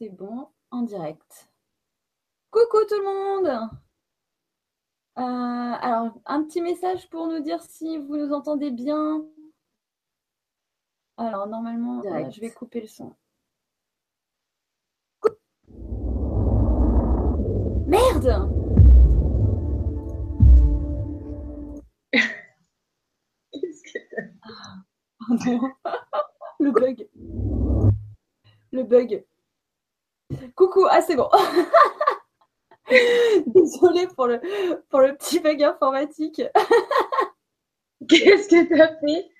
c'est bon, en direct. Coucou tout le monde euh, Alors, un petit message pour nous dire si vous nous entendez bien. Alors, normalement, je vais couper le son. Merde Qu'est-ce que oh non. Le bug. Le bug. Coucou, ah c'est bon. Désolée pour le, pour le petit bug informatique. Qu'est-ce que tu as fait?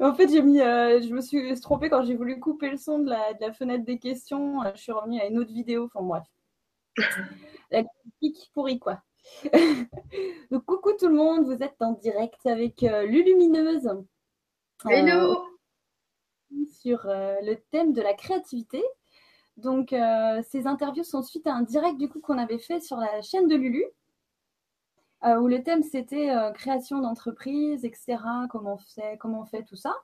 En fait, j'ai mis, euh, je me suis trompée quand j'ai voulu couper le son de la, fenêtre des questions. Euh, je suis revenue à une autre vidéo. Enfin bref. La critique pourrie quoi. Donc coucou tout le monde, vous êtes en direct avec euh, Lulumineuse. Hello Sur le thème de la créativité. Donc, euh, ces interviews sont suite à un direct du coup qu'on avait fait sur la chaîne de Lulu, euh, où le thème c'était euh, création d'entreprise, etc. Comment on fait, comment tout ça.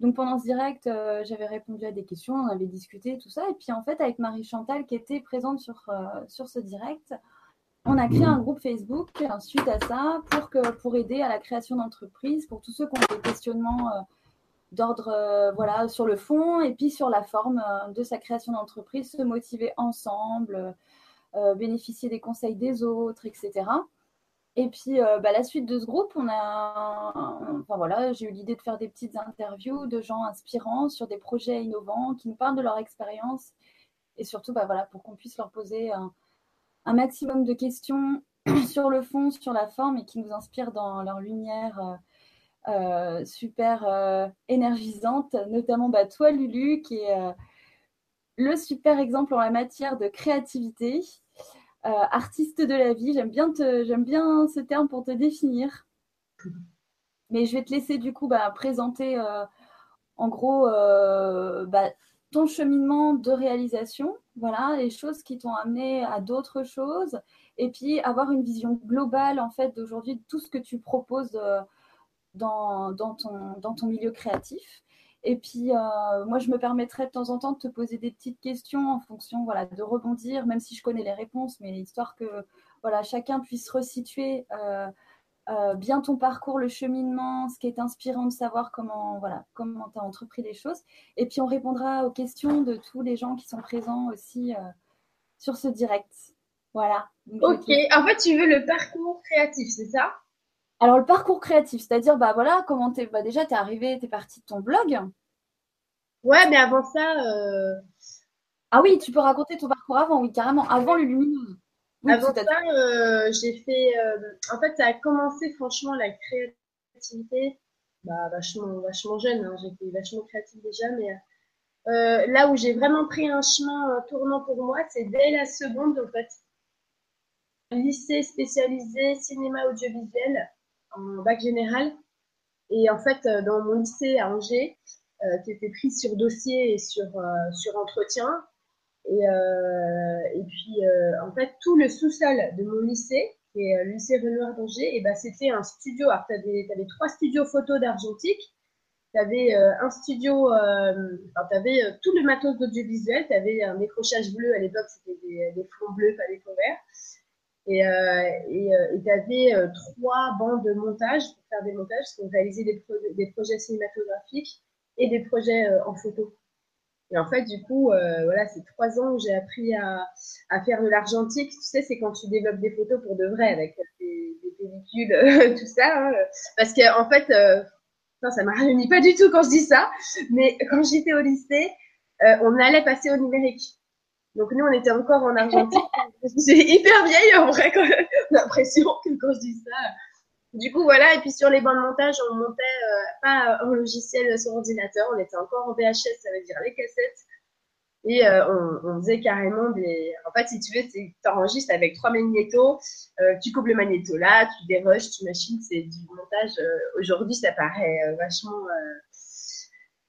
Donc pendant ce direct, j'avais répondu à des questions, on avait discuté tout ça. Et puis en fait, avec Marie Chantal qui était présente sur, sur ce direct, on a créé un groupe Facebook suite à ça pour, que, pour aider à la création d'entreprise, pour tous ceux qui ont des questionnements d'ordre euh, voilà, sur le fond et puis sur la forme euh, de sa création d'entreprise, se motiver ensemble, euh, bénéficier des conseils des autres, etc. Et puis, bah, la suite de ce groupe, on a, enfin voilà, j'ai eu l'idée de faire des petites interviews de gens inspirants sur des projets innovants qui nous parlent de leur expérience et surtout, bah, voilà, pour qu'on puisse leur poser un, un, maximum de questions sur le fond, sur la forme et qui nous inspirent dans leur lumière euh, super euh, énergisante, notamment bah, toi Lulu, qui est euh, le super exemple en la matière de créativité, artiste de la vie. J'aime bien, bien ce terme pour te définir. Mais je vais te laisser du coup bah, présenter en gros bah, ton cheminement de réalisation, voilà, les choses qui t'ont amené à d'autres choses, et puis avoir une vision globale en fait d'aujourd'hui de tout ce que tu proposes dans, ton, dans ton milieu créatif. Et puis, euh, moi, je me permettrai de temps en temps de te poser des petites questions en fonction voilà, de rebondir, même si je connais les réponses, mais histoire que voilà, chacun puisse resituer euh, euh, bien ton parcours, le cheminement, ce qui est inspirant de savoir comment voilà, comment tu as entrepris les choses. Et puis, on répondra aux questions de tous les gens qui sont présents aussi sur ce direct. Voilà. ok, en fait, tu veux le parcours créatif, c'est ça? Alors, le parcours créatif, c'est-à-dire, bah voilà, comment t'es, bah déjà, t'es arrivé, t'es parti de ton blog. Ouais, mais avant ça. Euh, ah oui, tu peux raconter ton parcours avant, oui, carrément, avant le lumineux. avant ça, euh, j'ai fait. Euh, en fait, ça a commencé, franchement, la créativité, bah, vachement, vachement jeune, hein, j'étais vachement créative déjà, mais là où j'ai vraiment pris un chemin tournant pour moi, c'est dès la seconde, en fait. Lycée spécialisé cinéma audiovisuel en bac général. Et en fait, euh, dans mon lycée à Angers, euh, qui était pris sur dossier et sur, euh, sur entretien, et, et puis, en fait, tout le sous-sol de mon lycée, qui est le lycée Renoir d'Angers, et ben, c'était un studio. Alors, tu avais, trois studios photo d'argentique. Tu avais un studio, tu avais tout le matos d'audiovisuel. Tu avais un décrochage bleu. À l'époque, c'était des, des fonds bleus, pas des fonds verts. Et euh, et euh, tu avais euh, trois bancs de montage pour faire des montages, pour réaliser des, projets cinématographiques et des projets en photo. Et en fait, du coup, voilà, c'est trois ans où j'ai appris à, à, faire de l'argentique. Tu sais, c'est quand tu développes des photos pour de vrai avec des, des pellicules, tout ça. Hein. Parce qu'en en fait, euh, non, ça m'a réuni pas du tout quand je dis ça, mais quand j'étais au lycée, on allait passer au numérique. Donc nous, on était encore en Argentine. C'est hyper vieille en vrai, quand même. l'impression que quand je dis ça. Du coup, voilà. Et puis sur les bancs de montage, on montait euh, pas en logiciel sur ordinateur, on était encore en VHS, ça veut dire les cassettes. Et euh, on, faisait carrément des. En fait, si tu veux, tu enregistres avec trois magnétos, euh, tu coupes le magnéto là, tu dérushes, tu machines, c'est du montage. Aujourd'hui, ça paraît vachement,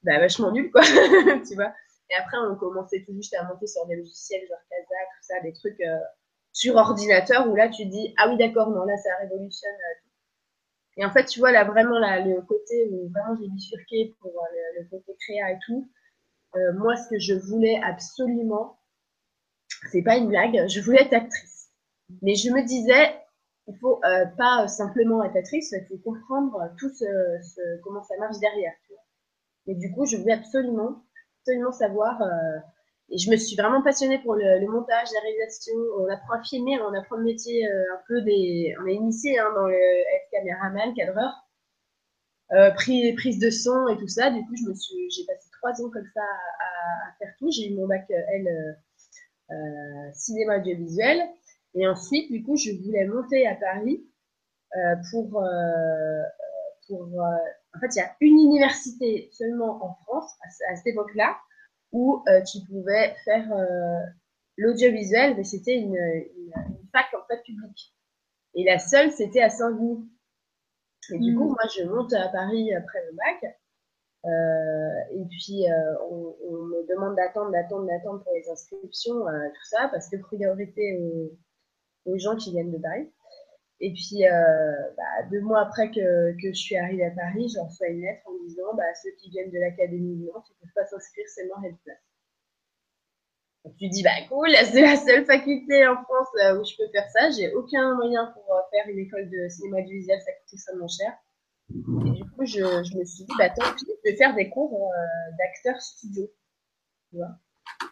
bah, vachement nul, quoi. tu vois? Et après, on commençait tout juste à monter sur des logiciels genre Kazaa, tout ça, des trucs euh, sur ordinateur où là, tu dis, ah oui, d'accord, non, là, ça révolutionne. Euh, et en fait, tu vois, là, vraiment, le côté où vraiment j'ai bifurqué pour euh, le, côté créa et tout, moi, ce que je voulais absolument, c'est pas une blague, je voulais être actrice. Mais je me disais, il faut euh, pas simplement être actrice, il faut comprendre tout ce, comment ça marche derrière. Tu vois. Et du coup, je voulais absolument, absolument savoir. Euh, et je me suis vraiment passionnée pour le, montage, la réalisation. On apprend à filmer, on apprend le métier euh, un peu des. On est initié hein, dans le être caméraman, cadreur, prise de son et tout ça. Du coup, je me suis, j'ai passé trois ans comme ça à, faire tout. J'ai eu mon bac L cinéma audiovisuel. Et ensuite, du coup, je voulais monter à Paris euh, pour, euh, pour euh, en fait, il y a une université seulement en France à, cette époque-là où tu pouvais faire l'audiovisuel, mais c'était une, une, fac en fait publique. Et la seule, c'était à Saint-Denis. Et du coup, hmm. moi, je monte à Paris après le bac. Euh, et puis, euh, on, on, me demande d'attendre, d'attendre, d'attendre pour les inscriptions, euh, tout ça, parce que priorité aux, aux gens qui viennent de Paris. Et puis, euh, bah, deux mois après que, je suis arrivée à Paris, je reçois une lettre en disant bah, ceux qui viennent de l'Académie de Nantes, ils ne peuvent pas s'inscrire, c'est mort, et de place. Donc, tu dis, bah cool, c'est la seule faculté en France euh, où je peux faire ça. J'ai aucun moyen pour euh, faire une école de cinéma audiovisuel, ça coûte extrêmement cher. Et du coup, je, je, me suis dit, bah tant pis, je vais faire des cours euh, d'acteur studio. Tu vois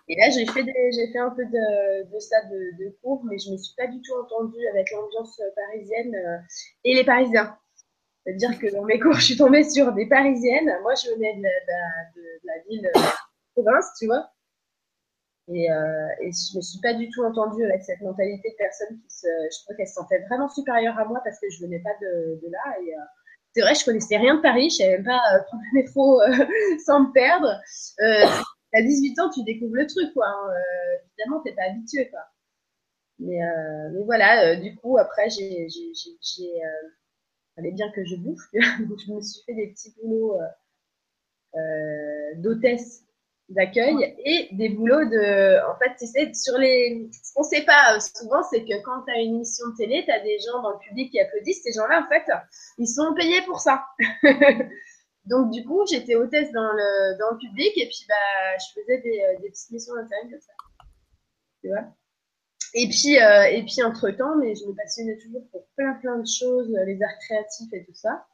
et là, j'ai fait, fait un peu de, ça de, cours, mais je me suis pas du tout entendue avec l'ambiance parisienne euh, et les Parisiens. C'est-à-dire que dans mes cours, je suis tombée sur des Parisiennes. Moi, je venais de la, ville de province, tu vois. Et, euh, je me suis pas du tout entendue avec cette mentalité de personnes qui se, je crois qu'elles se vraiment supérieures à moi parce que je venais pas de, là. Et euh, c'est vrai, je connaissais rien de Paris, je savais même pas euh, prendre le métro euh, sans me perdre. À 18 ans, tu découvres le truc, quoi. Hein. Euh, évidemment, t'es pas habitué, quoi. Mais, euh, mais voilà, euh, du coup, après, j'ai, j'ai, euh, fallait bien que je bouffe. Donc, je me suis fait des petits boulots d'hôtesse d'accueil et des boulots de, en fait, tu sais, sur les, ce qu'on sait pas souvent, c'est que quand tu une émission de télé, tu as des gens dans le public qui applaudissent. Ces gens-là, en fait, ils sont payés pour ça. Donc, du coup, j'étais hôtesse dans le, dans le public et puis bah, je faisais des, euh, des petites missions d'intérim comme ça. Tu vois? Et puis, euh, et puis, entre-temps, mais je me passionnais toujours pour plein, plein de choses, euh, les arts créatifs et tout ça.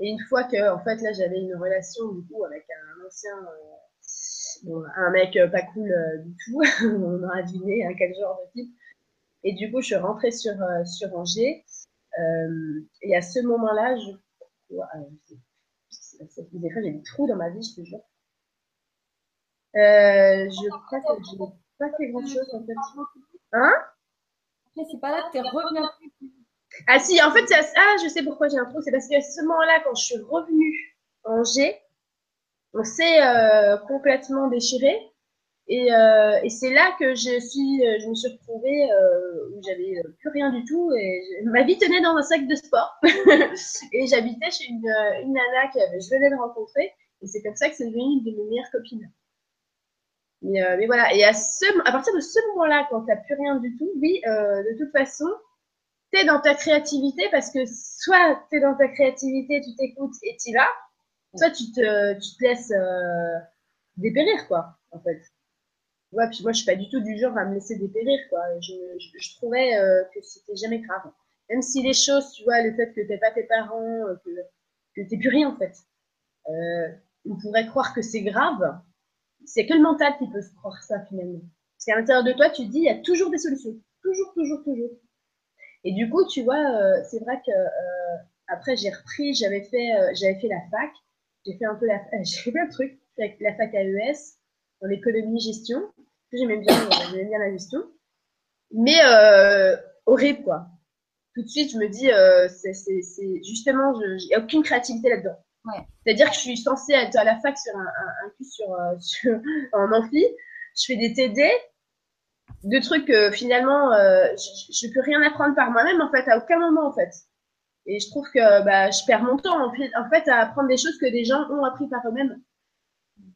Et une fois que, en fait, là, j'avais une relation, du coup, avec un ancien, un mec pas cool du tout, on a deviné hein, quel genre de type. Et du coup, je suis rentrée sur, sur Angers. et à ce moment-là, je des fois, j'ai des trous dans ma vie, je te jure. Euh, je crois que je n'ai pas fait grand chose en fait. Hein? C'est pas là que tu es revenu. Ah si, en fait, ah, je sais pourquoi j'ai un trou. C'est parce qu'à ce moment-là, quand je suis revenue en G, on s'est euh, complètement déchiré. Et, euh, et c'est là que je suis, je me suis retrouvée euh, où j'avais plus rien du tout et ma vie tenait dans un sac de sport. et j'habitais chez une, nana que je venais de rencontrer et c'est comme ça que c'est devenu une de mes meilleures copines. Mais, euh, voilà. Et à partir de ce moment-là, quand t'as plus rien du tout, oui, euh, de toute façon, t'es dans ta créativité parce que soit t'es dans ta créativité, tu t'écoutes et t'y vas, soit tu te, tu te laisses euh, dépérir quoi, en fait. Ouais, puis moi, je suis pas du tout du genre à me laisser dépérir, quoi. Je, je, trouvais euh, que c'était jamais grave. Même si les choses, tu vois, le fait que t'aies pas tes parents, euh, que, que t'aies plus rien, en fait. Euh, on pourrait croire que c'est grave. C'est que le mental qui peut croire ça, finalement. Parce qu'à l'intérieur de toi, tu te dis, il y a toujours des solutions. Toujours, toujours, toujours. Et du coup, tu vois, euh, c'est vrai que après, j'ai repris, j'avais fait, j'avais fait la fac. J'ai fait un peu la, j'ai fait plein de trucs. Avec la fac AES dans l'économie-gestion. J'aimais bien, j'aimais bien la gestion. Mais euh, horrible, quoi. Tout de suite, je me dis, euh, c'est justement, il n'y a aucune créativité là-dedans. Ouais. C'est-à-dire que je suis censée être à la fac sur un, un, un sur, euh, sur en amphi. Je fais des TD, de trucs que finalement, euh, je ne peux rien apprendre par moi-même, en fait, à aucun moment, en fait. Et je trouve que bah, je perds mon temps, en fait, à apprendre des choses que des gens ont appris par eux-mêmes.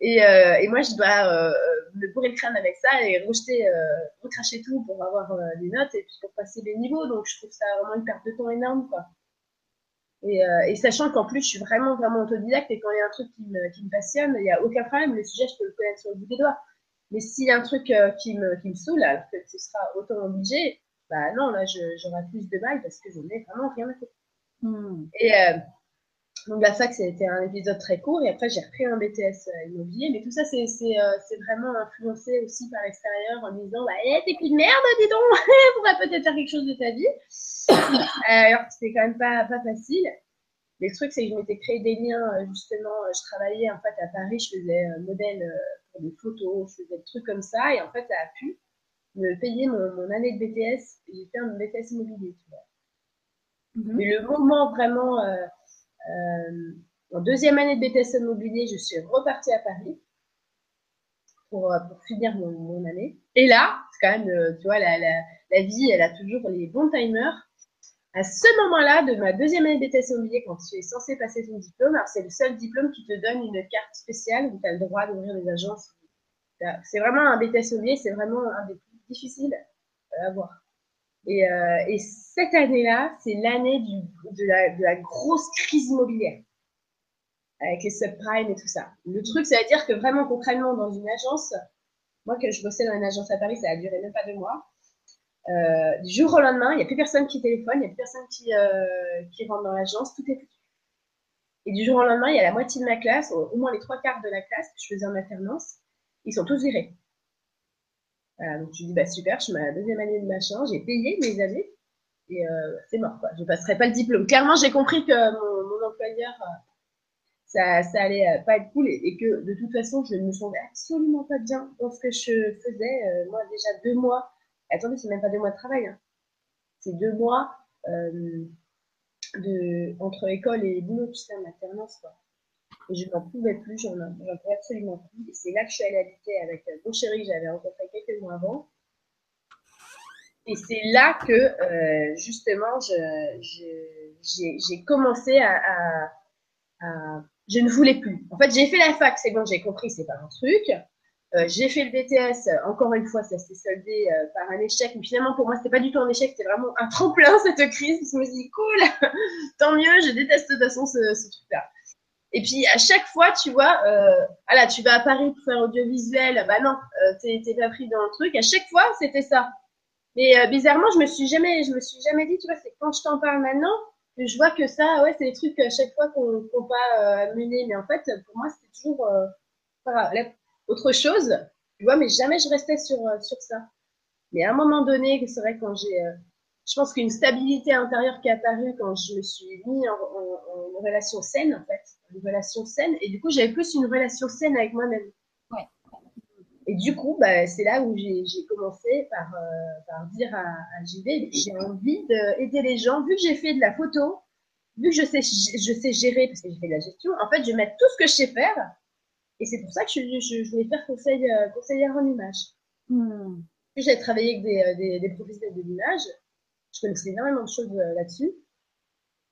Et, euh, et, moi, je dois euh, me bourrer le crâne avec ça et rejeter, euh, recracher tout pour avoir euh, des notes et puis pour passer les niveaux. Donc, je trouve ça vraiment une perte de temps énorme, quoi. Et, euh, et sachant qu'en plus, je suis vraiment, vraiment autodidacte et quand il y a un truc qui me, qui me passionne, il n'y a aucun problème. Le sujet, je peux le connaître sur le bout des doigts. Mais s'il y a un truc euh, qui, me, qui me saoule, alors que ce sera autant obligé, bah non, là, j'aurai plus de mal parce que je n'ai vraiment rien à faire. Hmm. Et euh, donc la fac, c'était un épisode très court. Et après, j'ai repris un BTS euh, immobilier. Mais tout ça, c'est vraiment influencé aussi par l'extérieur en me disant bah, hey, «Eh, T'es plus de merde, dis donc pourrais peut-être faire quelque chose de ta vie. alors que c'était quand même pas, pas facile. Mais le truc, c'est que je m'étais créé des liens, justement. Je travaillais en fait à Paris, je faisais modèle des photos, je faisais des trucs comme ça. Et en fait, ça a pu me payer mon, année de BTS. J'ai fait un BTS immobilier, tu vois. Mhm. Mais le moment vraiment, euh, euh, en deuxième année de BTS immobilier, je suis repartie à Paris pour, euh, finir mon, année. Et là, quand même, tu vois, la, vie, elle a toujours les bons timers. À ce moment-là, de ma deuxième année de BTS immobilier, quand tu es censé passer ton diplôme, c'est le seul diplôme qui te donne une carte spéciale où tu as le droit d'ouvrir des agences. C'est vraiment un BTS immobilier, c'est vraiment un des plus difficiles à avoir. Et, euh, et cette année-là, c'est l'année de la, de la grosse crise immobilière avec les subprimes et tout ça. Le truc, ça veut dire que vraiment concrètement dans une agence, moi que je bossais dans une agence à Paris, ça a duré même pas deux mois. Euh, du jour au lendemain, il n'y a plus personne qui téléphone, il n'y a plus personne qui, euh, qui rentre dans l'agence, tout est foutu. Et du jour au lendemain, il y a la moitié de ma classe, au, moins les trois quarts de la classe que je faisais en alternance, ils sont tous virés. Donc je dis bah super, je suis ma deuxième année de machin, j'ai payé mes années et euh, c'est mort quoi. Je passerai pas le diplôme. Clairement, j'ai compris que mon, mon employeur euh, ça, ça allait euh, pas être cool et, que de toute façon, je ne me sentais absolument pas bien dans ce que je faisais. moi, déjà deux mois attendez, c'est même pas deux mois de travail. Hein. C'est deux mois euh, de, entre école et boulot, tu sais, en alternance. Quoi. Et je n'en pouvais plus, j'en pouvais absolument plus. Et c'est là que je suis allée habiter avec mon chéri que j'avais rencontré quelques mois avant. Et c'est là que, euh, justement, j'ai commencé à, Je ne voulais plus. En fait, j'ai fait la fac, c'est bon, j'ai compris, c'est pas un truc. Euh, j'ai fait le BTS, encore une fois, ça s'est soldé euh, par un échec. Mais finalement, pour moi, c'était pas du tout un échec, c'était vraiment un tremplin, cette crise. Je me suis dit, cool, tant mieux, je déteste de toute façon ce truc-là. Et puis, à chaque fois, tu vois, euh, voilà, tu vas à Paris pour faire audiovisuel, bah non, euh, t'es pas pris dans le truc. À chaque fois, c'était ça. Mais euh, bizarrement, je me suis jamais, je me suis jamais dit, tu vois, c'est quand je t'en parle maintenant, je vois que ça, ouais, c'est des trucs à chaque fois qu'on qu pas mener. Mais en fait, pour moi, c'était toujours, voilà, autre chose, tu vois, mais jamais je restais sur, euh, sur ça. Mais à un moment donné, c'est vrai quand j'ai, euh, je pense qu'une stabilité intérieure qui est apparue quand je me suis mis en, en, relation saine, en fait, une relation saine, et du coup, j'avais plus une relation saine avec moi-même. Ouais. Et du coup, bah, c'est là où j'ai commencé par, euh, par dire à, à JV, j'ai envie d'aider les gens, vu que j'ai fait de la photo, vu que je sais, je sais gérer, parce que j'ai fait de la gestion, en fait, je vais mettre tout ce que je sais faire et c'est pour ça que je, je, voulais faire conseil, euh, conseillère en image. Hmm. J'ai travaillé avec des, euh, des, des professionnels de l'image. Je connaissais énormément de choses euh, là-dessus.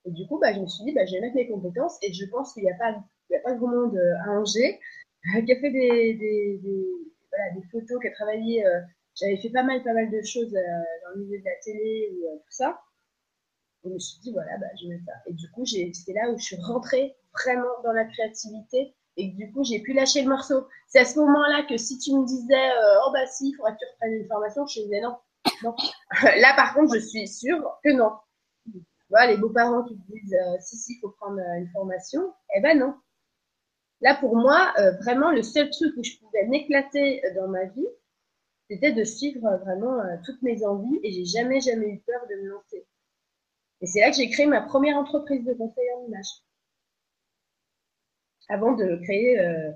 Et du coup, bah, je me suis dit, bah, je vais mettre mes compétences. Et je pense qu'il n'y a pas, il y a pas grand monde à Angers qui a fait des, photos, qui a travaillé. J'avais fait pas mal, pas mal de choses dans le milieu de la télé ou tout ça. Et je me suis dit, voilà, bah, je vais ça. Et du coup, c'était là où je suis rentrée vraiment dans la créativité et du coup, j'ai pu lâcher le morceau. C'est à ce moment-là que si tu me disais, euh, oh bah si, il faudrait que tu reprennes une formation, je te disais non. Là, par contre, je suis sûre que non. Voilà, les beaux-parents qui disent, euh, si, si, il faut prendre euh, une formation, eh ben non. Là, pour moi, vraiment, le seul truc où je pouvais m'éclater dans ma vie, c'était de suivre vraiment toutes mes envies et j'ai jamais, jamais eu peur de me lancer. Et c'est là que j'ai créé ma première entreprise de conseil en image avant de créer euh,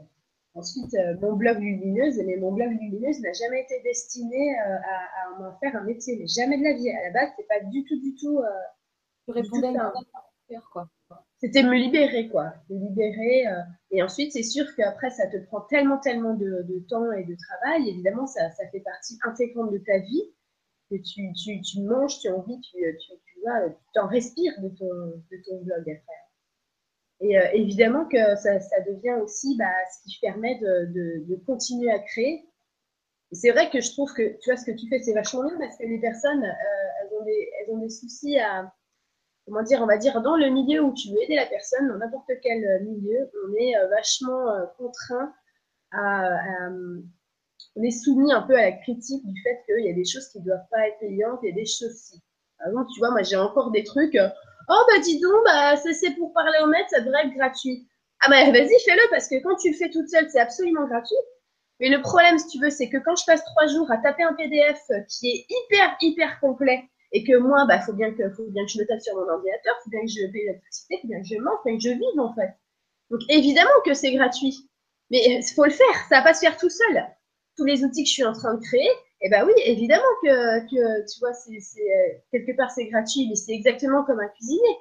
ensuite euh, mon blog Lumineuse. Mais mon blog Lumineuse n'a jamais été destiné euh, à, à m'en faire un métier, mais jamais de la vie. À la base, c'est pas du tout, du tout. tu répondais à quoi. C'était me libérer, quoi. Me libérer. et ensuite, c'est sûr qu'après, ça te prend tellement, tellement de, de, temps et de travail. Évidemment, ça, ça fait partie intégrante de ta vie. Que tu, tu, tu manges, tu en vis, tu, tu, tu, tu t'en respires de ton, de ton blog après. Et euh, évidemment que ça, devient aussi bah, ce qui permet de, continuer à créer. C'est vrai que je trouve que tu vois ce que tu fais, c'est vachement bien parce que les personnes, euh, elles, ont des, elles ont des soucis à, comment dire, on va dire, dans le milieu où tu veux aider la personne, dans n'importe quel milieu, on est euh, vachement euh, contraint à, on est soumis un peu à la critique du fait qu'il y a des choses qui ne doivent pas être payantes et des choses si. Par exemple, tu vois, moi j'ai encore des trucs. Euh, oh bah dis donc, bah ça c'est pour parler au maître, ça devrait être gratuit. Ah bah vas-y, fais-le parce que quand tu le fais toute seule, c'est absolument gratuit. Mais le problème, si tu veux, c'est que quand je passe trois jours à taper un PDF qui est hyper hyper complet et que moi, bah faut bien que faut bien que je le tape sur mon ordinateur, faut bien que je paye l'électricité, faut bien que je mange, faut bien que je vive en fait. Donc évidemment que c'est gratuit, mais il faut le faire. Ça va pas se faire tout seul tous les outils que je suis en train de créer, eh ben oui, évidemment que, que tu vois, c'est, euh, quelque part c'est gratuit, mais c'est exactement comme un cuisinier.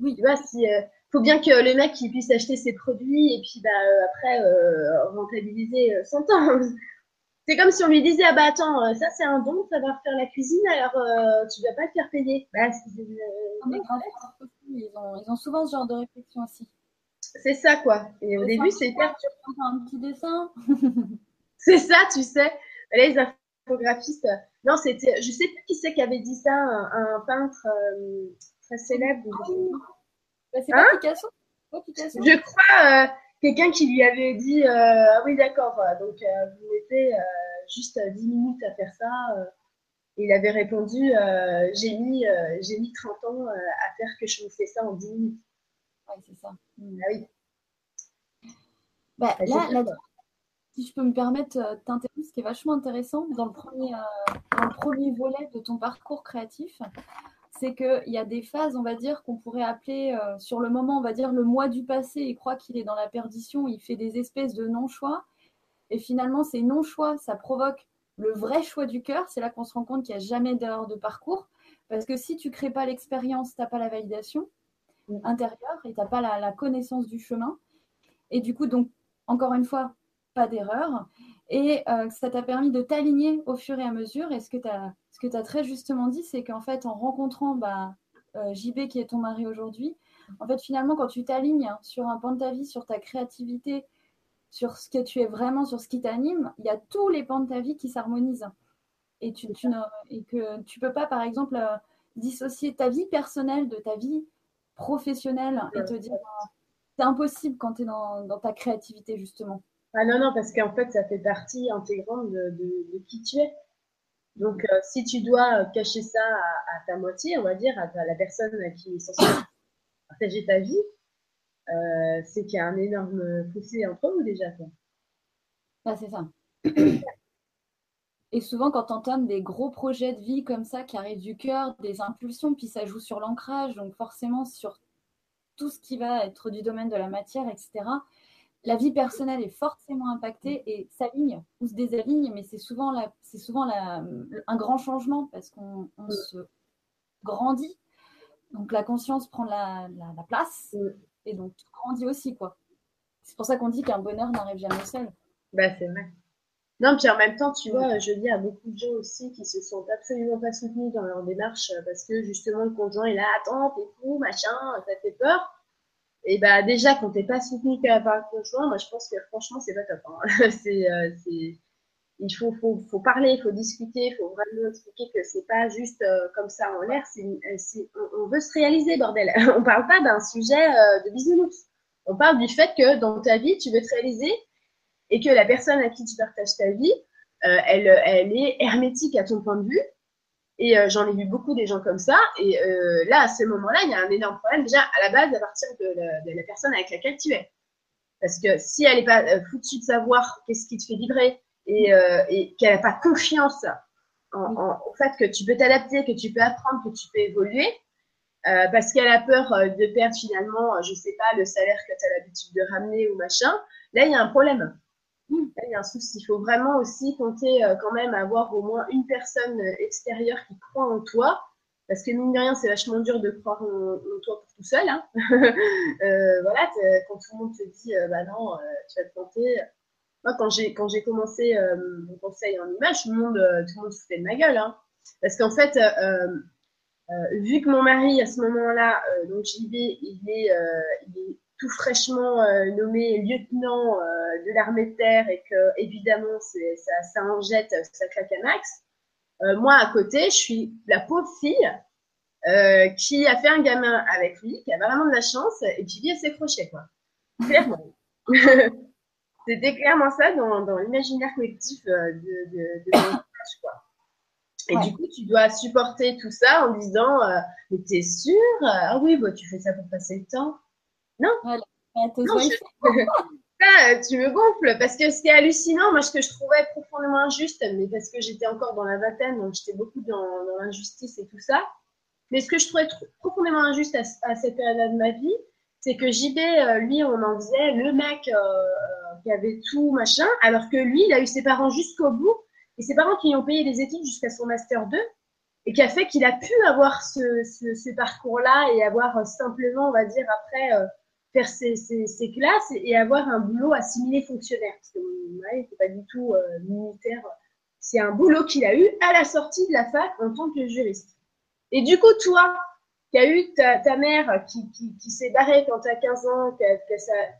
Oui, tu vois, si euh, faut bien que le mec il puisse acheter ses produits et puis bah euh, après rentabiliser son temps. c'est comme si on lui disait ah bah attends, ça c'est un don, va faire la cuisine, alors tu vas pas te faire payer. Bah, ils, ont, ils ont souvent ce genre de réflexion aussi. C'est ça quoi. Et au début c'est hyper. Un petit dessin. c'est ça, tu sais. Les Non, c'était. Je sais plus qui c'est qui avait dit ça, un, peintre euh, très célèbre. Bah, c'est pas hein Picasso. Je crois euh, quelqu'un qui lui avait dit euh, Ah oui, d'accord, donc vous mettez juste 10 minutes à faire ça. il avait répondu J'ai mis, j'ai mis 30 ans à faire que je vous fais ça en 10 minutes. Oui, c'est ça. Ah oui. Bah, là, là, si je peux me permettre euh, ce qui est vachement intéressant dans le premier, euh, dans le premier volet de ton parcours créatif, c'est qu'il y a des phases, on va dire, qu'on pourrait appeler euh, sur le moment, on va dire, le mois du passé, il croit qu'il est dans la perdition, il fait des espèces de non-choix. Et finalement, ces non-choix, ça provoque le vrai choix du cœur. C'est là qu'on se rend compte qu'il n'y a jamais d'erreur de parcours. Parce que si tu ne crées pas l'expérience, tu n'as pas la validation intérieure et tu n'as pas la, la connaissance du chemin. Et du coup, donc, encore une fois, d'erreur. Et euh, ça t'a permis de t'aligner au fur et à mesure. Et ce que tu as, as très justement dit, c'est qu'en fait, en rencontrant bah, euh, JB, qui est ton mari aujourd'hui, en fait, finalement, quand tu t'alignes sur un pan de ta vie, sur ta créativité, sur ce que tu es vraiment, sur ce qui t'anime, il y a tous les pans de ta vie qui s'harmonisent. Et, tu, tu et que tu peux pas, par exemple, euh, dissocier ta vie personnelle de ta vie professionnelle et te dire c'est impossible quand tu es dans ta créativité, justement. Ah non, non, parce qu'en fait, ça fait partie intégrante de, qui tu es. Donc, euh, si tu dois cacher ça à, ta moitié, on va dire, à, la personne qui est censée partager ta vie, euh, c'est qu'il y a un énorme fossé entre vous déjà. Ah, c'est ça. Et souvent, quand on entame des gros projets de vie comme ça qui arrivent du cœur, des impulsions, puis ça joue sur l'ancrage, donc forcément sur tout ce qui va être du domaine de la matière, etc la vie personnelle est forcément impactée et s'aligne ou se désaligne, mais c'est souvent, la, c'est souvent la, un grand changement parce qu'on se grandit. Donc la conscience prend la, la, place et donc tu grandis aussi. quoi. C'est pour ça qu'on dit qu'un bonheur n'arrive jamais seul. Bah, c'est vrai. Non, puis en même temps, tu vois, je dis à beaucoup de gens aussi qui se sentent absolument pas soutenus dans leur démarche parce que justement le conjoint est là, attends, t'es fou, machin, ça fait peur. Et bah déjà, quand t'es pas soutenu par un conjoint, moi je pense que franchement c'est pas top. Hein. euh, c'est, il faut, faut, faut parler, il faut discuter, il faut vraiment expliquer que c'est pas juste euh, comme ça en l'air. C'est, c'est, on, veut se réaliser, bordel. on parle pas d'un sujet euh, de bisounours. On parle du fait que dans ta vie, tu veux te réaliser et que la personne à qui tu partages ta vie, elle, elle est hermétique à ton point de vue et euh, j'en ai vu beaucoup des gens comme ça. Et euh, là, à ce moment-là, il y a un énorme problème déjà à la base à partir de la, personne avec laquelle tu es. Parce que si elle n'est pas euh, foutue de savoir qu'est-ce qui te fait vibrer et, et qu'elle n'a pas confiance en, en, au fait que tu peux t'adapter, que tu peux apprendre, que tu peux évoluer, parce qu'elle a peur de perdre finalement, je sais pas, le salaire que tu as l'habitude de ramener ou machin, là, il y a un problème il y a un souci. Il faut vraiment aussi compter euh, quand même avoir au moins une personne euh, extérieure qui croit en toi. Parce que mine de rien, c'est vachement dur de croire en, toi pour tout seul. Hein. euh, voilà, quand tout le monde te dit, bah non, tu vas te planter. Moi, quand j'ai commencé mon conseil en image, tout le monde tout le monde se foutait de ma gueule. Hein. Parce qu'en fait, vu que mon mari à ce moment-là, donc JB, il est tout fraîchement euh, nommé lieutenant euh, de l'armée de terre et que évidemment ça, ça en jette, ça claque à max. Euh, moi à côté, je suis la pauvre fille qui a fait un gamin avec lui, qui a vraiment de la chance et qui vit à ses crochets quoi. Clairement. C'était clairement ça dans, dans l'imaginaire collectif euh, de, de, de mon quoi. Et du coup, tu dois supporter tout ça en disant euh, Mais t'es sûr Ah oui, bah, tu fais ça pour passer le temps. Non. non je... ça, tu me gonfles. Parce que est hallucinant, moi, ce que je trouvais profondément injuste, mais parce que j'étais encore dans la vingtaine, donc j'étais beaucoup dans, dans l'injustice et tout ça. Mais ce que je trouvais profondément injuste à, à cette période-là de ma vie, c'est que JB, euh, lui, on en faisait le mec euh, euh, qui avait tout, machin, alors que lui, il a eu ses parents jusqu'au bout, et ses parents qui lui ont payé les études jusqu'à son Master 2, et qui a fait qu'il a pu avoir ce, ce, ce parcours-là et avoir simplement, on va dire, après, faire ses, ses, ses, classes et, avoir un boulot assimilé fonctionnaire. Parce que ouais, n'était pas du tout militaire. C'est un boulot qu'il a eu à la sortie de la fac en tant que juriste. Et du coup, toi, qui a eu ta, ta mère qui, qui, s'est barrée quand tu as 15 ans, qui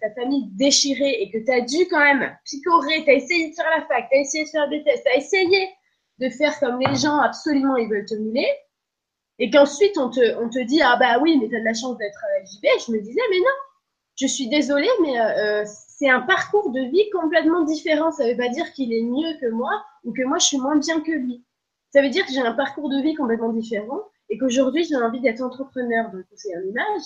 ta famille déchirée et que tu as dû quand même picorer, tu as essayé de faire la fac, tu as essayé de faire des tests, tu as essayé de faire comme les gens absolument ils veulent te mouler, et qu'ensuite on te, on te dit ah bah oui mais tu as de la chance d'être à JB, je me disais mais non, je suis désolée mais euh, c'est un parcours de vie complètement différent, ça veut pas dire qu'il est mieux que moi ou que moi je suis moins bien que lui. Ça veut dire que j'ai un parcours de vie complètement différent et qu'aujourd'hui j'ai envie d'être entrepreneur, donc c'est un image,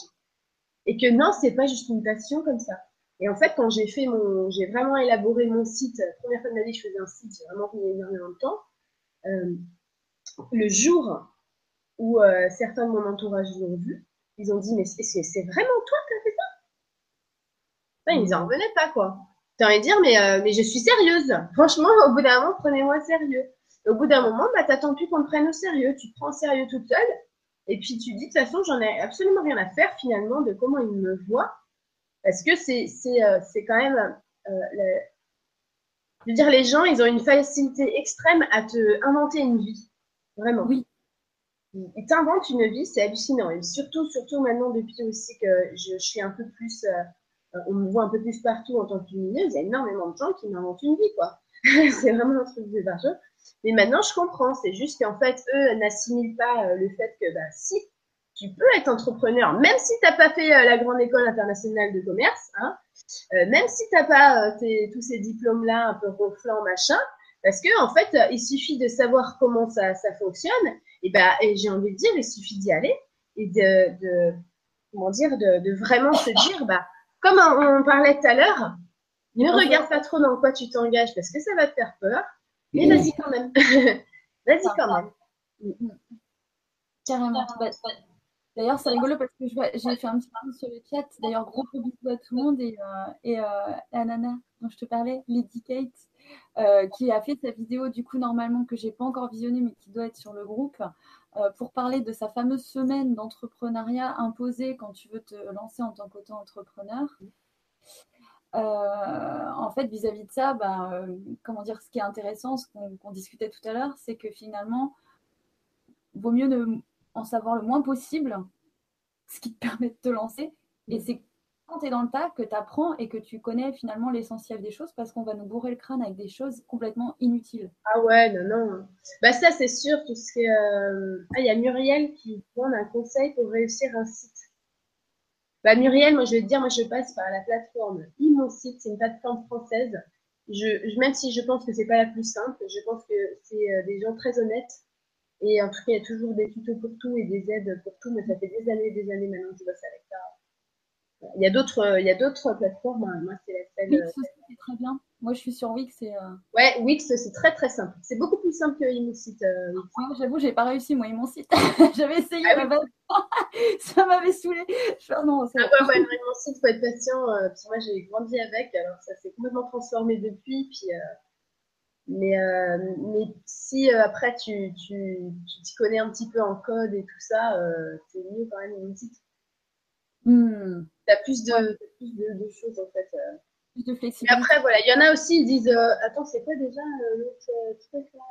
et que non, c'est pas juste une passion comme ça. Et en fait, quand j'ai fait mon, j'ai vraiment élaboré mon site, la première fois de ma vie, je faisais un site, j'ai vraiment mis énormément de temps. Euh, le jour où euh, certains de mon entourage l'ont vu, ils ont dit mais c'est vraiment toi qui as fait ça enfin, Ils n'en revenaient pas quoi. T'as envie de dire mais euh, mais je suis sérieuse. Franchement, au bout d'un moment, prenez-moi sérieux au bout d'un moment, bah, t'attends plus qu'on te prenne au sérieux. Tu te prends au sérieux toute seule. Et puis tu dis, de toute façon, j'en ai absolument rien à faire finalement de comment ils me voient. Parce que c'est, euh, quand même. Euh, Je veux dire, les gens, ils ont une facilité extrême à te inventer une vie. Vraiment. Oui. Ils t'inventent une vie, c'est hallucinant. Et surtout, surtout maintenant, depuis aussi que je, suis un peu plus. Euh, on me voit un peu plus partout en tant que lumineuse, il y a énormément de gens qui m'inventent une vie, quoi. c'est vraiment un truc de barjot. Mais maintenant, je comprends. C'est juste qu'en fait, eux n'assimilent pas euh, le fait que, bah, si, tu peux être entrepreneur, même si tu n'as pas fait euh, la grande école internationale de commerce, hein, euh, même si tu n'as pas tous ces diplômes-là un peu ronflants, machin, parce que en fait, il suffit de savoir comment ça, ça fonctionne. Et bah, et j'ai envie de dire, il suffit d'y aller et de, de, comment dire, de, de, vraiment se dire, bah, comme on, parlait tout à l'heure, ne regarde pas trop dans quoi tu t'engages parce que ça va te faire peur. Mais vas-y quand même. vas-y quand même. Carrément. D'ailleurs, c'est rigolo parce que j'ai fait un petit peu sur le chat. D'ailleurs, gros bisous à tout le monde et, euh, et euh, à Nana dont je te parlais, Lady Kate, euh, qui a fait sa vidéo du coup normalement que j'ai pas encore visionnée mais qui doit être sur le groupe pour parler de sa fameuse semaine d'entrepreneuriat imposée quand tu veux te lancer en tant qu'auto-entrepreneur. Euh, en fait, vis-à-vis de ça, bah, euh, comment dire, ce qui est intéressant, ce qu'on discutait tout à l'heure, c'est que finalement, vaut mieux ne, en savoir le moins possible, ce qui te permet de te lancer. Et c'est quand tu dans le tas que tu apprends et que tu connais finalement l'essentiel des choses parce qu'on va nous bourrer le crâne avec des choses complètement inutiles. Ah ouais, non, non. Bah ça, c'est sûr. Tout ce euh, Ah, il y a Muriel qui donne un conseil pour réussir un site. Bah, Muriel, moi je vais te dire, moi je passe par la plateforme site, c'est une plateforme française. Je, même si je pense que c'est pas la plus simple, je pense que c'est euh, des gens très honnêtes. Et en tout cas, il y a toujours des tutos pour tout et des aides pour tout, mais ça fait des années des années maintenant que je bosse avec ça. Il y a d'autres, il y a d'autres plateformes. Hein. Moi, c'est la seule. Euh, c'est très bien. Moi, je suis sur Wix. Et, euh... Ouais, Wix, c'est très très simple. C'est beaucoup plus simple que Immosite. Euh, ouais, J'avoue, j'ai pas réussi, moi, Immosite. J'avais essayé, ah, oui. ça m'avait saoulé. Je fais, non, c'est ah, ouais, ouais, Immosite, faut être patient. Euh, puis moi, j'ai grandi avec, alors ça s'est complètement transformé depuis. Puis, euh, mais, euh, mais si après, tu tu, tu connais un petit peu en code et tout ça, c'est mieux quand même Immosite. Hmm. Tu as plus de, plus de, de choses, en fait de flexibilité. après, voilà, il y en a aussi, ils disent euh, Attends, c'est quoi déjà euh, l'autre euh, truc là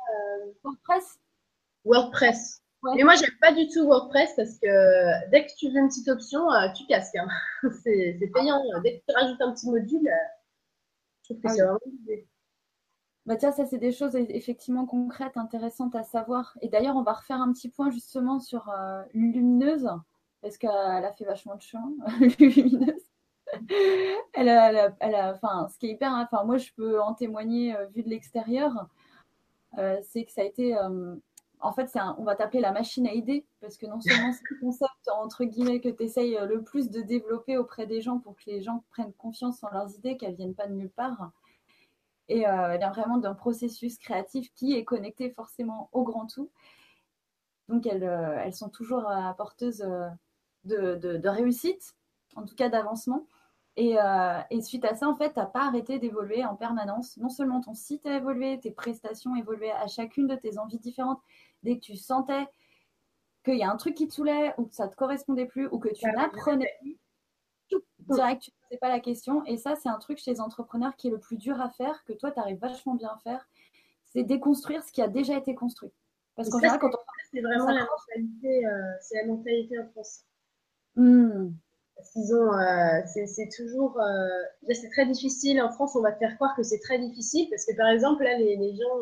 WordPress WordPress. Mais moi, j'aime pas du tout WordPress parce que dès que tu veux une petite option, tu casques. Hein. c'est payant. Dès que tu rajoutes un petit module, je trouve que ah c'est vraiment bah tiens, ça c'est des choses effectivement concrètes, intéressantes à savoir. Et d'ailleurs, on va refaire un petit point justement sur Lumineuse, parce qu'elle a fait vachement de chemin, Lumineuse. elle a, elle a, enfin, ce qui est hyper, enfin, moi, je peux en témoigner vu de l'extérieur, c'est que ça a été en fait, on va t'appeler la machine à idées, parce que non seulement c'est le concept, entre guillemets, que tu essayes le plus de développer auprès des gens pour que les gens prennent confiance en leurs idées, qu'elles ne viennent pas de nulle part. Et euh, elle vient vraiment d'un processus créatif qui est connecté forcément au grand tout. Donc, elles, euh, elles sont toujours apporteuses euh, de, de, réussite, en tout cas d'avancement. Et, et, suite à ça, en fait, tu n'as pas arrêté d'évoluer en permanence. Non seulement ton site a évolué, tes prestations évoluaient à chacune de tes envies différentes, dès que tu sentais qu'il y a un truc qui te saoulait ou que ça ne te correspondait plus ou que tu n'apprenais plus, direct, tu ne posais pas la question. Et ça, c'est un truc chez les entrepreneurs qui est le plus dur à faire, que toi, tu arrives vachement bien à faire. C'est déconstruire ce qui a déjà été construit. Parce qu'en général, quand on. C'est vraiment la mentalité, euh, c'est la mentalité en France. Parce qu'ils ont. Euh, c'est toujours. Euh, c'est très difficile. En France, on va te faire croire que c'est très difficile. Parce que, par exemple, là, les, gens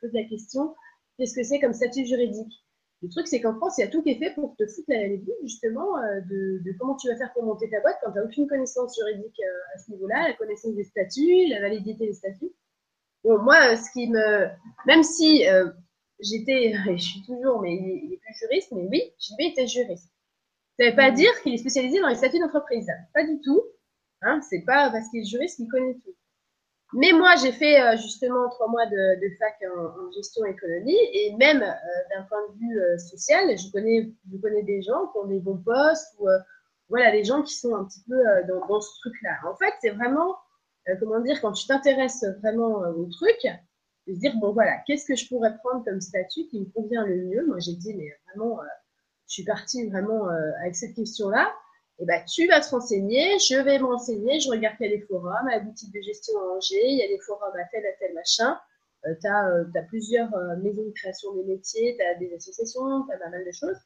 posent la question qu'est-ce que c'est comme statut juridique? Le truc, c'est qu'en France, il y a tout qui est fait pour te foutre la vue, justement, euh, de, comment tu vas faire pour monter ta boîte quand tu n'as aucune connaissance juridique euh, à ce niveau-là, la connaissance des statuts, la validité des statuts. Bon, moi, ce qui me. Même si euh, j'étais, je suis toujours, mais il est plus juriste, mais oui, j'ai été juriste. Ça ne veut pas mmh. dire qu'il est spécialisé dans les statuts d'entreprise. Pas du tout. Hein, c'est pas parce qu'il est juriste qu'il connaît tout. Mais moi, j'ai fait euh, justement trois mois de, de fac en, gestion économie et même euh, d'un point de vue euh, social, je connais, je connais des gens qui ont des bons postes ou voilà, des gens qui sont un petit peu dans, dans, ce truc-là. En fait, c'est vraiment, comment dire, quand tu t'intéresses vraiment au truc, de se dire, bon voilà, qu'est-ce que je pourrais prendre comme statut qui me convient le mieux? Moi, j'ai dit, mais vraiment, je suis partie vraiment avec cette question-là eh ben, tu vas te renseigner, je vais me renseigner, je regarde quel est les forums, à la boutique de gestion à Angers, il y a des forums à tel, à tel machin. Euh, tu as, euh, plusieurs euh, maisons de création des métiers, tu as des associations, tu as pas mal de choses.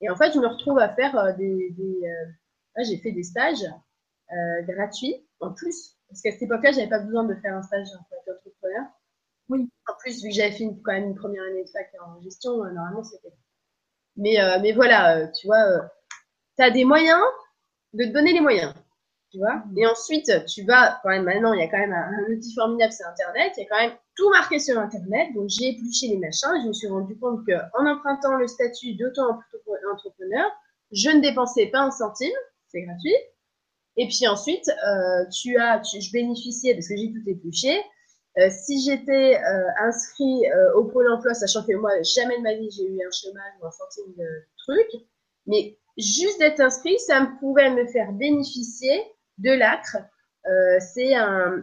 Et en fait, je me retrouve à faire des. des j'ai fait des stages gratuits en plus, parce qu'à cette époque-là, j'avais pas besoin de faire un stage en tant qu'entrepreneur. Oui. En plus, vu que j'avais fait quand même une première année de fac en gestion, normalement, c'était. Mais, mais voilà, tu vois, tu as des moyens, de te donner les moyens. Tu vois Et ensuite, tu vas, quand même, maintenant, il y a quand même un, outil formidable, c'est Internet. Il y a quand même tout marqué sur Internet. Donc, j'ai épluché les machins et je me suis rendu compte qu'en empruntant le statut d'auto-entrepreneur, je ne dépensais pas un centime. C'est gratuit. Et puis ensuite, euh, tu as, je bénéficiais, parce que j'ai tout épluché, euh, si j'étais euh, inscrit au Pôle emploi, sachant que moi, jamais de ma vie, j'ai eu un chômage ou un centime de truc, mais juste d'être inscrit, ça pouvait me faire bénéficier de l'ACRE. Euh, c'est un,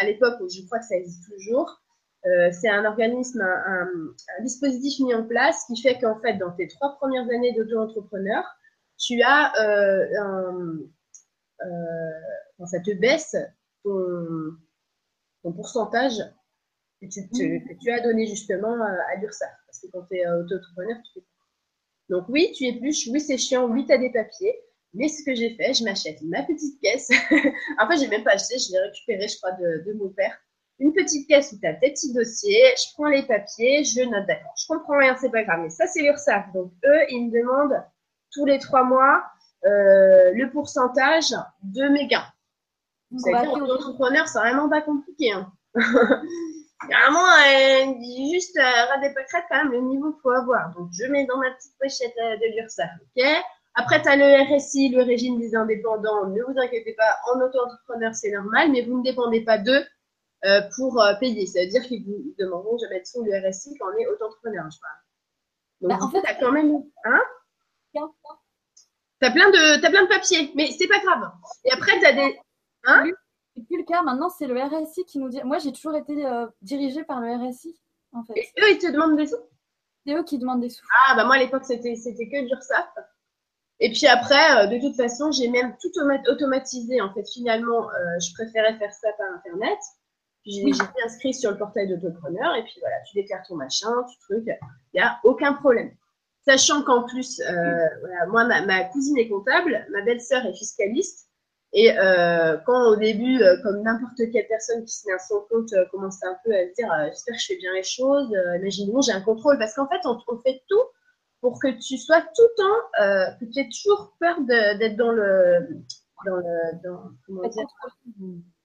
à l'époque je crois que ça existe toujours, euh, c'est un organisme, un, dispositif mis en place qui fait qu'en fait, dans tes trois premières années d'auto-entrepreneur, tu as euh, un, ça te baisse ton, pourcentage que tu, mmh. que tu, as donné justement à l'URSSAF. Parce que quand tu es auto-entrepreneur, tu fais donc oui, tu épluches, oui, c'est chiant, oui, tu as des papiers. Mais ce que j'ai fait, je m'achète ma petite caisse. en fait, j'ai même pas acheté, je l'ai récupéré, je crois, de, mon père. Une petite caisse où tu as tes petits dossiers, je prends les papiers, je note, d'accord, je comprends rien, c'est pas grave. Mais ça, c'est l'URSSAF. Donc eux, ils me demandent tous les trois mois euh, le pourcentage de mes gains. Vous savez, entrepreneur, c'est vraiment pas compliqué. Hein. Vraiment, euh, juste euh, ras des pâquerettes, quand même, le niveau qu'il faut avoir. Donc, je mets dans ma petite pochette euh, de l'URSSAF, ok? Après, tu as le RSI, le régime des indépendants. Ne vous inquiétez pas, en auto-entrepreneur, c'est normal, mais vous ne dépendez pas d'eux euh, pour euh, payer. Ça veut dire qu'ils vous demanderont de mettre sur le RSI quand on est auto-entrepreneur, je. Donc, bah, en fait, tu as quand même... Hein? T'as plein de, as plein de papiers, mais c'est pas grave. Et après, tu as des... Hein c'est plus le cas. Maintenant, c'est le RSI qui nous dit. Moi, j'ai toujours été euh, dirigée par le RSI, en fait. Et eux, ils te demandent des sous? C'est eux qui demandent des sous. Ah, bah moi, à l'époque, c'était, c'était que l'URSSAF. Et puis après, euh, de toute façon, j'ai même tout automatisé. En fait, finalement, euh, je préférais faire ça par Internet. J'ai, été inscrit sur le portail d'autopreneur. Et puis voilà, tu déclares ton machin, tu truc. Il n'y a aucun problème. Sachant qu'en plus, voilà, moi, ma, ma cousine est comptable, ma belle-sœur est fiscaliste. Et euh, quand au début, euh, comme n'importe quelle personne qui se met à son compte, euh, commence un peu à se dire j'espère que je fais bien les choses, imaginons j'ai un contrôle, parce qu'en fait on, fait tout pour que tu sois tout le temps, que tu aies toujours peur d'être dans le dans le, dans, comment dire,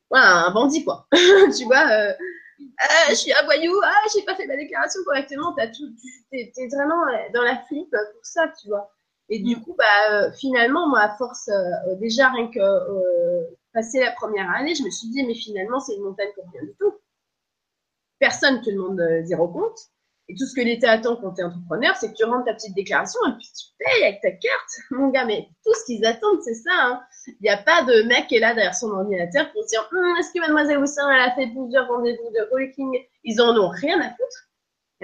voilà, un bandit, quoi. tu vois, ah, je suis un voyou, ah, j'ai pas fait ma déclaration correctement, t'as tout, tu es, vraiment dans la flip pour ça, tu vois. Et du mm. coup, bah, euh, finalement, moi, à force, euh, déjà, rien que passer la première année, je me suis dit, mais finalement, c'est une montagne pour rien du tout. Personne te demande zéro compte. Et tout ce que l'État attend quand tu es entrepreneur, c'est que tu rentres ta petite déclaration et puis tu payes avec ta carte. Mon gars, mais tout ce qu'ils attendent, c'est ça. Hein. Il n'y a pas de mec qui est là derrière son ordinateur pour dire hum, est-ce que mademoiselle Houssin, elle a fait plusieurs rendez-vous de walking Ils en ont rien à foutre.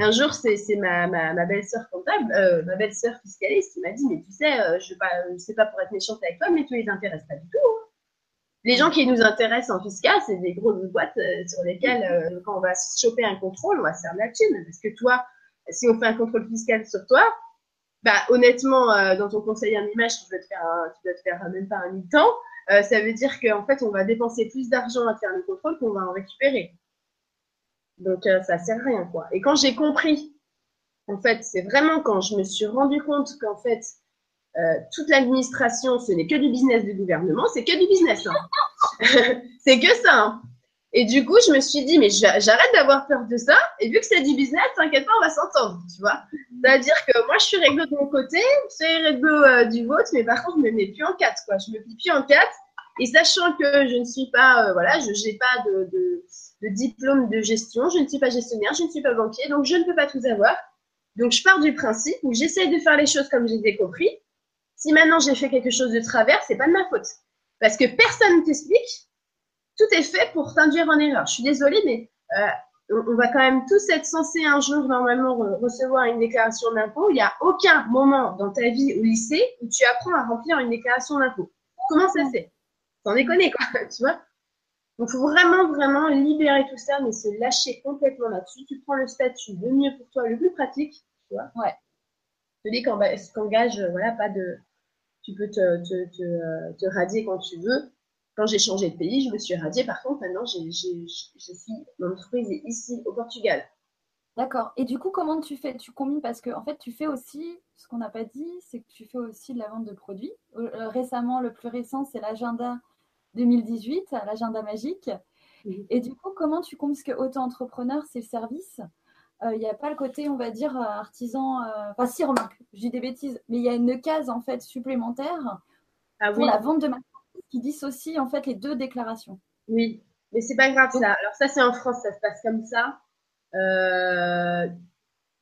Un jour, c'est ma, ma, belle-sœur comptable, euh, ma belle-sœur fiscaliste qui m'a dit mais tu sais, euh, je ne sais pas pour être méchante avec toi, mais tu les intéresses pas du tout. Hein. Les gens qui nous intéressent en fiscal, c'est des grosses boîtes euh, sur lesquelles, quand on va choper un contrôle, on va se faire la thune. Parce que toi, si on fait un contrôle fiscal sur toi, bah, honnêtement, dans ton conseiller en image, tu dois te faire, tu dois te faire même pas un mi-temps. ça veut dire qu'en fait, on va dépenser plus d'argent à faire le contrôle qu'on va en récupérer. Donc, ça sert à rien, quoi. Et quand j'ai compris, en fait, c'est vraiment quand je me suis rendu compte qu'en fait, euh, toute l'administration, ce n'est que du business du gouvernement, c'est que du business. Hein. c'est que ça. Hein. Et du coup, je me suis dit, mais j'arrête d'avoir peur de ça. Et vu que c'est du business, t'inquiète pas, on va s'entendre, tu vois. C'est-à-dire que moi, je suis réglo de mon côté, c'est réglo euh, du vôtre, mais par contre, je me mets plus en quatre, quoi. Je me plie plus en quatre. Et sachant que je ne suis pas, euh, voilà, je n'ai pas de, de, diplôme de gestion, je ne suis pas gestionnaire, je ne suis pas banquier, donc je ne peux pas tout avoir. Donc, je pars du principe où j'essaie de faire les choses comme je les compris. Si maintenant j'ai fait quelque chose de travers, c'est pas de ma faute. Parce que personne ne t'explique. Tout est fait pour t'induire en erreur. Je suis désolée, mais euh, on va quand même tous être censés un jour normalement recevoir une déclaration d'impôt. Il n'y a aucun moment dans ta vie au lycée où tu apprends à remplir une déclaration d'impôt. Comment ça se fait? Sans déconner, quoi, tu vois? Donc, il faut vraiment, vraiment libérer tout ça, mais se lâcher complètement là-dessus. Tu prends le statut le mieux pour toi, le plus pratique, tu vois Ouais. Celui qui engage, voilà, pas de, tu peux te, te, te, te, radier quand tu veux. Quand j'ai changé de pays, je me suis radiée. Par contre, maintenant, je suis, mon entreprise est ici, au Portugal. D'accord. Et du coup, comment tu fais Tu combines? Parce que en fait, tu fais aussi ce qu'on n'a pas dit, c'est que tu fais aussi de la vente de produits. Euh, récemment, le plus récent, c'est l'agenda 2018, l'agenda magique. Et du coup, comment tu Parce que auto-entrepreneur, c'est le service il euh, n'y a pas le côté, on va dire, euh, artisan. Euh, enfin, si, remarque, je dis des bêtises, mais il y a une case en fait supplémentaire ah pour la vente de matériel qui dissocie en fait les deux déclarations. Oui, mais c'est pas grave ça. Alors ça, c'est en France, ça se passe comme ça.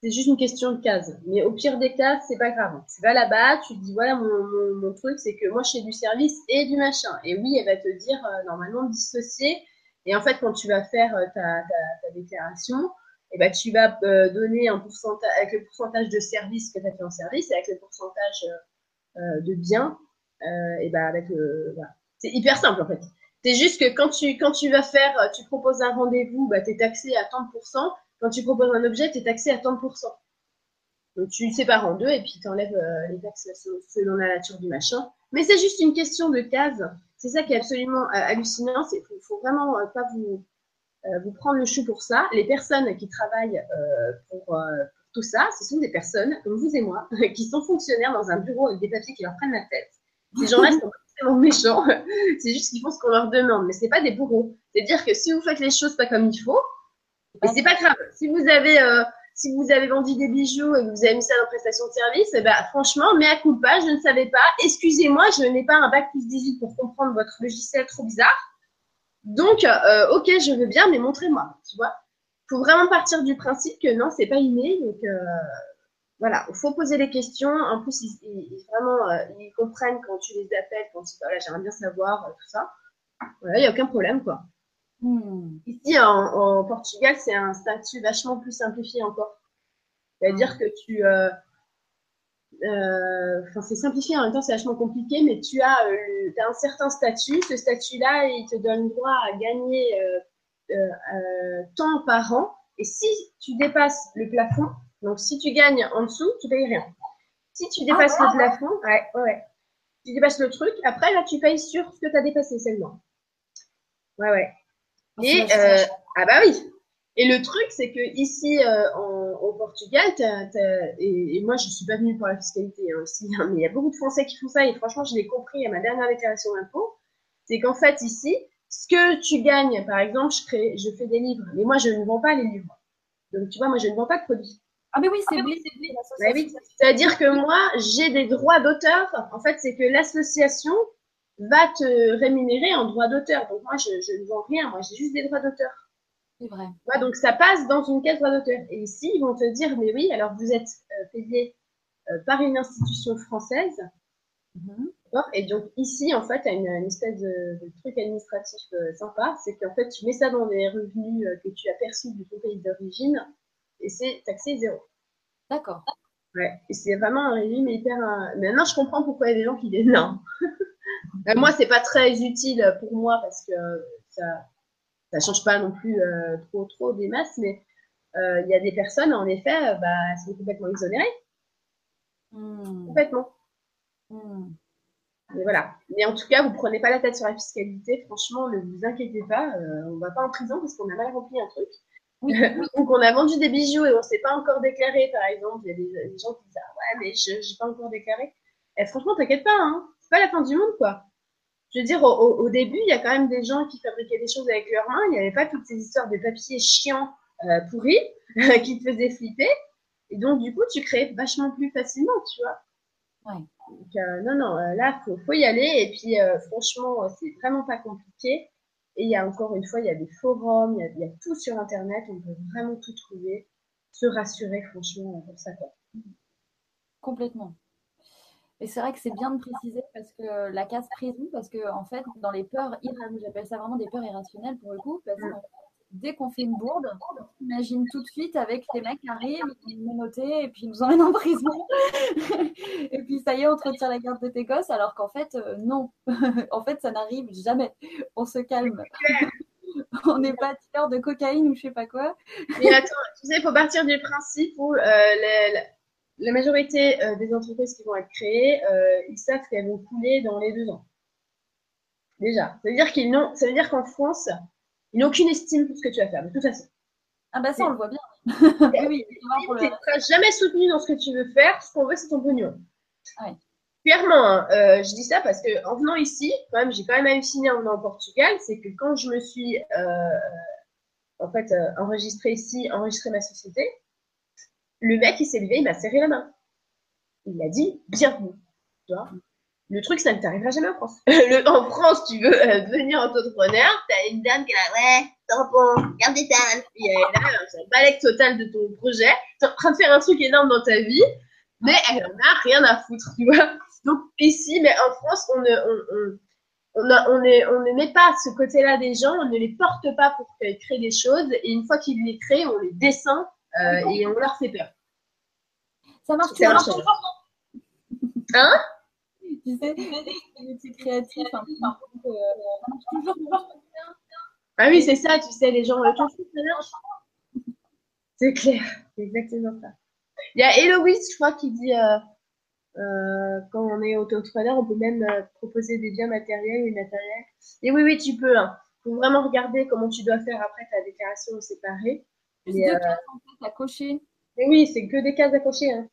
C'est juste une question de case. Mais au pire des cas, c'est pas grave. Tu vas là-bas, tu te dis voilà, mon, truc, c'est que moi, je fais du service et du machin. Et oui, elle va te dire normalement dissocier. Et en fait, quand tu vas faire ta déclaration, et ben, tu vas euh, donner un pourcentage, avec le pourcentage de services que tu as fait en service et avec le pourcentage euh, euh, de biens, et ben, avec voilà. C'est hyper simple en fait. C'est juste que quand tu, quand tu vas faire, tu proposes un rendez-vous, bah, tu es taxé à 30%. Quand tu proposes un objet, tu es taxé à 30%. Donc tu sépares en deux et puis tu enlèves les taxes selon la nature du machin. Mais c'est juste une question de case. C'est ça qui est absolument hallucinant. Il faut, faut vraiment pas vous, euh, vous prendre le chou pour ça. Les personnes qui travaillent euh, pour, euh, pour, tout ça, ce sont des personnes comme vous et moi, qui sont fonctionnaires dans un bureau avec des papiers qui leur prennent la tête. Ces gens-là sont forcément méchants. c'est juste qu'ils font ce qu'on leur demande, mais c'est pas des bourreaux. C'est-à-dire que si vous faites les choses pas comme il faut, et c'est pas grave. Si vous avez si vous avez vendu des bijoux et que vous avez mis ça dans prestation de service, eh ben, franchement, mais à coup pas, je ne savais pas. Excusez-moi, je n'ai pas un bac plus 18 pour comprendre votre logiciel trop bizarre. Donc, euh, ok, je veux bien, mais montrez-moi, tu vois. Il faut vraiment partir du principe que non, c'est pas inné. Donc, euh, voilà, il faut poser des questions. En plus, ils, euh, ils comprennent quand tu les appelles, quand tu voilà, j'aimerais bien savoir tout ça. Voilà, il n'y a aucun problème, quoi. Hmm. Ici, en, Portugal, c'est un statut vachement plus simplifié encore. C'est-à-dire que tu, euh, enfin, c'est simplifié, en même temps, c'est vachement compliqué, mais tu as, euh, as, un certain statut. Ce statut-là, il te donne droit à gagner euh, tant par an. Et si tu dépasses le plafond, donc si tu gagnes en dessous, tu payes rien. Si tu dépasses ah, le plafond, ouais, ouais. Tu dépasses le truc, après, là, tu payes sur ce que tu as dépassé seulement. Ouais, ouais. Ah, Et, ah bah oui, et le truc, c'est que ici, euh, au Portugal, et, moi, je suis pas venue pour la fiscalité hein, aussi, hein, mais il y a beaucoup de Français qui font ça, et franchement, je l'ai compris à ma dernière déclaration d'impôt. c'est qu'en fait, ici, ce que tu gagnes, par exemple, je crée, je fais des livres, mais moi, je ne vends pas les livres. Donc, tu vois, moi, je ne vends pas de produits. Ah, mais oui, c'est ah, oui. C'est-à-dire que moi, j'ai des droits d'auteur. En fait, c'est que l'association va te rémunérer en droits d'auteur. Donc, moi, je, je, ne vends rien. Moi, j'ai juste des droits d'auteur. C'est vrai. donc, ça passe dans une caisse droits d'auteur. Et ici, ils vont te dire, mais oui, alors vous êtes euh, payé euh, par une institution française. Mhm. Et donc ici, en fait, il y a une, espèce de, truc administratif euh, sympa, c'est qu'en fait, tu mets ça dans les revenus que tu as perçus de ton pays d'origine et c'est taxé zéro. D'accord. Ouais, et c'est vraiment un régime hyper. Maintenant, je comprends pourquoi il y a des gens qui disent non. moi, c'est pas très utile pour moi parce que ça, ça change pas non plus trop, trop des masses, mais il y a des personnes, en effet, bah, elles sont complètement exonérées. Hmm. Complètement. Hmm. Mais voilà. Mais en tout cas, vous prenez pas la tête sur la fiscalité. Franchement, ne vous inquiétez pas. Euh, on va pas en prison parce qu'on a mal rempli un truc. Oui. Donc, on a vendu des bijoux et on s'est pas encore déclaré, par exemple. Il y a des, gens qui disent ah ouais, mais je n'ai pas encore déclaré. Et eh, franchement, t'inquiète pas. Hein. C'est pas la fin du monde, quoi. Je veux dire, au, début, il y a quand même des gens qui fabriquaient des choses avec leurs mains. Il n'y avait pas toutes ces histoires de papier chiants euh, pourris qui te faisaient flipper. Et donc, du coup, tu crées vachement plus facilement, tu vois. Ouais. Donc, euh, non, non, euh, là, il faut, y aller. Et puis, euh, franchement, c'est vraiment pas compliqué. Et il y a encore une fois, il y a des forums, il y a, tout sur Internet. On peut vraiment tout trouver. Se rassurer, franchement, pour ça, quoi. Complètement. Et c'est vrai que c'est bien de préciser parce que la case prison, parce que en fait, dans les peurs irrationnelles, j'appelle ça vraiment des peurs irrationnelles pour le coup, parce que dès qu'on fait une bourde, on imagine tout de suite avec les mecs qui arrivent, qui nous et puis ils nous emmènent en prison. et puis ça y est, on te retire la garde de tes gosses, alors qu'en fait, euh, non. en fait, ça n'arrive jamais. On se calme. on n'est pas tireur de cocaïne ou je sais pas quoi. Mais attends, tu sais, il faut partir du principe où euh, la majorité euh, des entreprises qui vont être créées, ils savent qu'elles vont couler dans les deux ans. Déjà. Ça veut dire qu'ils n'ont, ça veut dire qu'en France, il n'a aucune estime pour ce que tu vas faire, de toute façon. Ah bah ça, on le voit bien. oui, tu ne seras jamais soutenu dans ce que tu veux faire. Ce qu'on veut, c'est ton pognon. Ouais. Clairement, hein, euh, je dis ça parce que en venant ici, quand même, j'ai quand même halluciné en venant au Portugal, c'est que quand je me suis euh, en fait euh, enregistrée ici, enregistré ma société, le mec il s'est levé, il m'a serré la main. Il a dit bienvenue. Tu le truc, ça ne t'arrivera jamais en France. en France, tu veux euh, devenir entrepreneur, t'as une dame qui est là, ouais, tampon, garde des tannes. Et elle est là, c'est un balai total de ton projet. T'es en train de faire un truc énorme dans ta vie, mais elle en a rien à foutre, tu vois. Donc ici, mais en France, on ne, on, on, on, est, on ne met pas ce côté-là des gens, on ne les porte pas pour qu'ils créent des choses, et une fois qu'ils les créent, on les descend euh, et on leur fait peur. Ça marche toujours. Hein? Tu sais, un peu, toujours, Ah oui, c'est ça, tu sais, les gens, le temps C'est clair, c'est exactement ça. Il y a Héloïse, je crois, qui dit euh, euh, quand on est auto-entrepreneur, on peut même euh, proposer des biens matériels et immatériels. Et oui, oui, tu peux. Il hein. faut vraiment regarder comment tu dois faire après ta déclaration séparée. C'est deux cases en fait à cocher. Mais oui, c'est que des cases à cocher. Hein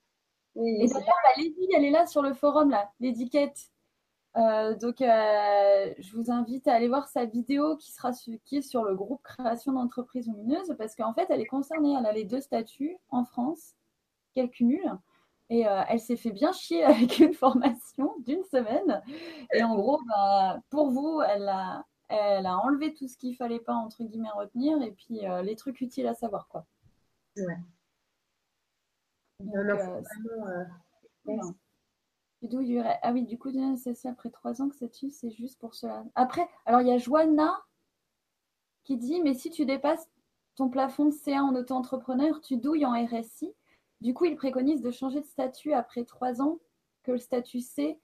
et d'ailleurs, bah, Lady, elle est là sur le forum, là, l'étiquette. Euh, donc, euh, je vous invite à aller voir sa vidéo qui, sera qui est sur le groupe Création d'entreprises lumineuses parce qu'en fait, elle est concernée. Elle a les deux statuts en France qu'elle cumule. Et euh, elle s'est fait bien chier avec une formation d'une semaine. Et en gros, bah, pour vous, elle a, elle a enlevé tout ce qu'il fallait pas, entre guillemets, retenir et puis les trucs utiles à savoir. quoi. Ouais. Euh, euh, ah oui, du coup, c'est après trois ans que ça tue, c'est juste pour cela. Après, alors il y a Joanna qui dit Mais si tu dépasses ton plafond de C1 en auto-entrepreneur, tu douilles en RSI. Du coup, il préconise de changer de statut après trois ans que le statut C.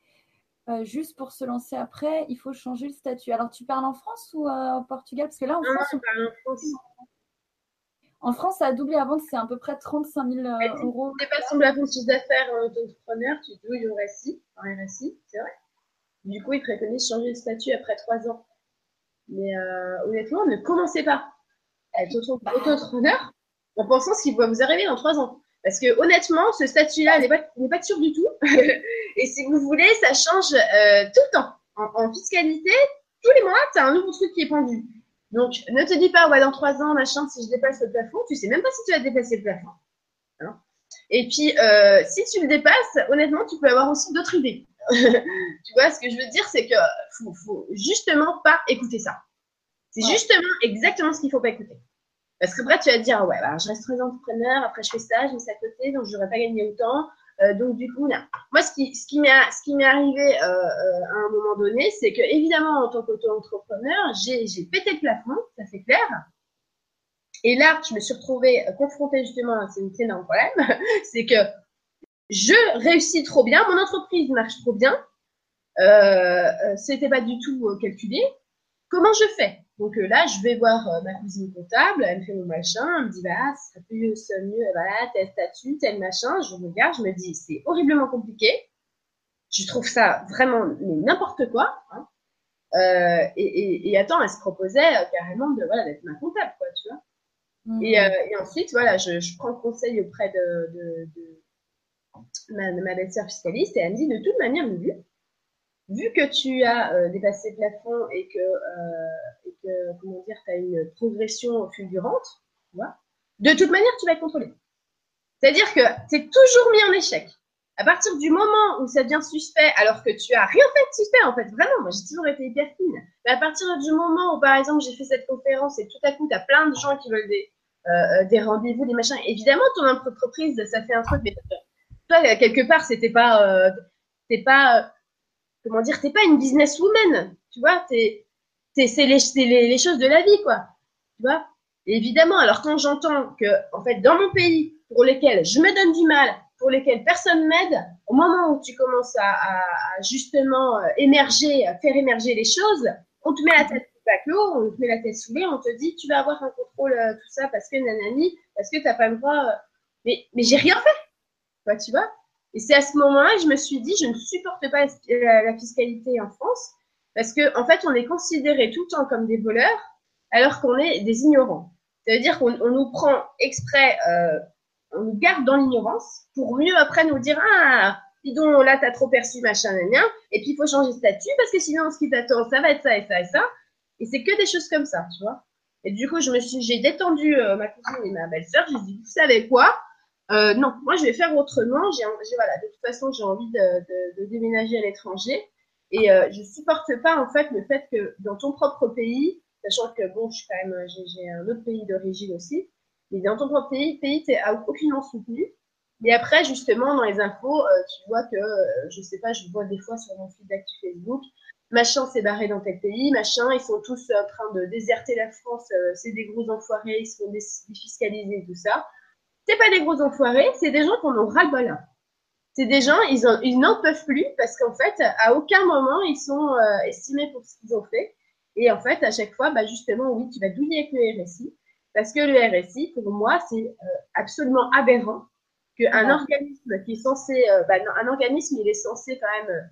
Euh, juste pour se lancer après, il faut changer le statut. Alors, tu parles en France ou au Portugal? Parce que là, en France, on... En France, ça a doublé avant, c'est à peu près 35 000 euh, euros. Tu pas ton plafond de chiffre d'affaires en auto-entrepreneur, tu douilles au RSI, en RSI, c'est vrai. Du coup, ils préconisent changer de statut après 3 ans. Mais euh, honnêtement, ne commencez pas à être auto-entrepreneur en pensant ce qui va vous arriver dans 3 ans. Parce que honnêtement, ce statut-là n'est pas, pas sûr du tout. Et si vous voulez, ça change euh, tout le temps. En, fiscalité, tous les mois, tu as un nouveau truc qui est pendu. Donc, ne te dis pas, ouais, dans trois ans, machin, si je dépasse le plafond, tu sais même pas si tu vas dépasser le plafond. Hein? et puis, euh, si tu le dépasses, honnêtement, tu peux avoir aussi d'autres idées. tu vois, ce que je veux dire, c'est que faut, faut justement pas écouter ça. C'est justement exactement ce qu'il faut pas écouter. Parce qu'après, tu vas te dire, ouais, bah, je reste très entrepreneur, après je fais ça, je mets ça à côté, donc je n'aurais pas gagné autant. Euh, donc du coup, moi, ce qui, ce qui m'est arrivé euh, euh, à un moment donné, c'est que évidemment, en tant qu'auto-entrepreneur, j'ai pété le plafond, ça c'est clair. Et là, je me suis retrouvée confrontée justement à un énorme problème, c'est que je réussis trop bien, mon entreprise marche trop bien, euh, c'était pas du tout calculé. Comment je fais? Donc euh, là, je vais voir euh, ma cousine comptable, elle me fait mon machin, elle me dit, bah, ça serait plus mieux, voilà, tel statut, tel machin. Je regarde, je me dis, c'est horriblement compliqué. Je trouve ça vraiment n'importe quoi. Hein. Euh, et, et, attends, elle se proposait carrément de voilà d'être ma comptable, quoi, tu vois. Mmh. Et, et, ensuite, voilà, je, je, prends conseil auprès de, de, de ma, ma belle-sœur fiscaliste et elle me dit, de toute manière, Lulu, vu que tu as euh, dépassé le plafond et que, euh, comment dire, tu as une progression fulgurante, de toute manière, tu vas être contrôlé. C'est-à-dire que tu es toujours mis en échec. À partir du moment où ça devient suspect, alors que tu as rien fait de suspect, en fait, vraiment, moi j'ai toujours été hyper fine. Mais à partir du moment où, par exemple, j'ai fait cette conférence et tout à coup, tu as plein de gens qui veulent des, euh, des rendez-vous, des machins, évidemment, ton entreprise, ça fait un truc, mais toi, quelque part, c'était pas, pas comment dire, t'es pas une businesswoman, tu vois, t'es, t'es, c'est les, les, les, choses de la vie, quoi, tu vois. évidemment, alors quand j'entends que, en fait, dans mon pays, pour lesquels je me donne du mal, pour lesquels personne m'aide, au moment où tu commences à, à, justement euh, émerger, à faire émerger les choses, on te met la tête sous l'eau, on te met la tête sous on te dit tu vas avoir un contrôle, euh, tout ça, parce que nanani, parce que t'as pas le droit. Euh, mais, mais j'ai rien fait. tu vois et c'est à ce moment-là que je me suis dit, je ne supporte pas la fiscalité en France, parce qu'en en fait, on est considéré tout le temps comme des voleurs, alors qu'on est des ignorants. Ça veut dire qu'on nous prend exprès, euh, on nous garde dans l'ignorance, pour mieux après nous dire, ah, dis donc, là, t'as trop perçu, machin, nan, et puis il faut changer de statut, parce que sinon, ce qui t'attend, ça va être ça et ça et ça. Et c'est que des choses comme ça, tu vois. Et du coup, je me suis, j'ai détendu euh, ma cousine et ma belle-sœur, j'ai dit, vous savez quoi? Euh, non, moi je vais faire autrement. J'ai, voilà, de toute façon, j'ai envie de, déménager à l'étranger et euh, je supporte pas en fait le fait que dans ton propre pays, sachant que bon, je suis quand même, j'ai, un autre pays d'origine aussi, mais dans ton propre pays, pays t'es aucunement soutenu. Et après, justement, dans les infos, euh, tu vois que, euh, je sais pas, je vois des fois sur mon feed d'actu Facebook, machin s'est barré dans tel pays, machin, ils sont tous en train de déserter la France, c'est des gros enfoirés, ils sont défiscalisés, tout ça c'est pas des gros enfoirés, c'est des gens qu'on en ras-le-bol. C'est des gens, ils, ils n'en peuvent plus parce qu'en fait, à aucun moment, ils sont euh, estimés pour ce qu'ils ont fait. Et en fait, à chaque fois, bah justement, oui, tu vas douiller avec le RSI. Parce que le RSI, pour moi, c'est euh, absolument aberrant qu'un organisme qui est censé, euh, bah, un organisme, il est censé quand même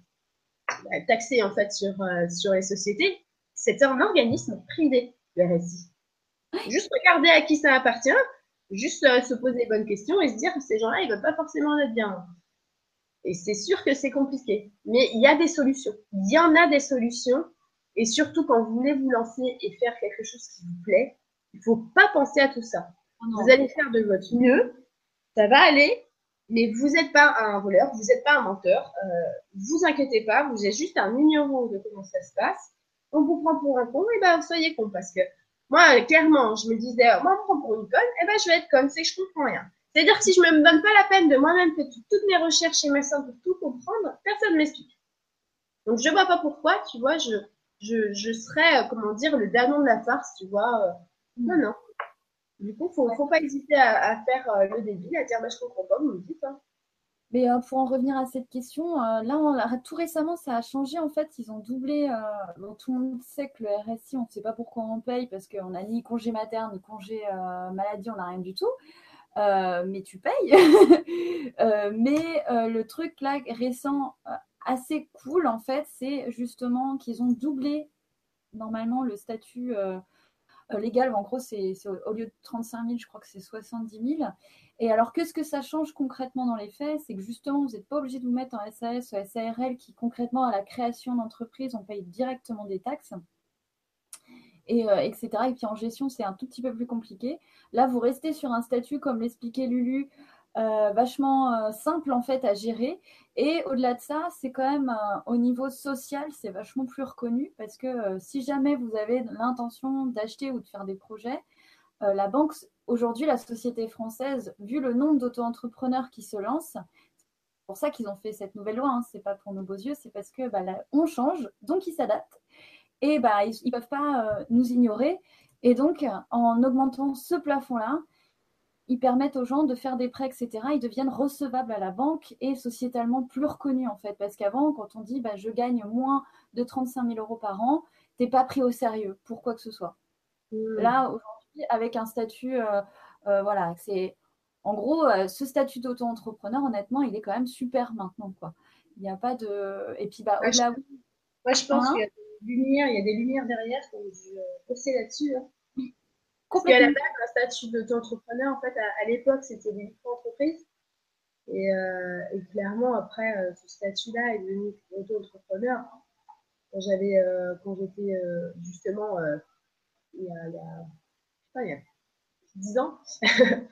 bah, taxer en fait sur, sur les sociétés. C'est un organisme privé, le RSI. Juste regarder à qui ça appartient juste euh, se poser les bonnes questions et se dire que ces gens-là, ils ne veulent pas forcément être bien. Et c'est sûr que c'est compliqué. Mais il y a des solutions. Il y en a des solutions. Et surtout, quand vous voulez vous lancer et faire quelque chose qui vous plaît, il ne faut pas penser à tout ça. Oh vous allez faire de votre mieux. Ça va aller. Mais vous n'êtes pas un voleur, vous n'êtes pas un menteur. Euh, vous inquiétez pas, vous êtes juste un ignorant de comment ça se passe. On vous prend pour un con, et ben soyez con parce que moi, clairement, je me disais, moi, on prend pour une conne, eh ben, je vais être comme, c'est que je comprends rien. C'est-à-dire que si je me donne pas la peine de moi-même faire toutes mes recherches et mes seins pour tout comprendre, personne ne m'explique. Donc, je vois pas pourquoi, tu vois, je, je, je serais, euh, comment dire, le danon de la farce, tu vois. Euh. non, non. Du coup, faut, faut pas hésiter à, à faire euh, le débit, à dire, bah, je comprends pas, vous me dites, hein. Mais euh, pour en revenir à cette question, euh, là, tout récemment, ça a changé. En fait, ils ont doublé. Euh, tout le monde sait que le RSI, on ne sait pas pourquoi on paye parce qu'on n'a ni congé materne, ni congé maladie, on n'a rien du tout. mais tu payes. mais le truc là récent, assez cool, en fait, c'est justement qu'ils ont doublé normalement le statut légal. En gros, c'est au lieu de 35 000, je crois que c'est 70 000. Et alors, qu'est-ce que ça change concrètement dans les faits? C'est que justement, vous n'êtes pas obligé de vous mettre en SAS ou SARL qui concrètement, à la création d'entreprise, on paye directement des taxes. et, etc. Et puis en gestion, c'est un tout petit peu plus compliqué. Là, vous restez sur un statut, comme l'expliquait Lulu, vachement simple en fait à gérer. Et au-delà de ça, c'est quand même au niveau social, c'est vachement plus reconnu parce que si jamais vous avez l'intention d'acheter ou de faire des projets, la banque, aujourd'hui, la société française, vu le nombre d'auto-entrepreneurs qui se lancent, pour ça qu'ils ont fait cette nouvelle loi. Hein. C'est pas pour nos beaux yeux, c'est parce que bah, on change, donc ils s'adaptent. Et bah, ils ne peuvent pas euh, nous ignorer. Et donc, en augmentant ce plafond-là, ils permettent aux gens de faire des prêts, etc. Ils deviennent recevables à la banque et sociétalement plus reconnus, en fait. Parce qu'avant, quand on dit bah, je gagne moins de 35 000 euros par an, tu n'es pas pris au sérieux pour quoi que ce soit. Mmh. Là, aujourd'hui, avec un statut, euh, euh, voilà, c'est en gros, euh, ce statut d'auto-entrepreneur, honnêtement, il est quand même super maintenant. Quoi. Il n'y a pas de. Et puis, bah, moi, je, moi, je pense hein qu'il y a des lumières, il y a des lumières derrière dû bosser là-dessus. Hein. Parce qu'à la base, un statut d'auto-entrepreneur, en fait, à, l'époque, c'était des micro-entreprises. Et, euh, et, clairement, après, euh, ce statut-là est devenu auto-entrepreneur. Quand j'avais, quand j'étais justement, il y a, il y a, pas, il y a 10 ans,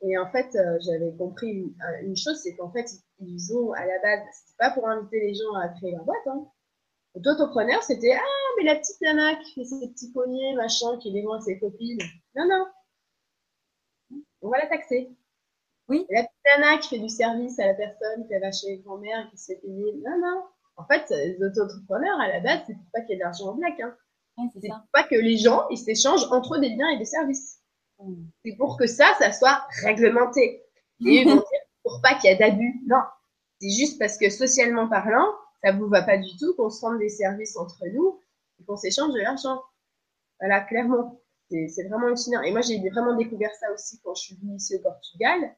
Et en fait, euh, j'avais compris une, chose, c'est qu'en fait, ils ont à la base, c'était pas pour inviter les gens à créer leur boîte. Hein. L'auto-entrepreneur, c'était ah mais la petite nana qui fait ses petits poignets, machin, qui à ses copines. Non non, on va la taxer. Oui. la petite nana qui fait du service à la personne, qui va chez grand-mère, qui se fait payer. Non non. En fait, les auto-entrepreneurs à la base, c'est pour pas qu'il y ait d'argent en black. Hein. C'est pas que les gens ils s'échangent entre eux des biens et des services. C'est pour que ça, ça soit réglementé. Et ils vont dire pour pas qu'il y ait d'abus. Non. C'est juste parce que socialement parlant, ça vous va pas du tout qu'on se rende des services entre nous et qu'on s'échange de l'argent. Voilà, clairement. C'est vraiment hallucinant. Et moi, j'ai vraiment découvert ça aussi quand je suis venue ici au Portugal.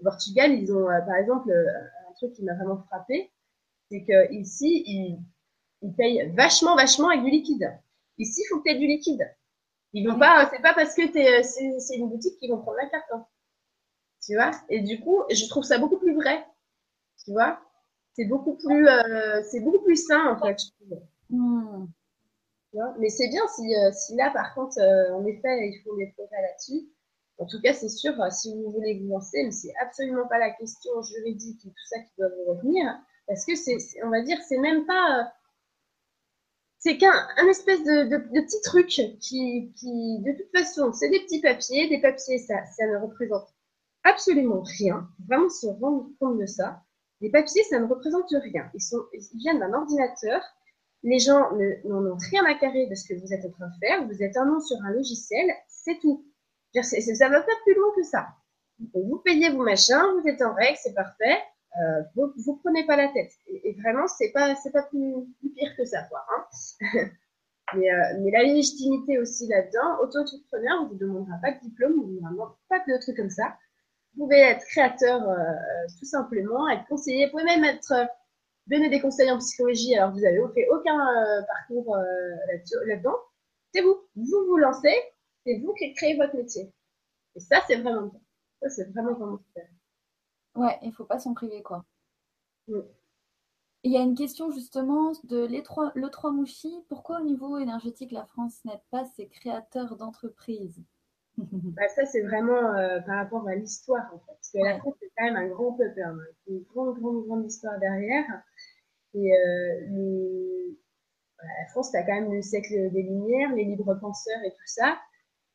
Au Portugal, ils ont, euh, par exemple, euh, un truc qui m'a vraiment frappé, c'est qu'ici, ils, ils payent vachement, vachement avec du liquide. Ici, il faut que tu aies du liquide. Ils vont pas, c'est pas parce que es, c'est, une boutique qu'ils vont prendre la carte. Hein. Tu vois? Et du coup, je trouve ça beaucoup plus vrai. Tu vois? C'est beaucoup plus, euh, c'est beaucoup plus sain en fait. Hmm. Mais c'est bien si, euh, si là, par contre, euh, en effet, ils font des projets là-dessus. En tout cas, c'est sûr, si vous voulez vous lancer, mais c'est absolument pas la question juridique et tout ça qui doit vous revenir, parce que c'est, on va dire, c'est même pas c'est qu'un un espèce de, petit truc qui, qui, de toute façon, c'est des petits papiers. Des papiers, ça, ça ne représente absolument rien. Vraiment se rendre compte de ça. Les papiers, ça ne représente rien. Ils, sont, ils viennent d'un ordinateur. Les gens n'en ont rien à carrer de ce que vous êtes en train de faire. Vous êtes un nom sur un logiciel, c'est tout. ça ne va pas plus loin que ça. vous payez vos machins, vous êtes en règle, c'est parfait. Euh, vous, vous prenez pas la tête. Et, vraiment, c'est pas, c'est pas plus, pire que ça, quoi. Hein mais, euh, mais, la légitimité aussi là-dedans, auto-entrepreneur, on vous demandera pas de diplôme, on vous demandera pas de trucs comme ça. Vous pouvez être créateur euh, tout simplement, être conseiller, vous pouvez même être donner des conseils en psychologie. Alors vous avez fait aucun parcours là-dedans. c'est vous, vous vous lancez, c'est vous qui créez votre métier. Et ça, c'est vraiment bien. C'est vraiment vraiment super. Ouais, il faut pas s'en priver, quoi. Mm. Il y a une question justement de l'E3 Mouchi. Pourquoi au niveau énergétique, la France n'aide pas ses créateurs d'entreprises bah, Ça, c'est vraiment euh, par rapport à l'histoire, en fait. Parce que la France, c'est quand même un grand peuple, hein. une grande, grande, grande histoire derrière. Et euh, la France, as quand même le siècle des Lumières, les libres penseurs et tout ça.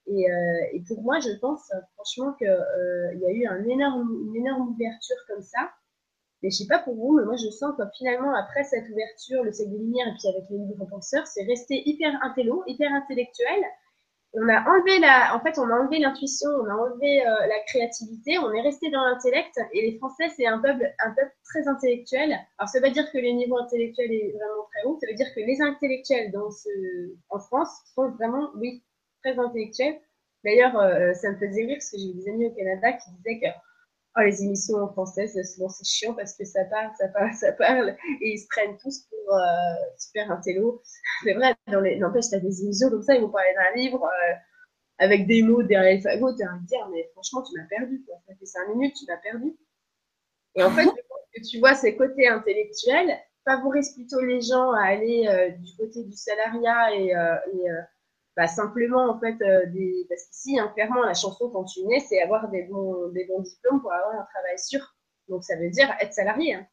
Et, euh, et, pour moi, je pense franchement qu'il euh, y a eu une énorme ouverture comme ça. Mais je sais pas pour vous, mais moi je sens que finalement, après cette ouverture, le siècle des Lumières et puis avec les livres penseurs, c'est resté hyper intello, hyper intellectuel. On a enlevé la, en fait, on a enlevé l'intuition, on a enlevé euh, la créativité, on est resté dans l'intellect. Et les Français, c'est un peuple, un peuple très intellectuel. Alors, ça veut dire que le niveau intellectuel est vraiment très haut, ça veut dire que les intellectuels dans ce, en France sont vraiment, oui, très intellectuel. D'ailleurs, euh, ça me faisait rire parce que j'ai des amis au Canada qui disaient que oh, les émissions en français, souvent c'est chiant parce que ça parle, ça parle, ça parle, et ils se prennent tous pour euh, super intello. C'est vrai, dans les, n'empêche, t'as des émissions comme ça, ils vont parler d'un livre euh, avec des mots derrière les fagots, t'as envie de dire, mais franchement, tu m'as perdu, quoi. Ça fait cinq minutes, tu m'as perdu. Et en fait, que tu vois ces côtés intellectuels favorisent plutôt les gens à aller du côté du salariat et, et bah, simplement, en fait, euh, des... parce qu'ici, hein, clairement, la chanson, quand tu nais, c'est avoir des bons, des bons diplômes pour avoir un travail sûr. Donc, ça veut dire être salarié. Hein.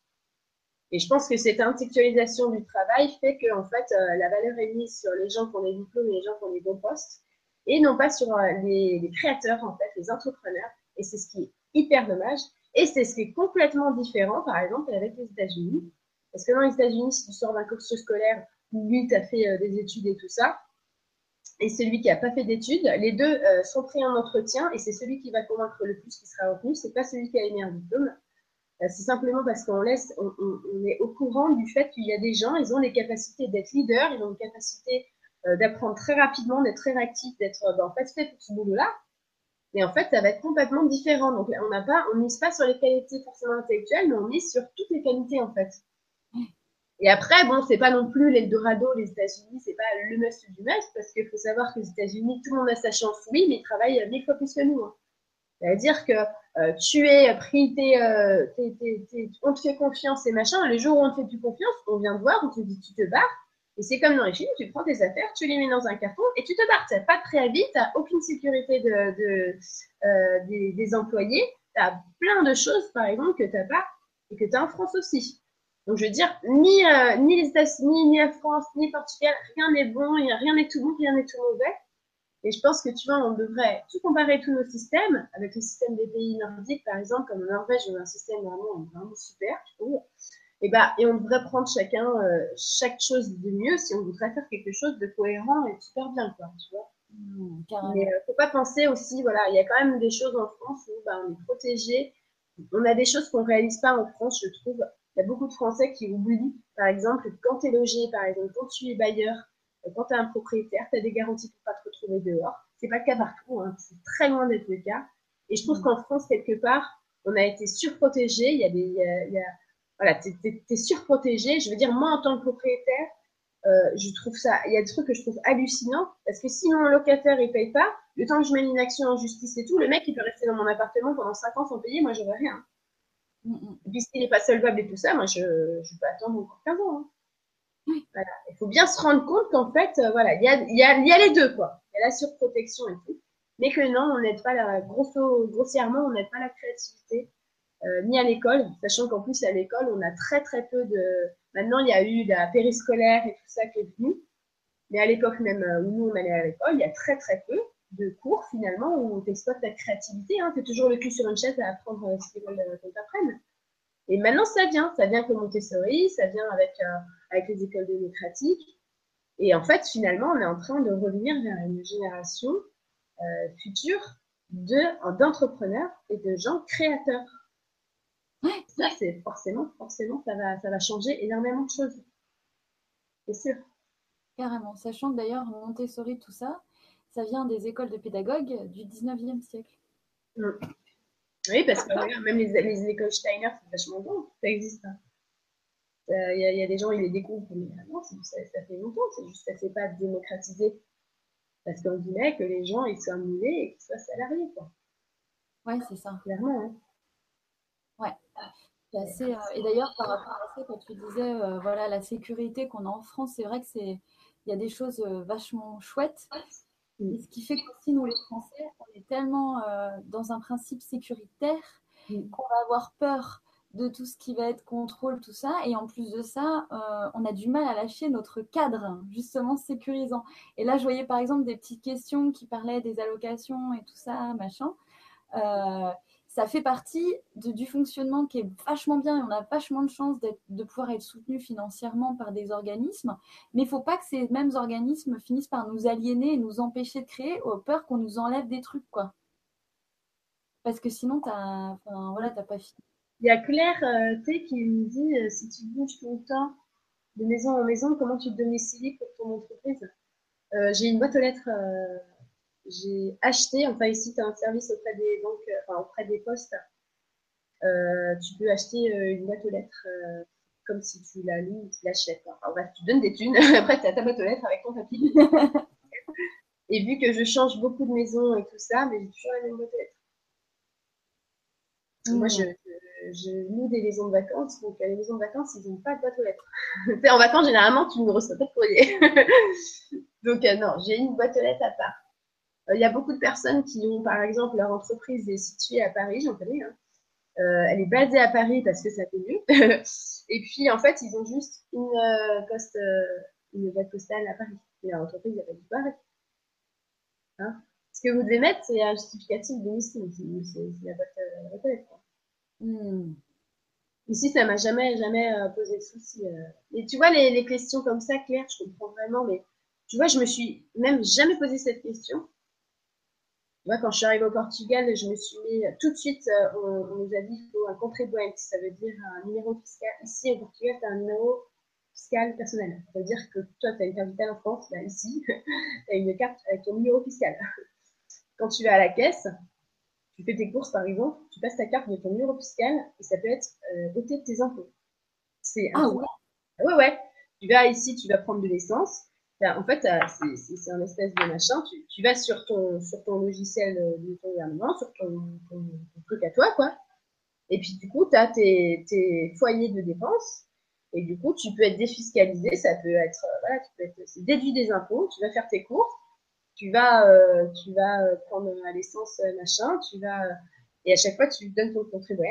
Et je pense que cette intellectualisation du travail fait que, en fait, euh, la valeur est mise sur les gens qui ont des diplômes et les gens qui ont des bons postes, et non pas sur euh, les, créateurs, en fait, les entrepreneurs. Et c'est ce qui est hyper dommage. Et c'est ce qui est complètement différent, par exemple, avec les États-Unis. Parce que dans les États-Unis, si tu sors d'un cursus scolaire où lui, tu as fait des études et tout ça, et celui qui n'a pas fait d'études, les deux euh, sont pris en entretien et c'est celui qui va convaincre le plus qui sera retenu, c'est pas celui qui a émis un diplôme. Euh, c'est simplement parce qu'on laisse, on, est au courant du fait qu'il y a des gens, ils ont les capacités d'être leaders, ils ont les capacités euh, d'apprendre très rapidement, d'être très réactifs, d'être ben, en fait fait pour ce boulot-là. Mais en fait, ça va être complètement différent. Donc, on n'a pas, on mise pas sur les qualités forcément intellectuelles, mais on mise sur toutes les qualités en fait. Et après, bon, c'est pas non plus l'Eldorado, les États-Unis, c'est pas le must du must, parce qu'il faut savoir que les États-Unis, tout le monde a sa chance, oui, mais ils travaillent mille fois plus que nous. Hein. C'est-à-dire que euh, tu es pris, euh, on te fait confiance et machin, les jours où on te fait plus confiance, on vient te voir, on te dit tu te barres, et c'est comme dans les films, tu prends tes affaires, tu les mets dans un carton et tu te barres. Tu n'as pas de préavis, tu n'as aucune sécurité de, euh, des, des, employés, tu as plein de choses, par exemple, que tu n'as pas et que tu as en France aussi. Donc, je veux dire, ni, euh, ni les États-Unis, ni la France, ni le Portugal, rien n'est bon, rien n'est tout bon, rien n'est tout mauvais. Et je pense que, tu vois, on devrait tout comparer tous nos systèmes, avec le système des pays nordiques, par exemple, comme en Norvège, on a un système vraiment, vraiment super, je trouve. Et, bah, et on devrait prendre chacun euh, chaque chose de mieux si on voudrait faire quelque chose de cohérent et de super bien, quoi, tu vois. Mmh, Mais euh, faut pas penser aussi, voilà, il y a quand même des choses en France où bah, on est protégé. On a des choses qu'on réalise pas en France, je trouve. Il y a beaucoup de Français qui oublient, par exemple, que quand tu es logé, par exemple, quand tu es bailleur, euh, quand tu es un propriétaire, tu as des garanties pour pas te retrouver dehors. C'est pas le cas partout, hein. c'est très loin d'être le cas. Et je trouve mmh. qu'en France, quelque part, on a été surprotégé. Il y a des, il y a, voilà, t'es, es, surprotégé. Je veux dire, moi, en tant que propriétaire, euh, je trouve ça, il y a des trucs que je trouve hallucinants parce que si mon locataire il paye pas, le temps que je mène une action en justice et tout, le mec il peut rester dans mon appartement pendant 5 ans sans payer, moi j'aurais rien. Mm, mm. Puisqu'il n'est pas solvable et tout ça, moi, je, je peux attendre encore 15 ans. Hein. Voilà. Il faut bien se rendre compte qu'en fait, euh, voilà, il y a, y, a, y a, les deux, quoi. Il y a la surprotection et tout. Mais que non, on n'aide pas la, grosso, grossièrement, on n'aide pas la créativité, euh, ni à l'école, sachant qu'en plus, à l'école, on a très, très peu de. Maintenant, il y a eu la périscolaire et tout ça qui est venu. Mais à l'époque même euh, où nous, on allait à l'école, il y a très, très peu de cours finalement où tu exploites ta créativité. Hein. Tu es toujours le cul sur une chaise à apprendre euh, ce qu'ils veulent euh, qu'on t'apprenne. Et maintenant, ça vient. Ça vient avec le Montessori, ça vient avec, euh, avec les écoles démocratiques. Et en fait, finalement, on est en train de revenir vers une génération future d'entrepreneurs et de gens créateurs. Ouais, ça, c'est forcément, forcément, ça va, ça va changer énormément de choses. C'est sûr. Carrément. Sachant que d'ailleurs, Montessori, tout ça, ça vient des écoles de pédagogues du 19e siècle. Mm. Oui, parce que même les, écoles Steiner, c'est vachement bon, ça existe. Hein. Il y, a des gens, ils les découvrent, mais ah non, ça, ça, fait longtemps, c'est juste que ça ne s'est pas démocratisé. Parce qu'on voulait que les gens ils soient moulés et qu'ils soient salariés. Quoi. Ouais, c'est ça. Clairement. Hein. Ouais. Assez, euh, et d'ailleurs, par rapport à ça, quand tu disais euh, voilà, la sécurité qu'on a en France, c'est vrai que c'est il y a des choses euh, vachement chouettes ce qui fait qu'aussi, nous, les Français, on est tellement euh, dans un principe sécuritaire qu'on va avoir peur de tout ce qui va être contrôle, tout ça. Et en plus de ça, euh, on a du mal à lâcher notre cadre, justement, sécurisant. Et là, je voyais par exemple des petites questions qui parlaient des allocations et tout ça, machin. Euh, ça fait partie du fonctionnement qui est vachement bien et on a vachement de chance de pouvoir être soutenu financièrement par des organismes. Mais il ne faut pas que ces mêmes organismes finissent par nous aliéner et nous empêcher de créer au peur qu'on nous enlève des trucs, quoi. Parce que sinon, tu n'as pas fini. Il y a Claire euh, qui me dit euh, si tu bouges le temps de maison en maison, comment tu te domicilies pour ton entreprise? Euh, J'ai une boîte aux lettres j'ai acheté, enfin ici tu as un service auprès des banques, euh, enfin auprès des postes. Euh, tu peux acheter euh, une boîte aux lettres comme si tu la loues ou tu l'achètes. Enfin tu donnes des thunes, après tu as ta boîte aux lettres avec ton papier. Et vu que je change beaucoup de maisons et tout ça, mais j'ai toujours la même boîte aux lettres. Moi, je, je, loue des maisons de vacances. Donc, les maisons de vacances, ils n'ont pas de boîte aux lettres. en vacances, généralement, tu ne reçois pas de courrier. donc, non, j'ai une boîte aux lettres à part. Il y a beaucoup de personnes qui ont, par exemple, leur entreprise est située à Paris, j'en connais. Hein. elle est basée à Paris parce que ça fait mieux. Et puis, en fait, ils ont juste une poste, une boîte postale à Paris. Et leur entreprise, elle pas du Paris. Hein ce que vous devez mettre, c'est un justificatif de mission. C'est la boîte reconnaître. Hmm. Ici, ça m'a jamais, jamais euh, posé de soucis. Euh. Et tu vois, les, les, questions comme ça, Claire, je comprends vraiment, mais tu vois, je me suis même jamais posé cette question. Vois, quand je suis arrivée au Portugal, je me suis mis tout de suite, euh, on, nous a dit qu'il faut un contribuent, ça veut dire un numéro fiscal. Ici, au Portugal, tu as un numéro fiscal personnel. Ça veut dire que toi, tu as une carte vitale en France, là, ici, tu as une carte avec ton numéro fiscal. Quand tu vas à la caisse, tu fais tes courses par exemple, tu passes ta carte de ton numéro fiscal et ça peut être euh, de tes impôts. C'est ah ouais. ouais ouais. Tu vas ici, tu vas prendre de l'essence. En fait, c'est un espèce de machin. Tu, vas sur ton logiciel de ton gouvernement, sur ton, truc à toi quoi. Et puis du coup, tu as tes, foyers de dépenses. Et du coup, tu peux être défiscalisé, ça peut être, euh, déduit des impôts, tu vas faire tes courses, tu vas, euh, euh, prendre à l'essence euh, machin, tu vas et à chaque fois tu donnes ton contribuent.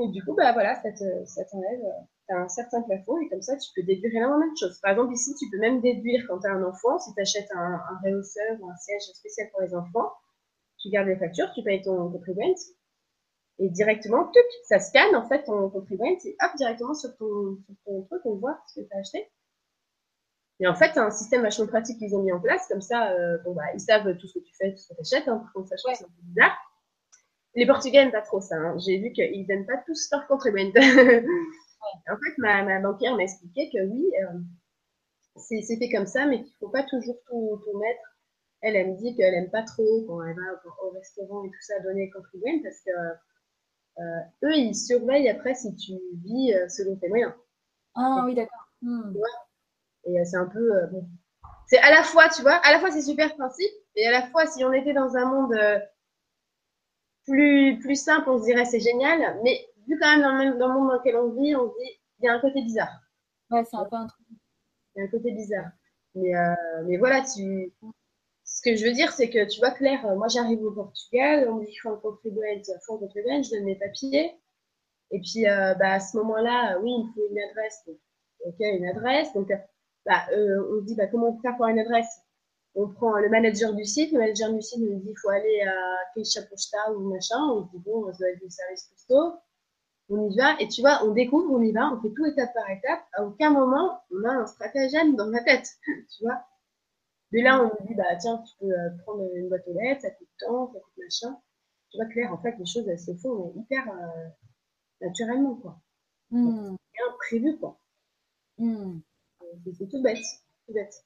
Et du coup, bah voilà, ça t'enlève, tu as un certain plafond et comme ça tu peux déduire énormément de choses. Par exemple, ici, tu peux même déduire quand tu as un enfant, si tu achètes un, un réhausseur ou un siège spécial pour les enfants, tu gardes les factures, tu payes ton contribuent et directement, tuc, ça scanne en fait ton contribuent et hop, directement sur ton, sur ton truc, on voit ce que tu as acheté. Et en fait, un système vachement pratique qu'ils ont mis en place, comme ça, euh, bon, bah, ils savent tout ce que tu fais, tout ce que tu achètes. Hein, par contre, ça, je c'est un peu bizarre. Les Portugais n'aiment pas trop ça. Hein. J'ai vu qu'ils n'aiment pas tous leur contribuent. en fait, ma, ma banquière m'a expliqué que oui, euh, c'est fait comme ça, mais qu'il ne faut pas toujours tout, tout, mettre. Elle, elle me dit qu'elle n'aime pas trop quand elle va au, restaurant et tout ça donner contribuent parce que euh, eux, ils surveillent après si tu vis selon tes moyens. Ah oui, d'accord. Hmm. Et euh, c'est un peu. Euh, bon. C'est à la fois, tu vois, à la fois c'est super principe, et à la fois, si on était dans un monde euh, plus, plus simple, on se dirait c'est génial, mais vu quand même dans le, même, dans le monde dans lequel on vit, on se dit il y a un côté bizarre. Ouais, c'est un peu un truc. Il y a un côté bizarre. Mais, mais voilà, tu, ce que je veux dire, c'est que tu vois, Claire, moi j'arrive au Portugal, on me dit qu'il faut un contribuent, faut un contribuent, je donne mes papiers. Et puis, bah, à ce moment-là, oui, il me faut une adresse. ok, une adresse. Donc, bah, euh, on se dit bah, comment faire pour une adresse? On prend le manager du site, le manager du site nous dit il faut aller à Keisha Posta ou machin, on se dit bon, on doit être du service postaux, on y va, et tu vois, on découvre, on y va, on fait tout étape par étape, à aucun moment on a un stratagème dans la tête, tu vois. De là, on nous dit, bah tiens, tu peux euh, prendre une boîte aux lettres, ça coûte tant, ça coûte machin. Tu vois, Claire, en fait, les choses, elles se font hyper euh, naturellement, quoi. Mm. Bien prévu, quoi. Hmm. C'est tout bête. Tout bête.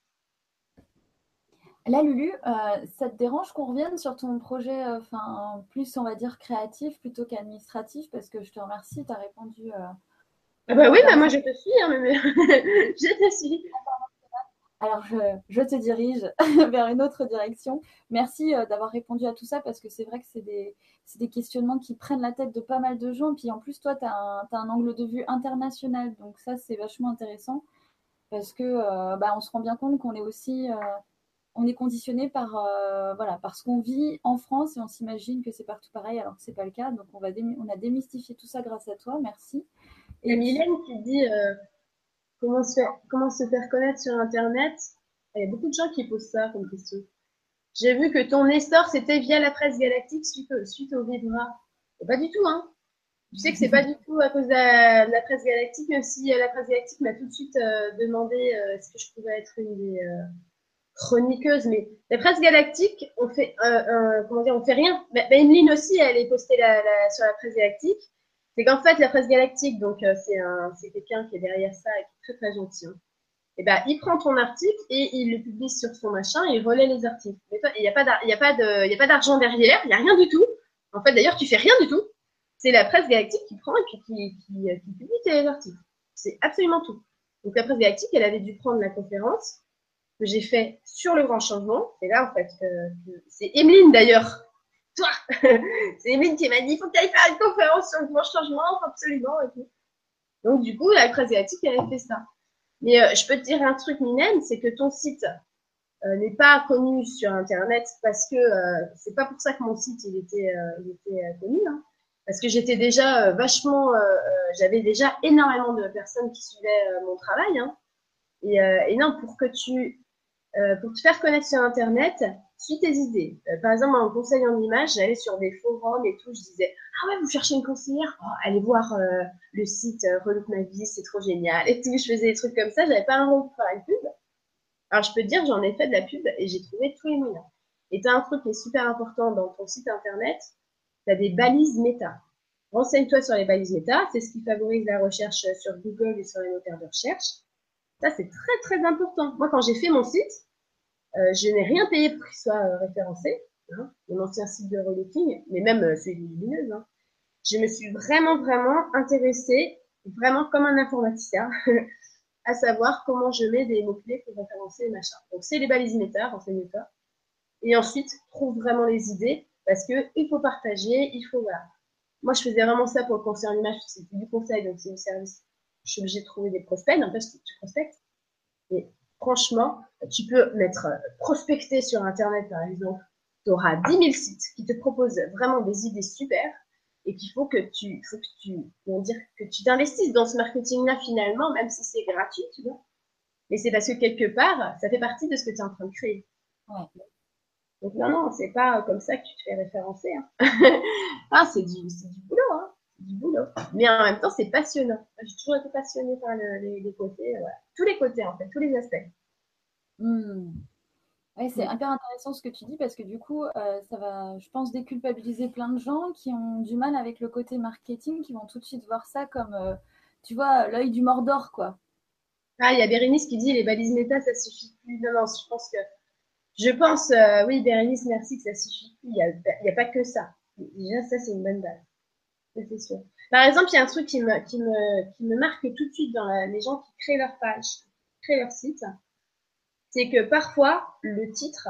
Là, Lulu, euh, ça te dérange qu'on revienne sur ton projet, euh, enfin, plus, on va dire, créatif plutôt qu'administratif? Parce que je te remercie, tu as répondu. Euh, ah bah oui, bah moi je te suis, hein, mais... je te suis. Alors, je, te dirige vers une autre direction. Merci d'avoir répondu à tout ça parce que c'est vrai que c'est des, des, questionnements qui prennent la tête de pas mal de gens. Puis en plus, toi, tu as, as, un angle de vue international. Donc ça, c'est vachement intéressant parce que bah, on se rend bien compte qu'on est aussi on est conditionné par euh, voilà parce qu'on vit en France et on s'imagine que c'est partout pareil alors que c'est pas le cas. Donc on va on a démystifié tout ça grâce à toi. Merci. Et Mylène qui dit comment se faire comment se faire connaître sur internet? Il y a beaucoup de gens qui posent ça comme question. J'ai vu que ton essor c'était via la presse galactique suite au, suite au Vibra. Pas du tout hein. Tu sais que c'est pas du tout à cause de la, presse galactique, même si euh, la presse galactique m'a tout de suite euh, demandé euh, est-ce que je pouvais être une des chroniqueuses. Mais la presse galactique, on fait, comment dire, on fait rien. Mais, mais Emeline aussi, elle est postée sur la presse galactique. C'est qu'en fait, la presse galactique, donc c'est quelqu'un qui est derrière ça et qui est très très gentil. Hein. Et ben, il prend ton article et il le publie sur son machin et il relaie les articles. il n'y a pas d'argent derrière, il n'y a rien du tout. En fait, d'ailleurs, tu fais rien du tout c'est la presse galactique qui prend et puis qui, qui, qui publie tes articles. C'est absolument tout. Donc la presse galactique, elle avait dû prendre la conférence que j'ai fait sur le grand changement. Et là, en fait, c'est Emeline d'ailleurs toi C'est Emile qui m'a dit, il faut que tu ailles faire une conférence sur le grand changement, absolument. Et tout. Donc, du coup, la créative, elle a fait ça. Mais euh, je peux te dire un truc, Minen, c'est que ton site euh, n'est pas connu sur Internet parce que euh, c'est pas pour ça que mon site il était, il était connu. Hein. parce que j'étais déjà vachement, j'avais déjà énormément de personnes qui suivaient mon travail. Hein. et, et, non, pour que tu, pour te faire connaître sur Internet, suis tes idées. Euh, par exemple, en conseil en image, j'allais sur des forums et tout, je disais Ah ouais, vous cherchez une conseillère? Oh, Allez voir euh, le site euh, Relook ma vie, c'est trop génial. Et tout, je faisais des trucs comme ça, j'avais pas un rôle pour faire une pub. Alors, je peux te dire, j'en ai fait de la pub et j'ai trouvé tous les moyens. Et tu as un truc qui est super important dans ton site internet, tu as des balises méta. Renseigne-toi sur les balises méta, c'est ce qui favorise la recherche sur Google et sur les moteurs de recherche. Ça, c'est très très important. Moi, quand j'ai fait mon site, euh, je n'ai rien payé pour qu'il soit euh, référencé, hein, mon ancien site de relooking, mais même euh, celui de Lumineuse. Hein. Je me suis vraiment, vraiment intéressée, vraiment comme un informaticien, à savoir comment je mets des mots-clés pour référencer les machins. Donc, c'est les balises méta, renseigne-toi. Et ensuite, trouve vraiment les idées, parce que il faut partager, il faut, voilà. Moi, je faisais vraiment ça pour le conseil en image, c'est du conseil, donc c'est du service. Je suis obligée de trouver des prospects, n'empêche que tu prospectes. Et franchement, tu peux mettre euh, prospecter sur Internet, par exemple. Tu auras 10 000 sites qui te proposent vraiment des idées super et qu'il faut que tu, faut que tu, dire, que tu t'investisses dans ce marketing-là finalement, même si c'est gratuit, tu vois. Mais c'est parce que quelque part, ça fait partie de ce que tu es en train de créer. Donc non, non, c'est pas comme ça que tu te fais référencer. Hein. ah, c'est du, du boulot, hein. Du boulot. Mais en même temps, c'est passionnant. J'ai toujours été passionnée par les, côtés, voilà. tous les côtés en fait, tous les aspects. Hmm. c'est hyper intéressant ce que tu dis parce que du coup, euh, ça va, je pense, déculpabiliser plein de gens qui ont du mal avec le côté marketing, qui vont tout de suite voir ça comme, euh, tu vois, l'œil du Mordor, quoi. Ah, il y a Bérénice qui dit les balises méta, ça suffit plus. Non, non, je pense que. Je pense, euh, oui, Bérénice, merci que ça suffit plus. Il n'y a, a, pas que ça. Déjà, ça, c'est une bonne base. C'est sûr. Par exemple, il y a un truc qui me, qui me, qui me marque tout de suite dans les gens qui créent leur page, créent leur site c'est que parfois, le titre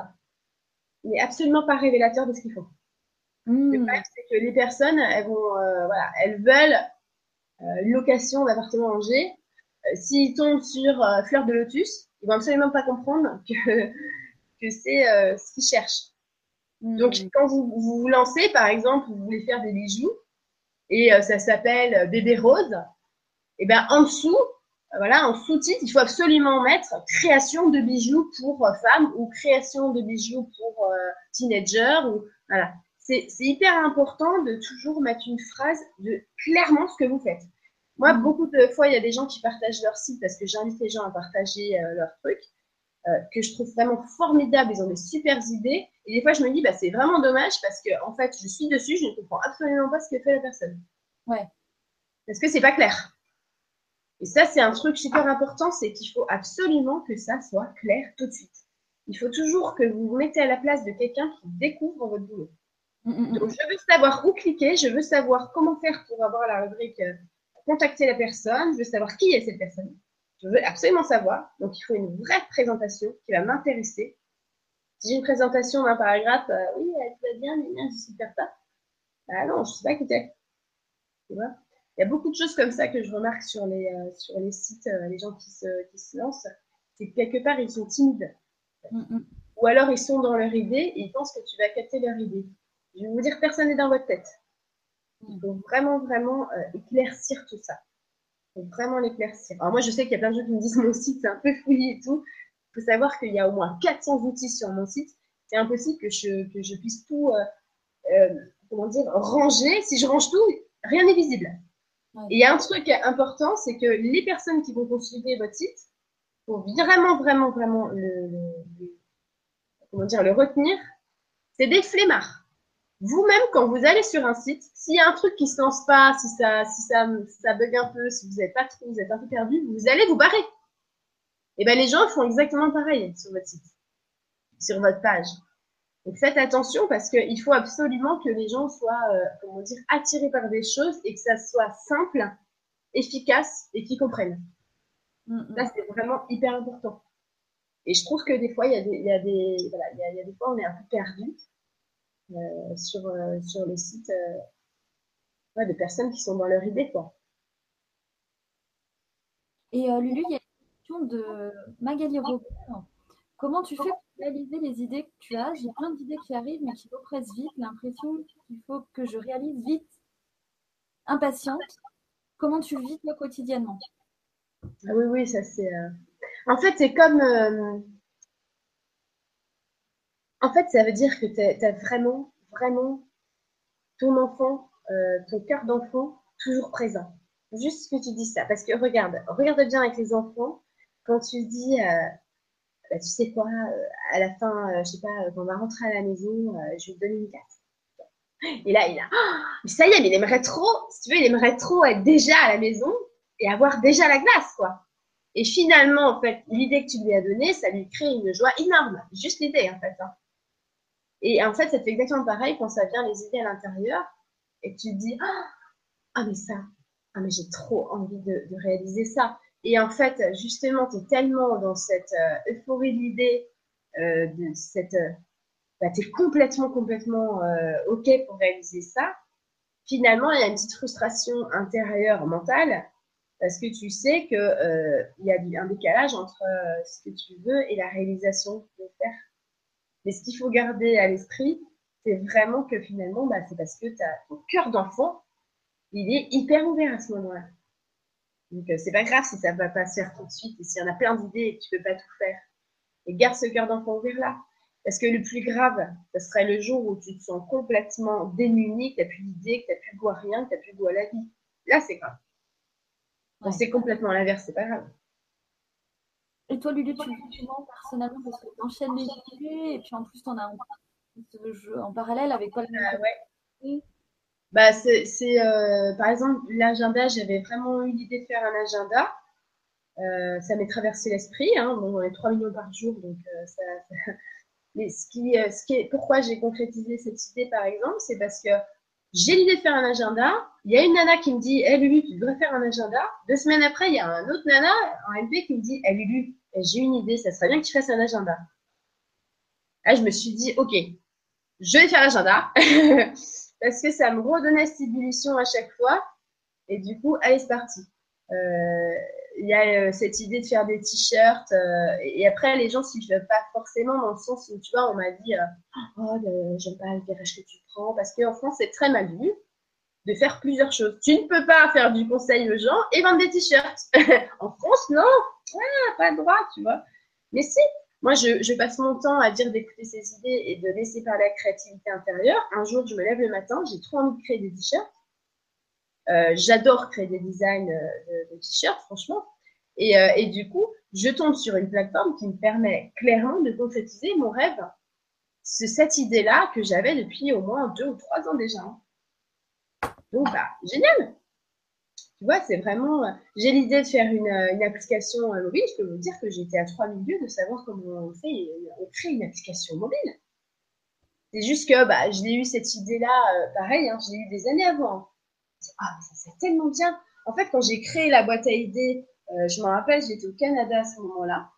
n'est absolument pas révélateur de ce qu'il faut. Le hmm. problème, c'est que les personnes, elles vont, euh, voilà, elles veulent euh, location d'appartement en G. Euh, s'ils tombent sur Fleur de Lotus, ils vont absolument pas comprendre que, que c'est ce qu'ils cherchent. Hmm. Donc, quand vous, vous vous lancez, par exemple, vous voulez faire des bijoux, et ça s'appelle Bébé Rose, et ben en dessous, voilà, en sous-titre, il faut absolument mettre création de bijoux pour euh, femmes ou création de bijoux pour euh, teenagers. Ou, voilà. C'est hyper important de toujours mettre une phrase de clairement ce que vous faites. Moi, mmh. beaucoup de fois, il y a des gens qui partagent leur site parce que j'invite les gens à partager euh, leurs trucs, que je trouve vraiment formidable. Ils ont des super idées. Et des fois, je me dis, bah, c'est vraiment dommage parce que, en fait, je suis dessus, je ne comprends absolument pas ce que fait la personne. Ouais. Parce que c'est pas clair. Et ça, c'est un truc super important, c'est qu'il faut absolument que ça soit clair tout de suite. Il faut toujours que vous vous mettez à la place de quelqu'un qui découvre votre boulot. Mm, mm, mm. Donc, je veux savoir où cliquer, je veux savoir comment faire pour avoir la rubrique euh, contacter la personne, je veux savoir qui est cette personne. Je veux absolument savoir. Donc, il faut une vraie présentation qui va m'intéresser. Si j'ai une présentation d'un paragraphe, euh, oui, elle va bien, mais bien, je ne sais pas. Ah non, je ne sais pas qui t'es. Tu vois? Il y a beaucoup de choses comme ça que je remarque sur les, euh, sur les sites, euh, les gens qui se, qui se lancent. C'est que quelque part, ils sont timides. Mm, mm. Ou alors, ils sont dans leur idée et ils pensent que tu vas capter leur idée. Je vais vous dire, personne n'est dans votre tête. Il faut vraiment, vraiment éclaircir tout ça. Il faut vraiment l'éclaircir. Alors, moi, je sais qu'il y a plein de gens qui me disent mon site, c'est un peu fouillé et tout. Il faut savoir qu'il y a au moins 400 outils sur mon site. C'est impossible que je, que je puisse tout, comment dire, ranger. Si je range tout, rien n'est visible. Et il y a un truc important, c'est que les personnes qui vont consulter votre site, faut vraiment, vraiment, vraiment le, comment dire, le retenir, c'est des flemmards. Vous-même, quand vous allez sur un site, s'il y a un truc qui se lance pas, si ça, si ça, ça bug un peu, si vous n'êtes pas trop, vous êtes un peu perdu, vous allez vous barrer. Et ben les gens font exactement pareil sur votre site, sur votre page. Donc faites attention parce qu'il faut absolument que les gens soient, euh, comment dire, attirés par des choses et que ça soit simple, efficace et qu'ils comprennent. Mm, mm. Ça, c'est vraiment hyper important. Et je trouve que des fois, il y a des, il y a des, voilà, il y a, des fois, on est un peu perdu. Sur, sur le site de personnes qui sont dans leur idée. Quoi. Et Lulu, il y a une question de Magali Robert. Comment tu fais pour réaliser les idées que tu as? J'ai plein d'idées qui arrivent, mais qui repressent vite. L'impression qu'il faut que je réalise vite, impatiente. Comment tu vis toi quotidiennement? Ah Oui, oui, ça c'est. En fait, c'est comme. En fait, ça veut dire que tu as vraiment, vraiment ton enfant, euh, ton cœur d'enfant toujours présent. Juste que tu dis ça. Parce que regarde, regarde bien avec les enfants, quand tu dis, euh, bah, tu sais quoi, euh, à la fin, je sais pas, quand on va rentrer à la maison, je vais te donner une carte. Et là, il a, oh, ça y est, mais il aimerait trop, si tu veux, il aimerait trop être déjà à la maison et avoir déjà la glace, quoi. Et finalement, en fait, l'idée que tu lui as donnée, ça lui crée une joie énorme. Juste l'idée, en fait. Hein. Et en fait, ça fait exactement pareil quand ça vient les idées à l'intérieur et tu te dis ah, ah mais ça, ah mais j'ai trop envie de, réaliser ça. Et en fait, justement, tu es tellement dans cette euh, euphorie de l'idée, euh, de cette, euh, bah, tu es complètement, complètement OK pour réaliser ça. Finalement, il y a une petite frustration intérieure mentale parce que tu sais qu'il il y a un décalage entre ce que tu veux et la réalisation que tu veux faire. Mais ce qu'il faut garder à l'esprit, c'est vraiment que finalement, bah, c'est parce que as ton cœur d'enfant, il est hyper ouvert à ce moment-là. Donc, euh, c'est pas grave si ça va pas se faire tout de suite et s'il y en a plein d'idées et que tu peux pas tout faire. Et garde ce cœur d'enfant ouvert là. Parce que le plus grave, ce serait le jour où tu te sens complètement démuni, que tu n'as plus d'idées, que tu n'as plus goût à rien, que tu n'as plus goût à la vie. Là, c'est grave. C'est complètement l'inverse, c'est pas grave. Et toi, Lulu, tu comment personnellement Parce que tu enchaînes les idées et puis en plus, tu en as en parallèle avec quoi ouais. bah, c'est, euh, par exemple, l'agenda, j'avais vraiment eu l'idée de faire un agenda. Euh, ça m'est traversé l'esprit. Hein. Bon, on est 3 millions par jour, donc euh, ça, Mais ce qui, ce qui pourquoi j'ai concrétisé cette idée, par exemple, c'est parce que j'ai l'idée de faire un agenda. Il y a une nana qui me dit, hé Lulu, tu devrais faire un agenda. Deux semaines après, il y a un autre nana en MP qui me dit, hé Lulu, j'ai une idée, ça serait bien que tu fasses un agenda. Je me suis dit, ok, je vais faire l'agenda parce que ça me redonnait cette ébullition à chaque fois. Et du coup, allez, c'est parti. Euh, il y a euh, cette idée de faire des t-shirts. Euh, et après, les gens veulent pas forcément dans le sens où, tu vois, on m'a dit Oh, j'aime pas le virage que tu prends. Parce qu'en France, c'est très mal vu de faire plusieurs choses. Tu ne peux pas faire du conseil aux gens et vendre des t-shirts. en France, non, pas le droit, tu vois. Mais si, moi, je, passe mon temps à dire d'écouter ses idées et de laisser parler la créativité intérieure. Un jour, je me lève le matin, j'ai trop envie de créer des t-shirts. Euh, j'adore créer des designs euh, de, t-shirts, franchement. Et, euh, et, du coup, je tombe sur une plateforme qui me permet clairement de concrétiser mon rêve. C'est cette idée-là que j'avais depuis au moins deux ou trois ans déjà. Donc, bah, génial tu vois, c'est vraiment. Euh, j'ai l'idée de faire une, euh, application euh, mobile. Je peux vous dire que j'étais à trois milieux de savoir comment on fait, on crée une application mobile. C'est juste que bah, je l'ai eu cette idée-là, pareil, hein, je l'ai eu des années avant. Ah, ça c'est tellement bien. En fait, quand j'ai créé la boîte à idées, je m'en rappelle, j'étais au Canada à ce moment-là.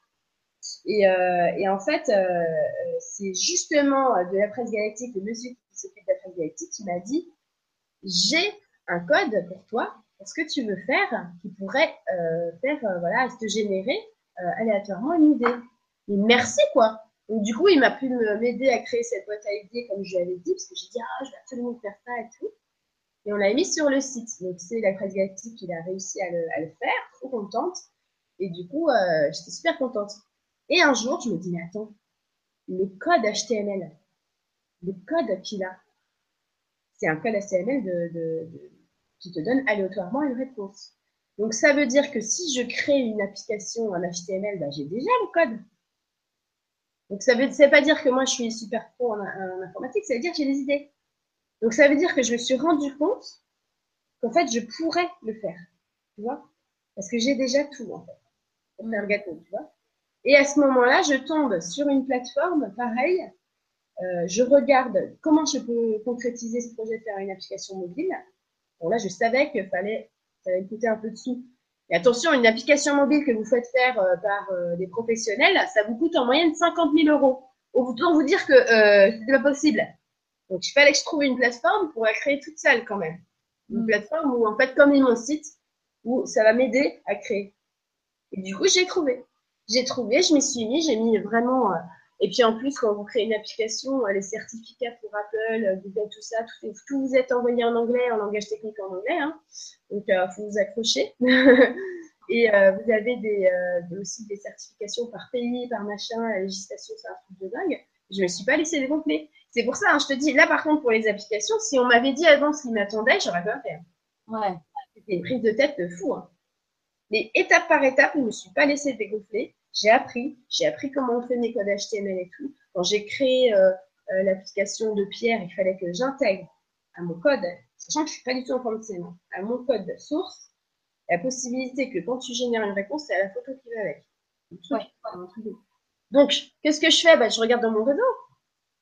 Et, en fait, c'est justement de la presse galactique, le monsieur qui s'occupe de la presse galactique, qui m'a dit J'ai un code pour toi est-ce que tu veux faire qui pourrait euh, faire, euh, voilà, te générer euh, aléatoirement une idée? Et merci, quoi. Donc, du coup, il m'a pu m'aider à créer cette boîte à idées, comme je lui avais dit, parce que j'ai dit, ah, je vais absolument faire ça et tout. Et on l'a mis sur le site. Donc, c'est la presse galactique qui a réussi à le, faire, trop contente. Et du coup, j'étais super contente. Et un jour, je me dis, mais attends, le code HTML, le code qu'il a, c'est un code HTML de qui te donne aléatoirement une réponse. Donc ça veut dire que si je crée une application en HTML, bah, j'ai déjà le code. Donc ça ne veut pas dire que moi je suis super pro en, informatique, ça veut dire que j'ai des idées. Donc ça veut dire que je me suis rendu compte qu'en fait je pourrais le faire. Tu vois Parce que j'ai déjà tout en fait pour le gâteau, tu vois Et à ce moment-là, je tombe sur une plateforme pareil. Euh, je regarde comment je peux concrétiser ce projet de faire une application mobile. Bon, là, je savais qu'il fallait, ça allait coûter un peu de sous. Et attention, une application mobile que vous faites faire euh, par euh, des professionnels, ça vous coûte en moyenne 50 000 euros. Autant vous dire que euh, c'est pas possible. Donc, il fallait que je trouve une plateforme pour la créer toute seule quand même. Une Mm. plateforme où, en fait, comme mon site, où ça va m'aider à créer. Et du coup, j'ai trouvé. J'ai trouvé, je m'y suis mis, j'ai mis vraiment. Euh, et puis en plus, quand vous créez une application, euh, les certificats pour Apple, euh, Google, tout ça, tout, vous est envoyé en anglais, en langage technique en anglais. Hein. Donc, il faut vous accrocher. et euh, vous avez des, euh, aussi des certifications par pays, par machin, la législation, c'est un truc de dingue. Je me suis pas laissé dégonfler. C'est pour ça, hein, je te dis, là par contre, pour les applications, si on m'avait dit avant ce qui m'attendait, j'aurais pas fait. Ouais. C'était une prise de tête de fou. Hein. Mais étape par étape, je ne me suis pas laissée dégonfler. J'ai appris. J'ai appris comment on fait mes codes HTML et tout. Quand j'ai créé euh, euh, l'application de Pierre, il fallait que j'intègre à mon code, sachant que je suis pas du tout informaticien, hein, à mon code source, la possibilité que quand tu génères une réponse, c'est la photo qui va avec. Ouais. Donc, qu'est-ce que je fais? Bah, Je regarde dans mon réseau.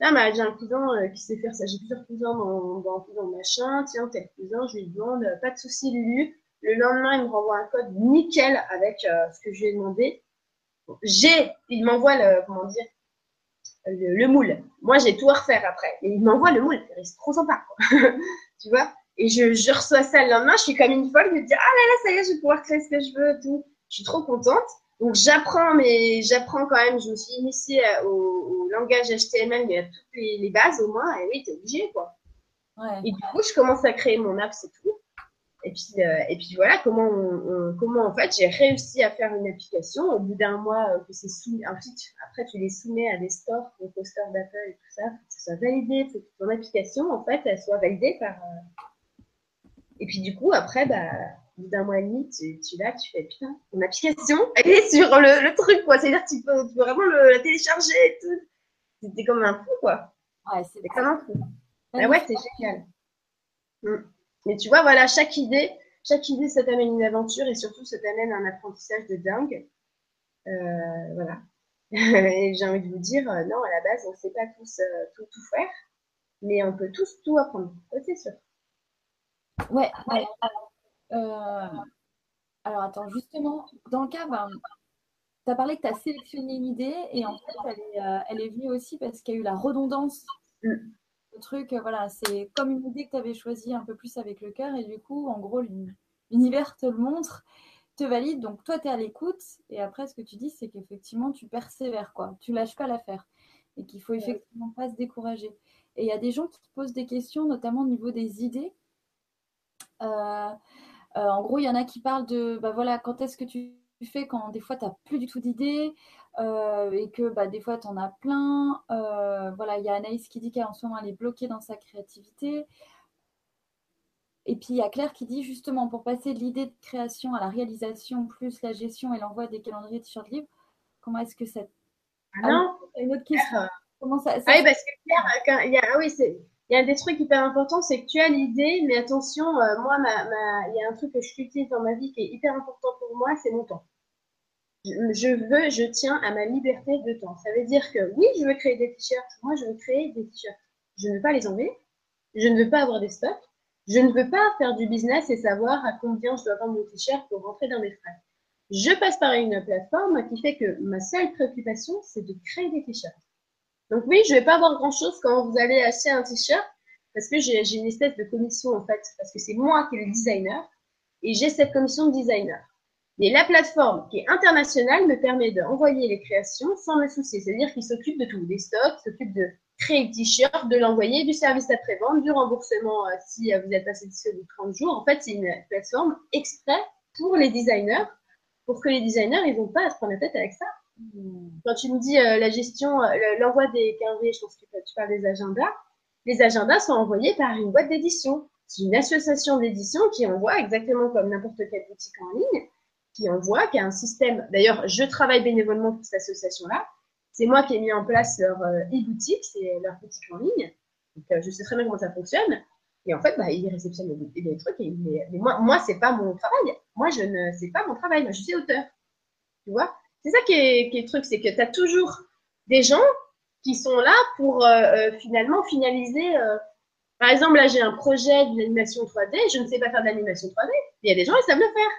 Là, bah, j'ai un cousin euh, qui sait faire ça. J'ai plusieurs cousins dans, dans, dans machin. Tiens, tel cousin, je lui demande, pas de souci, Lulu. Le lendemain, il me renvoie un code nickel avec euh, ce que je lui ai demandé. J'ai, il m'envoie le, comment dire, le, le moule. Moi, j'ai tout à refaire après. Et il m'envoie le moule. C'est trop sympa, quoi. tu vois? Et je, je reçois ça le lendemain. Je suis comme une folle de dire, ah là là, ça y est, je vais pouvoir créer ce que je veux, tout. Je suis trop contente. Donc, j'apprends, mais j'apprends quand même. Je me suis initiée au, au langage HTML, mais à toutes les, les bases au moins. Et oui, t'es obligé, quoi. Ouais. Et du coup, je commence à créer mon app, c'est tout. Et puis, euh, et puis voilà comment, on, on- comment en fait j'ai réussi à faire une application au bout d'un mois euh, que c'est soumis. Après tu les soumets à des stores, des posters d'Apple et tout ça, faut que ça soit validé, faut que ton application en fait elle soit validée par. euh, Et puis du coup après bah au bout d'un mois et demi tu, tu l'as, tu fais putain ton application elle est sur le, le truc quoi, c'est-à-dire tu peux, tu peux vraiment le, la télécharger et tout. C'était comme un fou quoi, Ouais, c'est comme un fou. Ah ouais, c'est génial. Mm. Mais tu vois, voilà, chaque idée, chaque idée, ça t'amène une aventure et surtout, ça t'amène un apprentissage de dingue. Euh, voilà. et j'ai envie de vous dire, euh, non, à la base, on ne sait pas tous euh, tout, tout faire, mais on peut tous tout apprendre. C'est sûr. Ouais, ouais. Alors attends, justement, dans le cas, ben, tu as parlé que tu as sélectionné une idée et en fait, elle est, elle est venue aussi parce qu'il y a eu la redondance. Le truc, euh, voilà, c'est comme une idée que tu avais choisie un peu plus avec le cœur et du coup, en gros, l'uni- l'univers te le montre, te valide. Donc toi, tu es à l'écoute et après, ce que tu dis, c'est qu'effectivement, tu persévères, quoi. Tu lâches pas l'affaire et qu'il faut Ouais. effectivement pas se décourager. Et il y a des gens qui te posent des questions, notamment au niveau des idées. Euh, euh, en gros, il y en a qui parlent de, bah voilà, quand est-ce que tu fais quand des fois tu n'as plus du tout d'idées? Euh, et que bah, des fois tu en as plein. Euh, voilà, il y a Anaïs qui dit qu'en ce moment elle est bloquée dans sa créativité. Et puis il y a Claire qui dit justement pour passer de l'idée de création à la réalisation, plus la gestion et l'envoi des calendriers t-shirts livres, comment est-ce que ça. Ah non Une autre question. Claire, euh, Comment ça, ça Ah oui, parce que Pierre, quand il y a, ah oui, c'est, il y a des trucs hyper importants, c'est que tu as l'idée, mais attention, euh, moi, ma, ma, il y a un truc que je cultive dans ma vie qui est hyper important pour moi, c'est mon temps. Je, veux, je tiens à ma liberté de temps. Ça veut dire que oui, je veux créer des t-shirts. Moi, je veux créer des t-shirts. Je ne veux pas les enlever. Je ne veux pas avoir des stocks. Je ne veux pas faire du business et savoir à combien je dois vendre mon t-shirt pour rentrer dans mes frais. Je passe par une plateforme qui fait que ma seule préoccupation, c'est de créer des t-shirts. Donc oui, je vais pas avoir grand chose quand vous allez acheter un t-shirt parce que j'ai une espèce de commission en fait, parce que c'est moi qui est le designer et j'ai cette commission de designer. Mais la plateforme qui est internationale me permet d'envoyer les créations sans me soucier. C'est-à-dire qu'il s'occupe de tout, des stocks, s'occupe de créer le t-shirt, de l'envoyer, du service après-vente, du remboursement euh, si euh, vous êtes pas satisfait au bout de 30 jours. En fait, c'est une plateforme exprès pour les designers, pour que les designers, ils n'ont pas à se prendre la tête avec ça. Quand tu me dis euh, la gestion, le- l'envoi des calendriers, je pense que tu parles des agendas. Les agendas sont envoyés par une boîte d'édition. C'est une association d'édition qui envoie exactement comme n'importe quelle boutique en ligne, qui envoie, qui a un système. D'ailleurs, je travaille bénévolement pour cette association-là. C'est moi qui ai mis en place leur euh, e-boutique, c'est leur boutique en ligne. Donc, euh, je sais très bien comment ça fonctionne. Et en fait, bah, ils réceptionnent les, les trucs. Mais moi, moi c'est pas mon travail. Moi, je ne, c'est pas mon travail. Moi, je suis auteur. Tu vois? C'est ça qui est, le truc, c'est que tu as toujours des gens qui sont là pour euh, finalement finaliser. Par exemple, là, j'ai un projet d'une animation 3D. Je ne sais pas faire d'animation 3D. Mais il y a des gens qui savent le faire.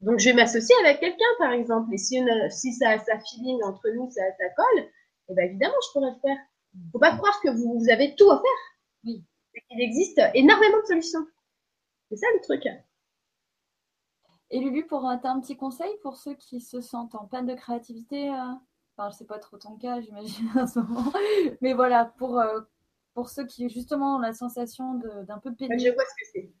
Donc, je vais m'associer avec quelqu'un, par exemple. Et si, si ça, ça filine entre nous, ça, ça colle, eh ben, évidemment, je pourrais le faire. Faut pas croire que vous, avez tout à faire. Oui. Il existe énormément de solutions. C'est ça le truc. Et Lulu, pour as un petit conseil pour ceux qui se sentent en panne de créativité, euh, enfin sais pas trop ton cas, j'imagine en ce moment, mais voilà, pour, euh, pour ceux qui justement ont la sensation d'un peu de pénible. Je vois ce que c'est.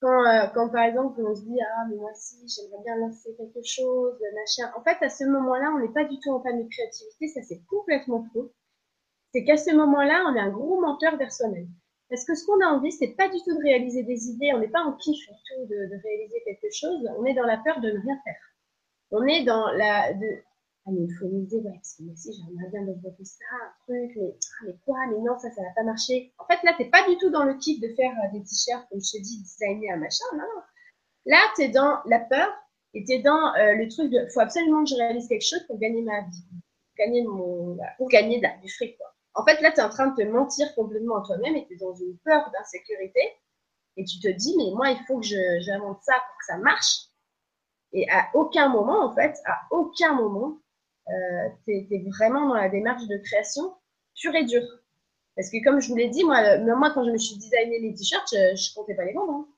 Quand, euh, quand, par exemple on se dit ah mais moi aussi j'aimerais bien lancer quelque chose, machin. En fait à ce moment-là on n'est pas du tout en panne de créativité, ça c'est complètement faux. C'est qu'à ce moment-là on est un gros menteur vers soi-même. Parce que ce qu'on a envie, c'est pas du tout de réaliser des idées, on n'est pas en kiff surtout de, de, réaliser quelque chose, on est dans la peur de ne rien faire. On est dans la. De... Ah, mais il faut dire, ouais, parce que moi aussi j'aimerais bien développer ça, un truc, mais, ah, mais quoi, mais non, ça, ça va pas marcher. En fait, là, t'es pas du tout dans le kiff de faire euh, des t-shirts, comme je te dis, designer un machin, non. Là, t'es dans la peur et t'es dans euh, le truc de, faut absolument que je réalise quelque chose pour gagner ma vie, gagner mon, pour gagner du fric, quoi. En fait, là, tu es en train de te mentir complètement à toi-même et tu es dans une peur d'insécurité. Et tu te dis, mais moi, il faut que j'invente ça pour que ça marche. Et à aucun moment, en fait, à aucun moment, euh, tu es, vraiment dans la démarche de création pure et dure. Parce que comme je vous l'ai dit, moi, moi, quand je me suis designé les t-shirts, je, ne comptais pas les vendre. Hein.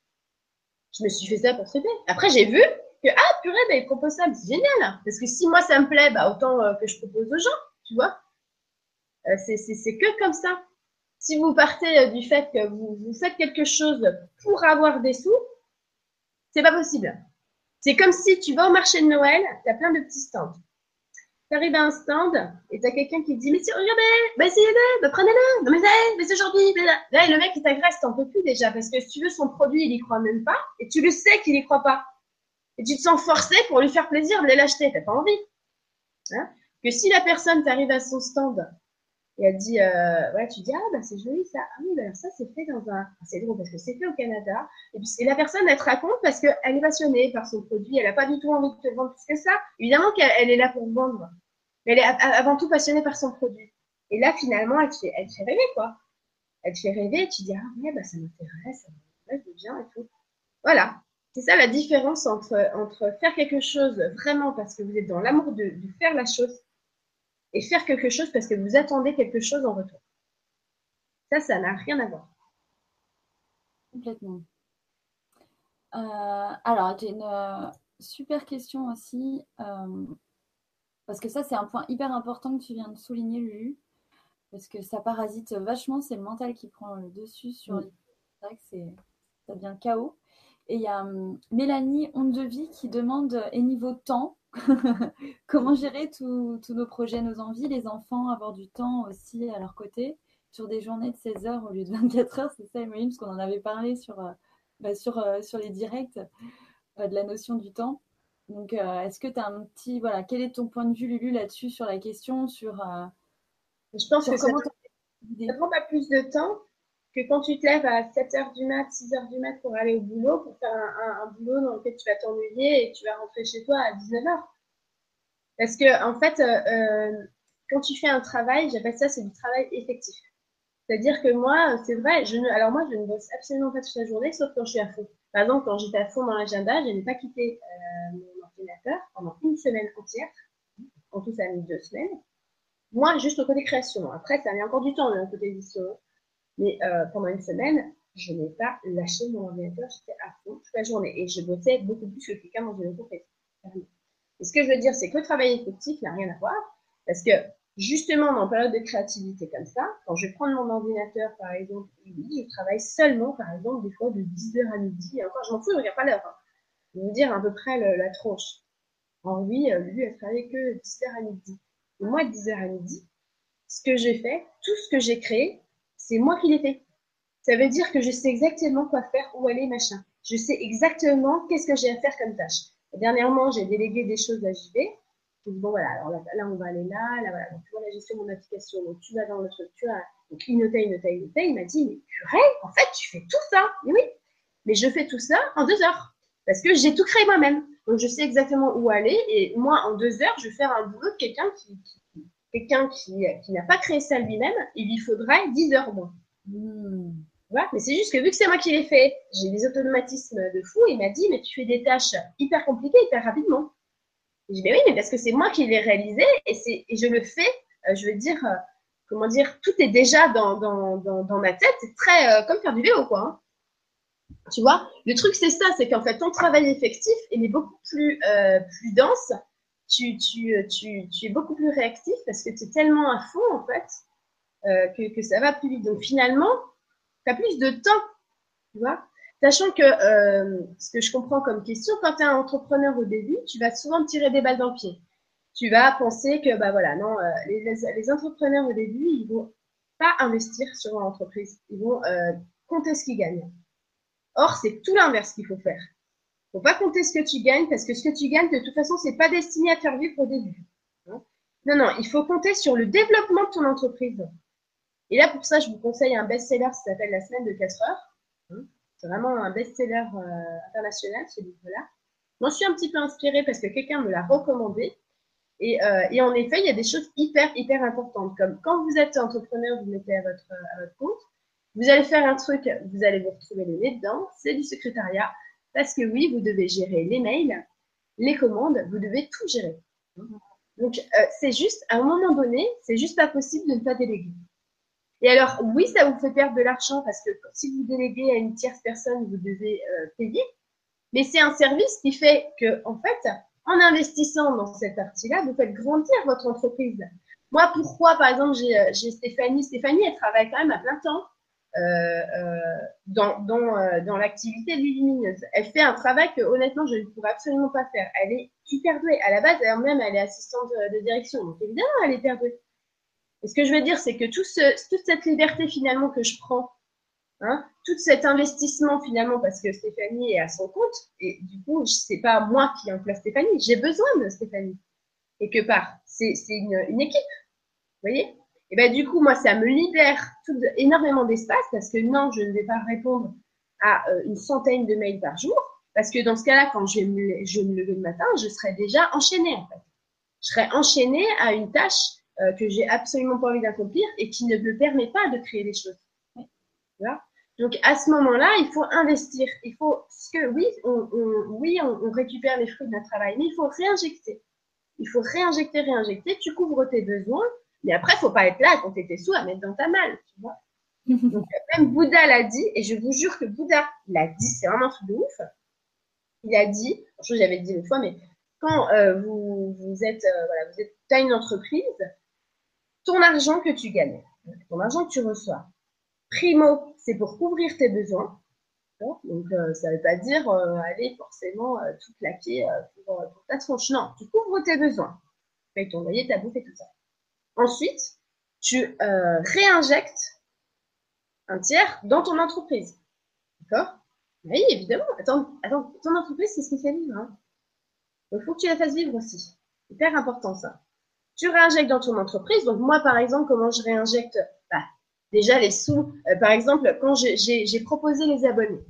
Je me suis fait ça pour se Après, j'ai vu que, ah, purée, bah, ils proposent ça, c'est génial. Parce que si moi, ça me plaît, bah, autant euh, que je propose aux gens, tu vois. Euh, c'est que comme ça. Si vous partez euh, du fait que vous, vous faites quelque chose pour avoir des sous, c'est pas possible. C'est comme si tu vas au marché de Noël, tu as plein de petits stands. Tu à un stand et tu as quelqu'un qui te dit Mais si, regardez, bah prenez-le, mais, mais c'est aujourd'hui. Là, le mec, il t'agresse, t'en peux plus déjà parce que si tu veux son produit, il y croit même pas et tu le sais qu'il y croit pas. Et tu te sens forcé pour lui faire plaisir de l'acheter, t'as pas envie. Hein que si la personne t'arrive à son stand et elle dit, euh, tu dis, ah, bah, c'est joli ça. Ah oui, bah, ça, c'est fait dans un. c'est drôle parce que c'est fait au Canada. Et puis, et la personne, elle te raconte parce qu'elle est passionnée par son produit. Elle n'a pas du tout envie de te vendre plus que ça. Évidemment qu'elle est là pour vendre. Mais elle est avant tout passionnée par son produit. Et là, finalement, elle te fait, elle te fait rêver, quoi. Elle te fait rêver et tu dis, ah, ouais, bah, ça m'intéresse, ça m'intéresse bien et tout. Voilà. C'est ça la différence entre, entre faire quelque chose vraiment parce que vous êtes dans l'amour de faire la chose et faire quelque chose parce que vous attendez quelque chose en retour. Ça, ça n'a rien à voir. Complètement. Euh, alors, j'ai une euh, super question aussi, euh, parce que ça, c'est un point hyper important que tu viens de souligner, Lulu, parce que ça parasite vachement, c'est le mental qui prend le dessus sur les... C'est vrai que c'est... ça devient chaos. Et il y a hum, Mélanie Honte de Vie qui demande, et niveau temps, Comment gérer tous nos projets, nos envies, les enfants, avoir du temps aussi à leur côté sur des journées de 16 heures au lieu de 24 heures, c'est ça, Emeline, parce qu'on en avait parlé sur, euh, bah, sur, euh, sur les directs euh, de la notion du temps. Donc, est-ce que tu as un petit. Voilà, quel est ton point de vue, Lulu, là-dessus, sur la question sur, Je pense que ça, ça prend pas plus de temps que quand tu te lèves à 7 h du mat, 6 h du mat pour aller au boulot, pour faire un, boulot dans lequel tu vas t'ennuyer et tu vas rentrer chez toi à 19 h Parce que, en fait, euh, euh, quand tu fais un travail, j'appelle ça, c'est du travail effectif. C'est-à-dire que moi, c'est vrai, alors moi, je ne bosse absolument pas toute la journée, sauf quand je suis à fond. Par exemple, quand j'étais à fond dans l'agenda, je n'ai pas quitté euh, mon ordinateur pendant une semaine entière. En tout, ça a mis deux semaines. Moi, juste au côté création. Après, ça mis encore du temps, le côté édition. Mais euh, pendant une semaine, je n'ai pas lâché mon ordinateur, j'étais à fond toute la journée et je bossais beaucoup plus que quelqu'un dans une entreprise. Et ce que je veux dire, c'est que le travail effectif n'a rien à voir parce que justement, dans une période de créativité comme ça, quand je vais prendre mon ordinateur, par exemple, je travaille seulement, par exemple, des fois de 10h à midi. Et encore, je m'en fous, je regarde pas l'heure. Hein. Je vais vous dire à peu près la tronche. En oui, euh, lui, elle travaille que 10h à midi. Moi, 10h à midi, ce que j'ai fait, tout ce que j'ai créé, c'est moi qui l'ai fait. Ça veut dire que je sais exactement quoi faire, où aller, machin. Je sais exactement qu'est-ce que j'ai à faire comme tâche. dernièrement, j'ai délégué des choses à JV. bon, voilà, alors là, on va aller là, là, voilà. Donc, tu vois la gestion de mon application. Donc, tu vas dans le truc, tu as, donc, il notait, il notait, il notait. Il m'a dit, mais purée, en fait, tu fais tout ça. Mais oui. Mais je fais tout ça en deux heures. Parce que j'ai tout créé moi-même. Donc, je sais exactement où aller. Et moi, en deux heures, je vais faire un boulot de quelqu'un qui quelqu'un qui, qui n'a pas créé ça lui-même, il lui faudrait 10 heures moins. Hmm. Voilà. Mais c'est juste que vu que c'est moi qui l'ai fait, j'ai des automatismes de fou. Il m'a dit, mais tu fais des tâches hyper compliquées, hyper rapidement. J'ai dit, mais oui, mais parce que c'est moi qui l'ai réalisé et, et je le fais, euh, je veux dire, euh, comment dire, tout est déjà dans, dans, dans, ma tête. C'est très euh, comme faire du vélo, quoi. Hein. Tu vois, le truc, c'est ça, c'est qu'en fait, ton travail effectif, il est beaucoup plus, plus dense. Tu, tu, tu, tu, es beaucoup plus réactif parce que tu es tellement à fond, en fait, euh, que, que ça va plus vite. Donc, finalement, tu as plus de temps, tu vois. Sachant que euh, ce que je comprends comme question, quand tu es un entrepreneur au début, tu vas souvent tirer des balles dans le pied. Tu vas penser que, bah voilà, non, euh, les, entrepreneurs au début, ils vont pas investir sur leur entreprise. Ils vont euh, compter ce qu'ils gagnent. Or, c'est tout l'inverse qu'il faut faire. Faut pas compter ce que tu gagnes parce que ce que tu gagnes, de toute façon, c'est pas destiné à faire vivre au début. Hein. non, non, il faut compter sur le développement de ton entreprise. Et là, pour ça, je vous conseille un best-seller qui s'appelle La semaine de 4 heures. Hein. c'est vraiment un best-seller euh, international, ce livre-là. J'en suis un petit peu inspirée parce que quelqu'un me l'a recommandé. Et, euh, et, en effet, il y a des choses hyper, hyper importantes. Comme quand vous êtes entrepreneur, vous mettez à votre, à votre compte, vous allez faire un truc, vous allez vous retrouver le nez dedans, c'est du secrétariat. Parce que oui, vous devez gérer les mails, les commandes, vous devez tout gérer. Donc, euh, c'est juste, à un moment donné, c'est juste pas possible de ne pas déléguer. Et alors, oui, ça vous fait perdre de l'argent parce que si vous déléguez à une tierce personne, vous devez euh, payer. Mais c'est un service qui fait que, en fait, en investissant dans cette partie-là, vous faites grandir votre entreprise. Moi, pourquoi, par exemple, euh, j'ai Stéphanie. Stéphanie, elle travaille quand même à plein temps euh, euh, dans, dans, euh, dans l'activité lumineuse. Elle fait un travail que, honnêtement, je ne pourrais absolument pas faire. Elle est hyper douée. À la base, elle-même, elle est assistante de, direction. Donc, évidemment, elle est hyper douée. Et ce que je veux dire, c'est que tout ce, toute cette liberté, finalement, que je prends Hein, tout cet investissement finalement parce que Stéphanie est à son compte et du coup c'est pas moi qui emploie Stéphanie, j'ai besoin de Stéphanie et que part c'est une, une, équipe, vous voyez? Et ben du coup moi ça me libère tout énormément d'espace parce que non je ne vais pas répondre à euh, une centaine de mails par jour parce que dans ce cas-là quand je vais me, je me lever le matin je serai déjà enchaînée en fait, je serai enchaînée à une tâche euh, que j'ai absolument pas envie d'accomplir et qui ne me permet pas de créer des choses. Voilà. Donc à ce moment-là, il faut investir. Il faut, parce que oui, on, oui, on, récupère les fruits de notre travail, mais il faut réinjecter. Il faut réinjecter, réinjecter. Tu couvres tes besoins, mais après, faut pas être là quand tes sous à mettre dans ta malle, tu vois. Donc même Bouddha l'a dit, et je vous jure que Bouddha l'a dit, c'est vraiment un truc de ouf. Il a dit, je j'avais dit une fois, mais quand euh, vous, vous êtes, euh, voilà, vous êtes, as une entreprise, ton argent que tu gagnes, ton argent que tu reçois, Primo, c'est pour couvrir tes besoins. Donc, euh, ça ne veut pas dire euh, aller forcément euh, tout claquer pour, ta tronche. Non, tu couvres tes besoins. Avec ton loyer, ta bouffe et tout ça. Ensuite, tu réinjectes un tiers dans ton entreprise. D'accord? Oui, évidemment. Attends, ton entreprise, c'est ce qui fait vivre. Hein. il faut que tu la fasses vivre aussi. Hyper important ça. Tu réinjectes dans ton entreprise. Donc moi, par exemple, comment je réinjecte? Bah, déjà les sous. Euh, par exemple, quand j'ai proposé les abonnés,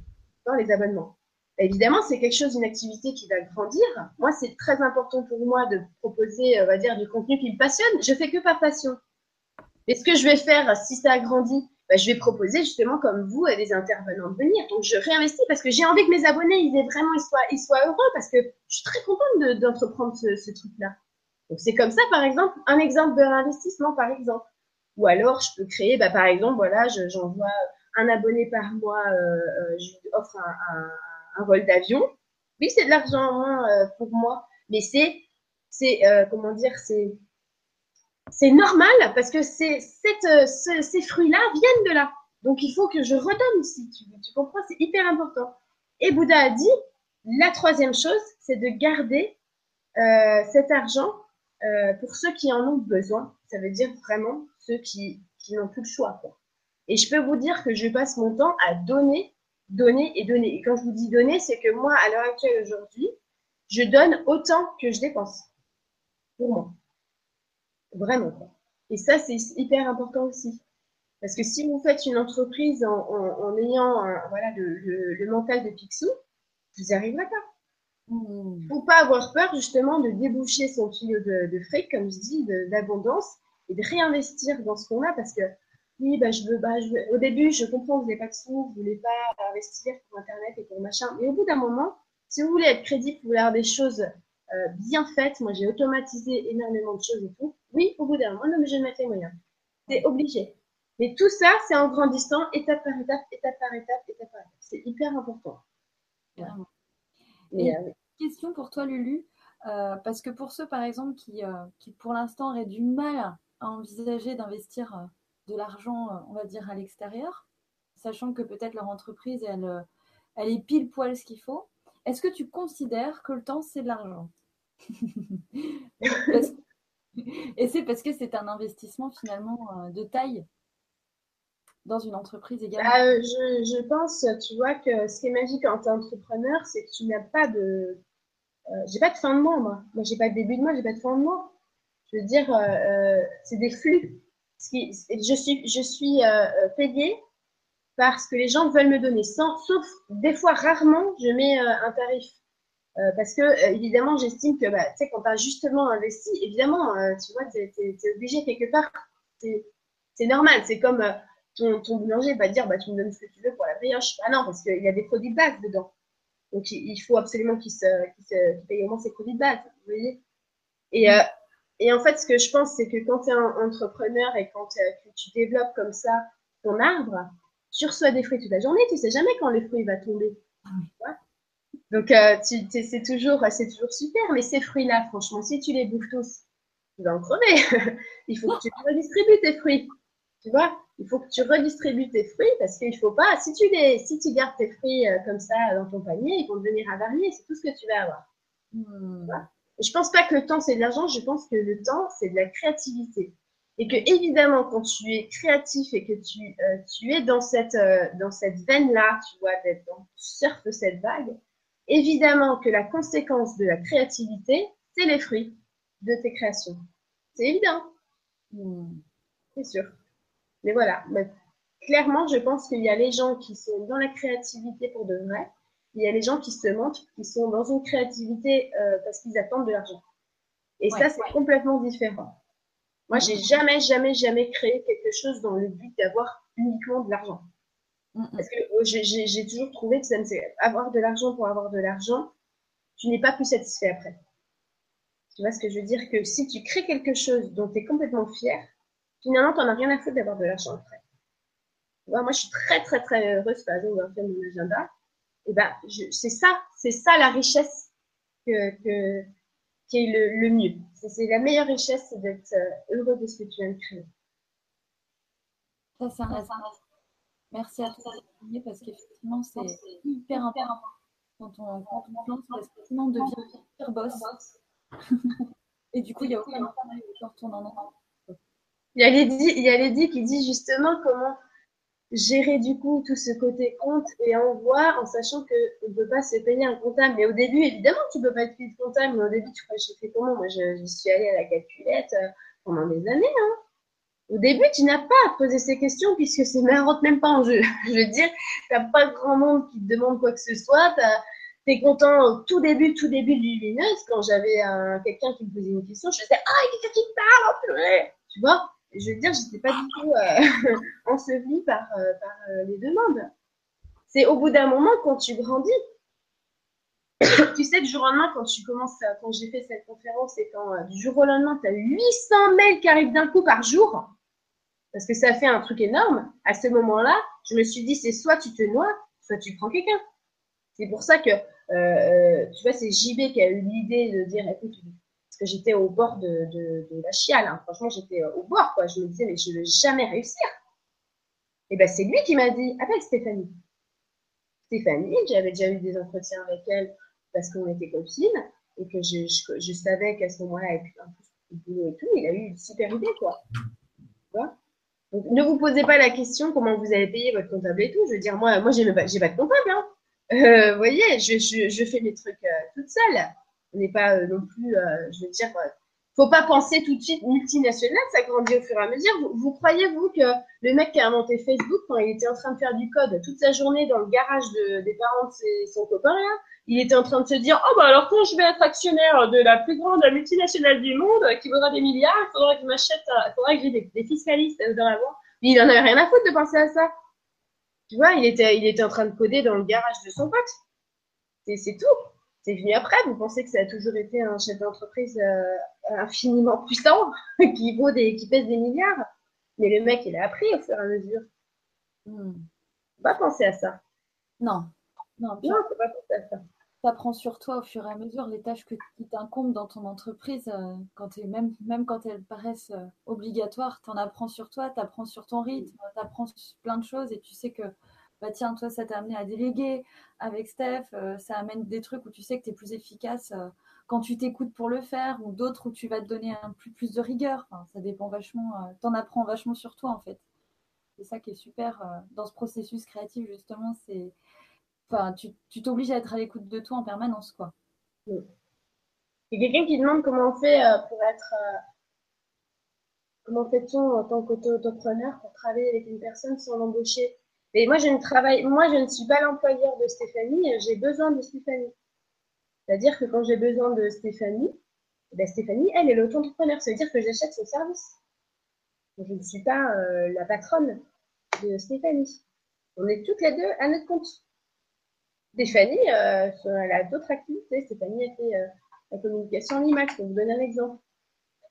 les abonnements, évidemment, c'est quelque chose, une activité qui va grandir. Moi, c'est très important pour moi de proposer, on va dire, du contenu qui me passionne. Je fais que par passion. Mais ce que je vais faire, si ça grandit, bah, je vais proposer justement, comme vous, à des intervenants de venir. Donc, je réinvestis parce que j'ai envie que mes abonnés, ils aient vraiment, ils soient, ils soient heureux parce que je suis très contente d'entreprendre ce, truc-là. Donc, c'est comme ça, par exemple, un exemple de réinvestissement, par exemple. Ou alors, je peux créer, bah, par exemple, voilà, j'envoie un abonné par mois, euh, euh, je lui offre un, un vol d'avion. Oui, c'est de l'argent euh, pour moi, mais c'est, c'est comment dire, c'est, c'est normal parce que c'est, cette, ces fruits-là viennent de là. Donc, il faut que je redonne aussi. Tu, comprends C'est hyper important. Et Bouddha a dit, la troisième chose, c'est de garder euh, cet argent euh, pour ceux qui en ont besoin. Ça veut dire vraiment ceux qui, n'ont plus le choix. Et je peux vous dire que je passe mon temps à donner, donner et donner. Et quand je vous dis donner, c'est que moi, à l'heure actuelle aujourd'hui, je donne autant que je dépense. Pour moi. Vraiment. Et ça, c'est hyper important aussi. Parce que si vous faites une entreprise en, en, en ayant voilà, le, le, le, mental de Picsou, vous n'y arriverez pas. Mmh. Faut pas avoir peur justement de déboucher son tuyau de, de fric, comme je dis, d'abondance, et de réinvestir dans ce qu'on a parce que oui, bah, je veux, bah, je veux, au début, je comprends que vous n'avez pas de sous, vous voulez pas investir pour Internet et pour machin, mais au bout d'un moment, si vous voulez être crédible, vous voulez avoir des choses euh, bien faites, moi j'ai automatisé énormément de choses et tout, oui, au bout d'un moment, non, mais je vais mettre les moyens. C'est obligé. Mais tout ça, c'est en grandissant, étape par étape, étape par étape, étape par étape. C'est hyper important. Et, euh, question pour toi, Lulu. Euh, parce que pour ceux, par exemple, qui, qui pour l'instant auraient du mal à envisager d'investir de l'argent, on va dire, à l'extérieur, sachant que peut-être leur entreprise, elle, elle est pile poil ce qu'il faut, est-ce que tu considères que le temps, c'est de l'argent? Et c'est parce que c'est un investissement finalement de taille dans une entreprise également bah, je, pense, tu vois, que ce qui est magique quand tu es entrepreneur, c'est que tu n'as pas de. Euh, j'ai pas de fin de mois, moi. Moi, j'ai pas de début de mois, j'ai pas de fin de mois. Je veux dire, euh, euh c'est des flux. Je suis, je suis euh, euh, payée parce que les gens veulent me donner. Sans, sauf des fois, rarement, je mets un tarif. parce que, évidemment, j'estime que, bah, tu sais, quand tu as justement investi, évidemment, tu vois, tu es, es, obligé quelque part. C'est normal. C'est comme ton, ton boulanger va dire bah, tu me donnes ce que tu veux pour la brioche. Ah non, parce qu'il y a des produits de base dedans. Donc il, faut absolument qu'il se, qu paye au moins ses produits de base. Vous voyez et, euh, et en fait, ce que je pense, c'est que quand tu es un entrepreneur et quand euh, tu développes comme ça ton arbre, tu reçois des fruits toute la journée, tu sais jamais quand le fruit va tomber. Donc euh, c'est toujours, toujours super. Mais ces fruits-là, franchement, si tu les bouffes tous, tu vas en crever. il faut que tu redistribues tes fruits. Tu vois? Il faut que tu redistribues tes fruits parce qu'il faut pas, si tu, les, si tu gardes tes fruits euh, comme ça dans ton panier, ils vont devenir avariés, c'est tout ce que tu vas avoir. Hmm. Je pense pas que le temps c'est de l'argent, je pense que le temps c'est de la créativité. Et que évidemment, quand tu es créatif et que tu, euh, tu es dans cette, euh, dans cette veine-là, tu vois, d'être dans, tu surfes cette vague, évidemment que la conséquence de la créativité, c'est les fruits de tes créations. C'est évident. Hmm. C'est sûr. Mais voilà, clairement, je pense qu'il y a les gens qui sont dans la créativité pour de vrai. Il y a les gens qui se montrent, qui sont dans une créativité euh, parce qu'ils attendent de l'argent. Et ça, c'est complètement différent. Moi, j'ai jamais, jamais, jamais créé quelque chose dans le but d'avoir uniquement de l'argent. Parce que oh, j'ai toujours trouvé que ça ne avoir de l'argent pour avoir de l'argent, tu n'es pas plus satisfait après. Tu vois ce que je veux dire? Que si tu crées quelque chose dont tu es complètement fier, finalement, tu n'en as rien à foutre d'avoir de l'argent après. moi, je suis très, très, très heureuse, par exemple, dans mon agenda. Et ben, c'est ça, c'est ça la richesse que, que, qui est le, le mieux. C'est la meilleure richesse, c'est d'être euh, heureux de ce que tu viens de créer. Ça, c'est un Merci à toi parce qu'effectivement, c'est hyper important. Quand on, quand on plante, on devient hyper boss. Et du coup, il y a aucun de retourner en. Il y a Lydie, il y a Lydie qui dit justement comment gérer du coup tout ce côté compte et envoi en sachant qu'on ne peut pas se payer un comptable. Mais au début, évidemment, tu ne peux pas te payer de comptable, mais au début, tu crois que comment? Moi, je, suis allée à la calculette euh, pendant des années. Hein. Au début, tu n'as pas à poser ces questions puisque c'est rentre même pas en jeu. Je veux dire, tu n'as pas grand monde qui te demande quoi que ce soit. Tu es content au tout début, tout début du lumineuse. Quand j'avais quelqu'un qui me posait une question, je disais Ah, il y a quelqu'un qui parle, purée Tu vois? Je veux dire, je n'étais pas du tout euh, ensevelie par, euh, euh, les demandes. C'est au bout d'un moment, quand tu grandis, tu sais, du jour au lendemain, quand tu commences, quand j'ai fait cette conférence et quand du jour au lendemain, tu as 800 mails qui arrivent d'un coup par jour, parce que ça fait un truc énorme, à ce moment-là, je me suis dit, c'est soit tu te noies, soit tu prends quelqu'un. C'est pour ça que, tu vois, c'est JB qui a eu l'idée de dire, écoute, j'étais au bord de, la chiale. Hein. Franchement, j'étais euh, au bord, quoi. Je me disais, mais je ne vais jamais réussir. Et ben, c'est lui qui m'a dit, appelle Stéphanie. Stéphanie, j'avais déjà eu des entretiens avec elle parce qu'on était copines et que je, savais qu'à ce moment-là, elle un peu boulot et tout. Il a eu une super idée, quoi. Donc, ne vous posez pas la question comment vous allez payer votre comptable et tout. Je veux dire, moi, moi j'ai pas, pas de comptable. Hein. Euh, vous voyez, je, je, fais mes trucs euh, toute seule on n'est pas euh, non plus, euh, je veux dire, euh, faut pas penser tout de suite multinational, ça grandit au fur et à mesure. Vous, croyez, vous, que le mec qui a inventé Facebook, quand il était en train de faire du code toute sa journée dans le garage des parents de son copain, il était en train de se dire Oh, bah alors quand je vais être actionnaire de la plus grande multinationale du monde qui vaudra des milliards, il faudra que m'achète, il faudra que j'ai des, fiscalistes dans la banque. Il en avait rien à foutre de penser à ça. Tu vois, il était, il était en train de coder dans le garage de son pote. C'est tout c'est venu après. Vous pensez que ça a toujours été un chef d'entreprise euh, infiniment puissant qui vaut des, qui pèse des milliards? Mais le mec, il a appris au fur et à mesure. Hmm. Faut pas penser à ça. Non. Non, non faut pas penser à ça. Tu apprends sur toi au fur et à mesure les tâches que, qui t'incombent dans ton entreprise, euh, quand même, même quand elles paraissent euh, obligatoires, tu en apprends sur toi, tu apprends sur ton rythme, tu apprends plein de choses et tu sais que bah tiens, toi, ça t'a amené à déléguer avec Steph, euh, ça amène des trucs où tu sais que tu es plus efficace euh, quand tu t'écoutes pour le faire, ou d'autres où tu vas te donner un plus, plus de rigueur. ça dépend vachement, euh, tu en apprends vachement sur toi en fait. C'est ça qui est super dans ce processus créatif, justement, c'est. Enfin, tu t'obliges à être à l'écoute de toi en permanence, quoi. Il y a quelqu'un qui demande comment on fait pour être. comment fait-on en tant qu'auto-entrepreneur pour travailler avec une personne sans l'embaucher? Mais moi, je ne travaille, moi, je ne suis pas l'employeur de Stéphanie, j'ai besoin de Stéphanie. C'est-à-dire que quand j'ai besoin de Stéphanie, ben Stéphanie, elle est l'auto-entrepreneur. Ça veut dire que j'achète son service. Je ne suis pas euh, la patronne de Stéphanie. On est toutes les deux à notre compte. Stéphanie, euh, elle a d'autres activités. Stéphanie a fait euh, la communication en IMAX, pour vous donner un exemple.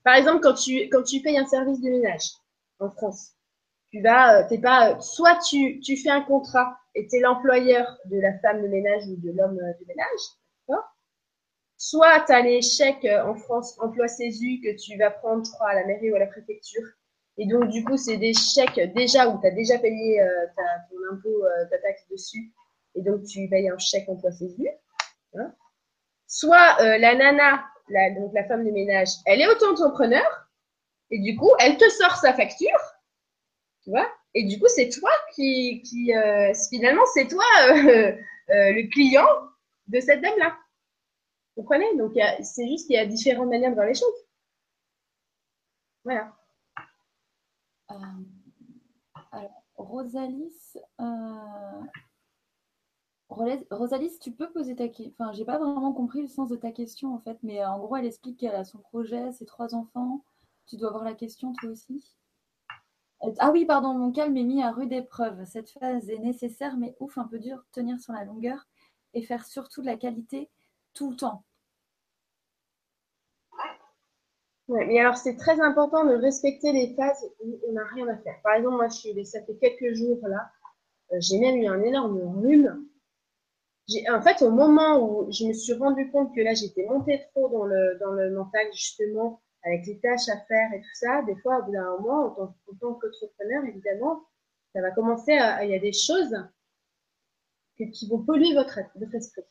Par exemple, quand tu, quand tu payes un service de ménage en France, tu vas, euh, t'es pas, euh, soit tu, tu fais un contrat et tu es l'employeur de la femme de ménage ou de l'homme euh, de ménage, Soit tu as les chèques en France emploi CESU que tu vas prendre, je crois, à la mairie ou à la préfecture. Et donc, du coup, c'est des chèques déjà où tu as déjà payé ton impôt, ta taxe dessus. Et donc, tu payes un chèque emploi CESU. Hein. Soit la nana, la, donc la femme de ménage, elle est auto-entrepreneur. Et du coup, elle te sort sa facture tu vois? Et du coup, c'est toi qui, euh, finalement, c'est toi euh, euh, le client de cette dame-là. Vous comprenez? Donc, c'est juste qu'il y a différentes manières de voir les choses. Voilà. alors, Rosalis, Rosalis, tu peux poser ta question. Enfin, j'ai pas vraiment compris le sens de ta question en fait, mais en gros, elle explique qu'elle a son projet, ses trois enfants. Tu dois avoir la question toi aussi? Ah oui, pardon, mon calme est mis à rude épreuve. Cette phase est nécessaire, mais ouf, un peu dur tenir sur la longueur et faire surtout de la qualité tout le temps. Ouais, mais alors c'est très important de respecter les phases où on n'a rien à faire. Par exemple, moi, ça fait quelques jours là, euh, j'ai même eu un énorme rhume. En fait, au moment où je me suis rendu compte que là, j'étais montée trop dans le, dans le mental, justement, avec les tâches à faire et tout ça, des fois, au bout d'un moment, en tant, tant qu'entrepreneur, évidemment, ça va commencer à, il y a des choses qui vont polluer votre, votre esprit.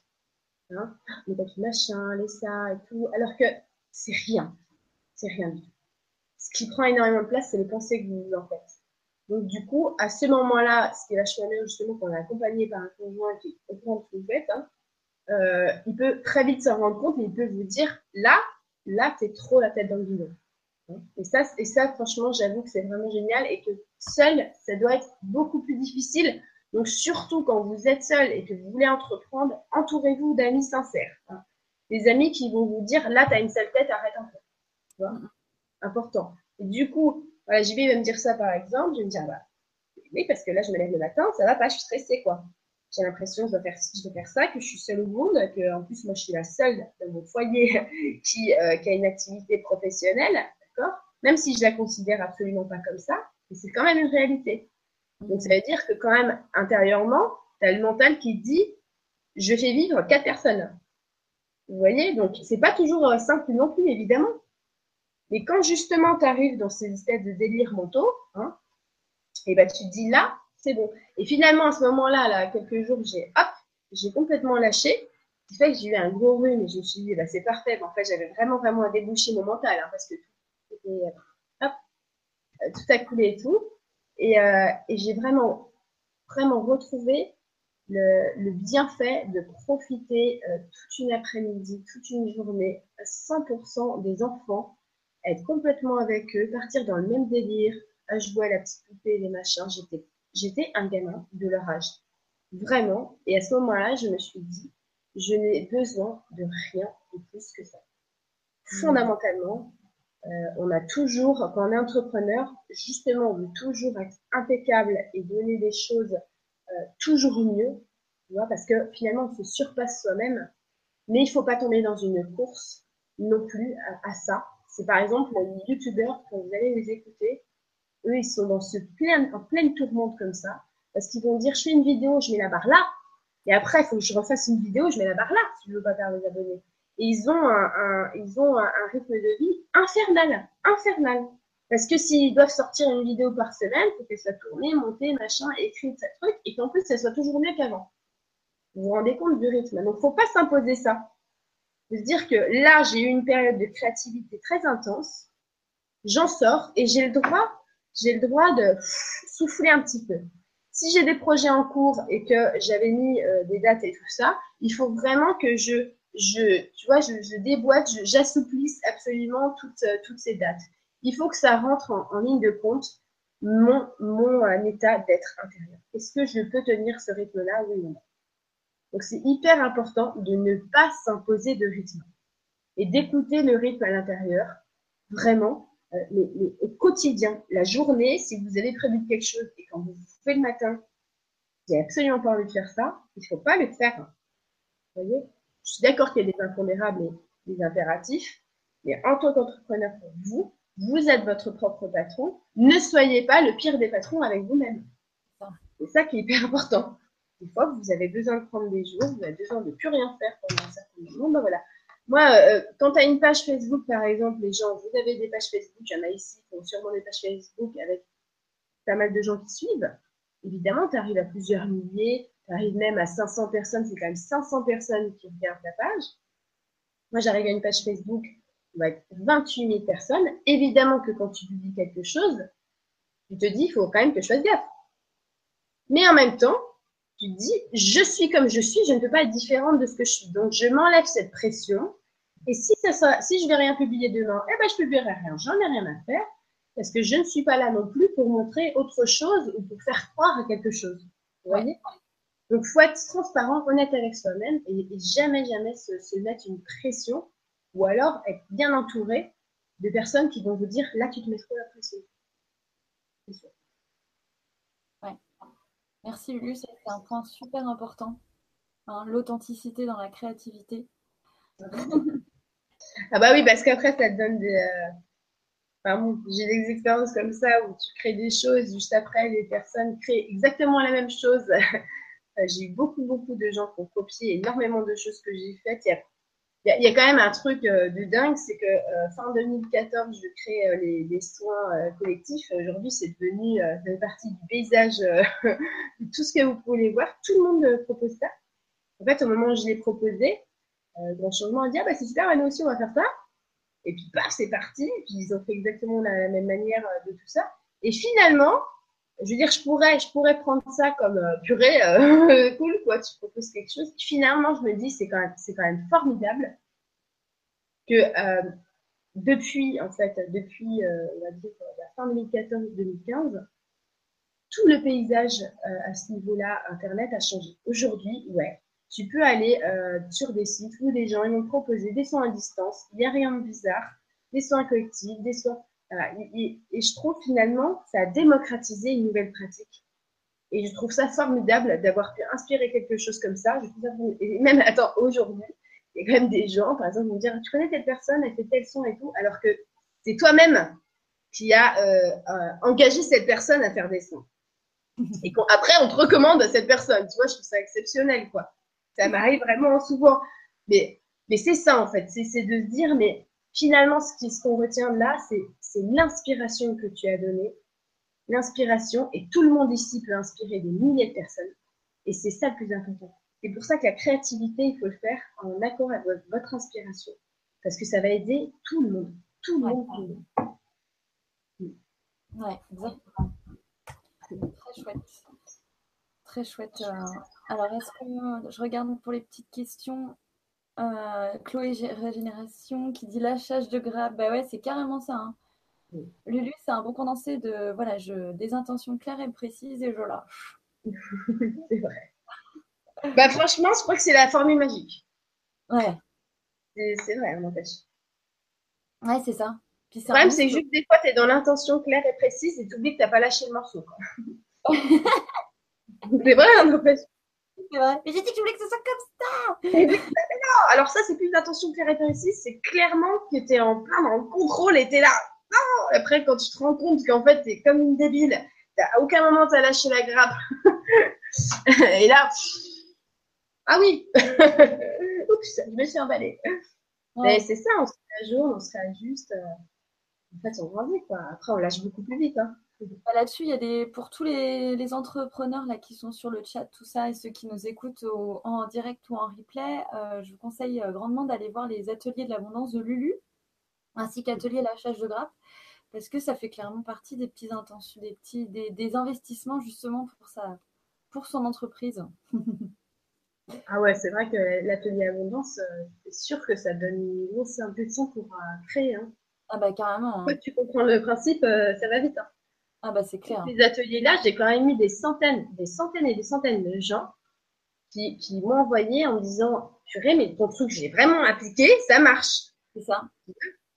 Hein les machin, les ça et tout, alors que c'est rien. C'est rien du tout. Ce qui prend énormément de place, c'est les pensées que vous en faites. Donc, du coup, à ce moment-là, ce qui est vachement bien, justement, quand on est accompagné par un conjoint qui comprend ce que vous faites, hein, euh, il peut très vite s'en rendre compte et il peut vous dire, là, là, tu es trop la tête dans le guidon. Et ça, et ça, franchement, j'avoue que c'est vraiment génial et que seul, ça doit être beaucoup plus difficile. Donc, surtout quand vous êtes seul et que vous voulez entreprendre, entourez-vous d'amis sincères. Des amis qui vont vous dire, là, tu as une sale tête, arrête un peu. Vois? Important. Et du coup, voilà, JB va me dire ça par exemple, je vais me dire, bah, oui, parce que là, je me lève le matin, ça va pas, je suis stressée, quoi j'ai l'impression que je dois faire dois faire ça, que je suis seule au monde, que en plus moi je suis la seule dans mon foyer qui, euh, qui a une activité professionnelle, d'accord? Même si je la considère absolument pas comme ça, c'est quand même une réalité. Donc ça veut dire que quand même intérieurement, tu as le mental qui dit je fais vivre quatre personnes. Vous voyez? Donc c'est pas toujours euh, simple non plus évidemment. Mais quand justement tu arrives dans ces espèces de délires mentaux, hein, et ben tu te dis là, c'est bon. Et finalement, à ce moment-là, là, quelques jours, j'ai hop, complètement lâché. Ce fait que j'ai eu un gros rhume et je me suis dit, bah, c'est parfait. en fait, j'avais vraiment, vraiment à mon mental hein, parce que hop, euh, tout a coulé et tout. Et, euh, j'ai vraiment, retrouvé le, bienfait de profiter euh, toute une après-midi, toute une journée, à 100% des enfants, être complètement avec eux, partir dans le même délire, à jouer à la petite poupée, les machins. J'étais j'étais un gamin de leur âge. Vraiment. Et à ce moment-là, je me suis dit, je n'ai besoin de rien de plus que ça. Fondamentalement, euh, on a toujours, quand on est entrepreneur, justement, on veut toujours être impeccable et donner des choses euh, toujours mieux, tu vois, parce que finalement, on se surpasse soi-même, mais il faut pas tomber dans une course non plus à, à ça. C'est par exemple les youtubeurs, quand vous allez les écouter, eux, ils sont dans ce plein, en pleine tourmente comme ça, parce qu'ils vont dire, je fais une vidéo, je mets la barre là, et après, il faut que je refasse une vidéo, je mets la barre là, si je veux pas perdre les abonnés. Et ils ont un, ils ont un, rythme de vie infernal, infernal. Parce que s'ils doivent sortir une vidéo par semaine, il faut qu'elle soit tournée, montée, machin, écrite, ça truc, et qu'en plus, elle soit toujours mieux qu'avant. Vous vous rendez compte du rythme. Donc, faut pas s'imposer ça. Faut se dire que là, j'ai eu une période de créativité très intense. J'en sors et j'ai le droit, j'ai le droit de souffler un petit peu si j'ai des projets en cours et que j'avais mis euh, des dates et tout ça, il faut vraiment que je, je tu vois, je, déboîte, j'assouplisse absolument toutes, euh, toutes ces dates. Il faut que ça rentre en, ligne de compte mon, mon euh, état d'être intérieur. Est-ce que je peux tenir ce rythme-là, oui ou non? Donc c'est hyper important de ne pas s'imposer de rythme et d'écouter le rythme à l'intérieur, vraiment, euh, au quotidien, la journée, si vous avez prévu quelque chose et quand vous faites le matin, vous n'avez absolument pas envie de faire ça, il ne faut pas le faire. Vous voyez? Je suis d'accord qu'il y a des impondérables et des impératifs, mais en tant qu'entrepreneur pour vous, vous êtes votre propre patron. Ne soyez pas le pire des patrons avec vous-même. C'est ça qui est hyper important. Des fois, vous avez besoin de prendre des jours, vous avez besoin de plus rien faire pendant un certain moment. Ben voilà. Moi, euh, quand tu as une page Facebook, par exemple, les gens, vous avez des pages Facebook, il y en a ici qui ont sûrement des pages Facebook avec pas mal de gens qui suivent. Évidemment, tu arrives à plusieurs milliers, tu arrives même à 500 personnes, c'est quand même 500 personnes qui regardent ta page. Moi, j'arrive à une page Facebook avec 28 000 personnes. Évidemment que quand tu publies quelque chose, tu te dis, il faut quand même que je fasse gaffe. Mais en même temps, tu te dis, je suis comme je suis, je ne peux pas être différente de ce que je suis. Donc, je m'enlève cette pression et si, ça, si je vais rien publier demain, eh ben, je publierai rien. J'en ai rien à faire parce que je ne suis pas là non plus pour montrer autre chose ou pour faire croire à quelque chose. Vous voyez? Donc, faut être transparent, honnête avec soi-même et, jamais, jamais se, mettre une pression ou alors être bien entouré de personnes qui vont vous dire là, tu te mets trop la pression. Ouais. Merci Lulu, c'est un point super important. Hein, l'authenticité dans la créativité. Ah bah oui, parce qu'après, ça te donne des... Euh, j'ai des expériences comme ça où tu crées des choses, juste après, les personnes créent exactement la même chose. j'ai eu beaucoup, beaucoup de gens qui ont copié énormément de choses que j'ai faites. Il y, a, quand même un truc euh, de dingue, c'est que euh, fin 2014, je crée les, soins collectifs. Aujourd'hui, c'est devenu fait partie du paysage, de tout ce que vous pouvez voir. Tout le monde propose ça. En fait, au moment où je l'ai proposé, euh, grand changement, on dit ah bah c'est super, nous aussi on va faire ça. Et puis paf, c'est parti. Et puis ils ont fait exactement la, même manière euh, de tout ça. Et finalement, je veux dire, je pourrais, je pourrais prendre ça comme euh, purée, euh, cool, quoi, tu proposes quelque chose. Finalement, je me dis, c'est quand même, quand même formidable que euh, depuis, en fait, depuis, on va dire, la fin 2014-2015, tout le paysage à ce niveau-là, Internet, a changé. Aujourd'hui, ouais, tu peux aller euh, sur des sites où des gens ils vont proposer des soins à distance. Il n'y a rien de bizarre. Des soins collectifs, des soins. et, je trouve finalement ça a démocratisé une nouvelle pratique. Et je trouve ça formidable d'avoir pu inspirer quelque chose comme ça. et même, attends, aujourd'hui, il y a quand même des gens, par exemple, vont me dire Tu connais telle personne, elle fait tel son et tout, alors que c'est toi-même qui a euh, euh, engagé cette personne à faire des sons. Et après, on te recommande cette personne. Tu vois, je trouve ça exceptionnel, quoi. Ça m'arrive vraiment souvent. Mais, mais c'est ça, en fait. C'est de se dire, mais finalement, ce qu'on retient là, c'est l'inspiration que tu as donnée. L'inspiration, et tout le monde ici peut inspirer des milliers de personnes. Et c'est ça le plus important. C'est pour ça que la créativité, il faut le faire en accord avec votre inspiration. Parce que ça va aider tout le monde. Tout le monde. Tout le monde. Ouais, exactement. Très chouette. Très chouette. Euh, alors, est-ce que je regarde pour les petites questions euh, Chloé Régénération qui dit lâchage de gras. Bah ouais, c'est carrément ça. Hein. Lulu, c'est un bon condensé de voilà, je, des intentions claires et précises et je lâche. c'est vrai. bah franchement, je crois que c'est la formule magique. Ouais. C'est vrai, on empêche. Ouais, c'est ça. le problème, c'est que juste des fois, tu es dans l'intention claire et précise et tu oublies que tu n'as pas lâché le morceau. c'est vrai, on empêche. Mais j'ai dit que je voulais que ce soit comme ça. Non, alors ça, c'est plus d'intention claire et précise, c'est clairement que tu es en plein dans le contrôle et tu es là. non Après, quand tu te rends compte qu'en fait, t'es comme une débile, à aucun moment t'as lâché la grappe. Et là, ah oui Oups, je me suis emballée. Mais c'est ça, on se jour, on se réajuste. Euh, en fait, on grandit, quoi. Après, on lâche beaucoup plus vite. Hein. Bah, là-dessus, il y a des pour tous les, entrepreneurs là qui sont sur le chat, tout ça, et ceux qui nous écoutent en direct ou en replay, euh, je vous conseille euh, grandement d'aller voir les ateliers de l'abondance de Lulu, ainsi qu'atelier lâchage de grappe, parce que ça fait clairement partie des petites intentions, des petits, des, investissements justement pour ça, pour son entreprise. ah ouais, c'est vrai que l'atelier abondance, euh, c'est sûr que ça donne une grosse impulsion pour créer. Hein. Ah bah carrément. Hein. tu comprends le principe, ça va vite. Hein. Ah bah c'est clair. Ces ateliers-là, j'ai quand même eu des centaines, des centaines et des centaines de gens qui, qui m'ont envoyé en me disant Purée, mais ton truc, j'ai vraiment appliqué, ça marche. C'est ça.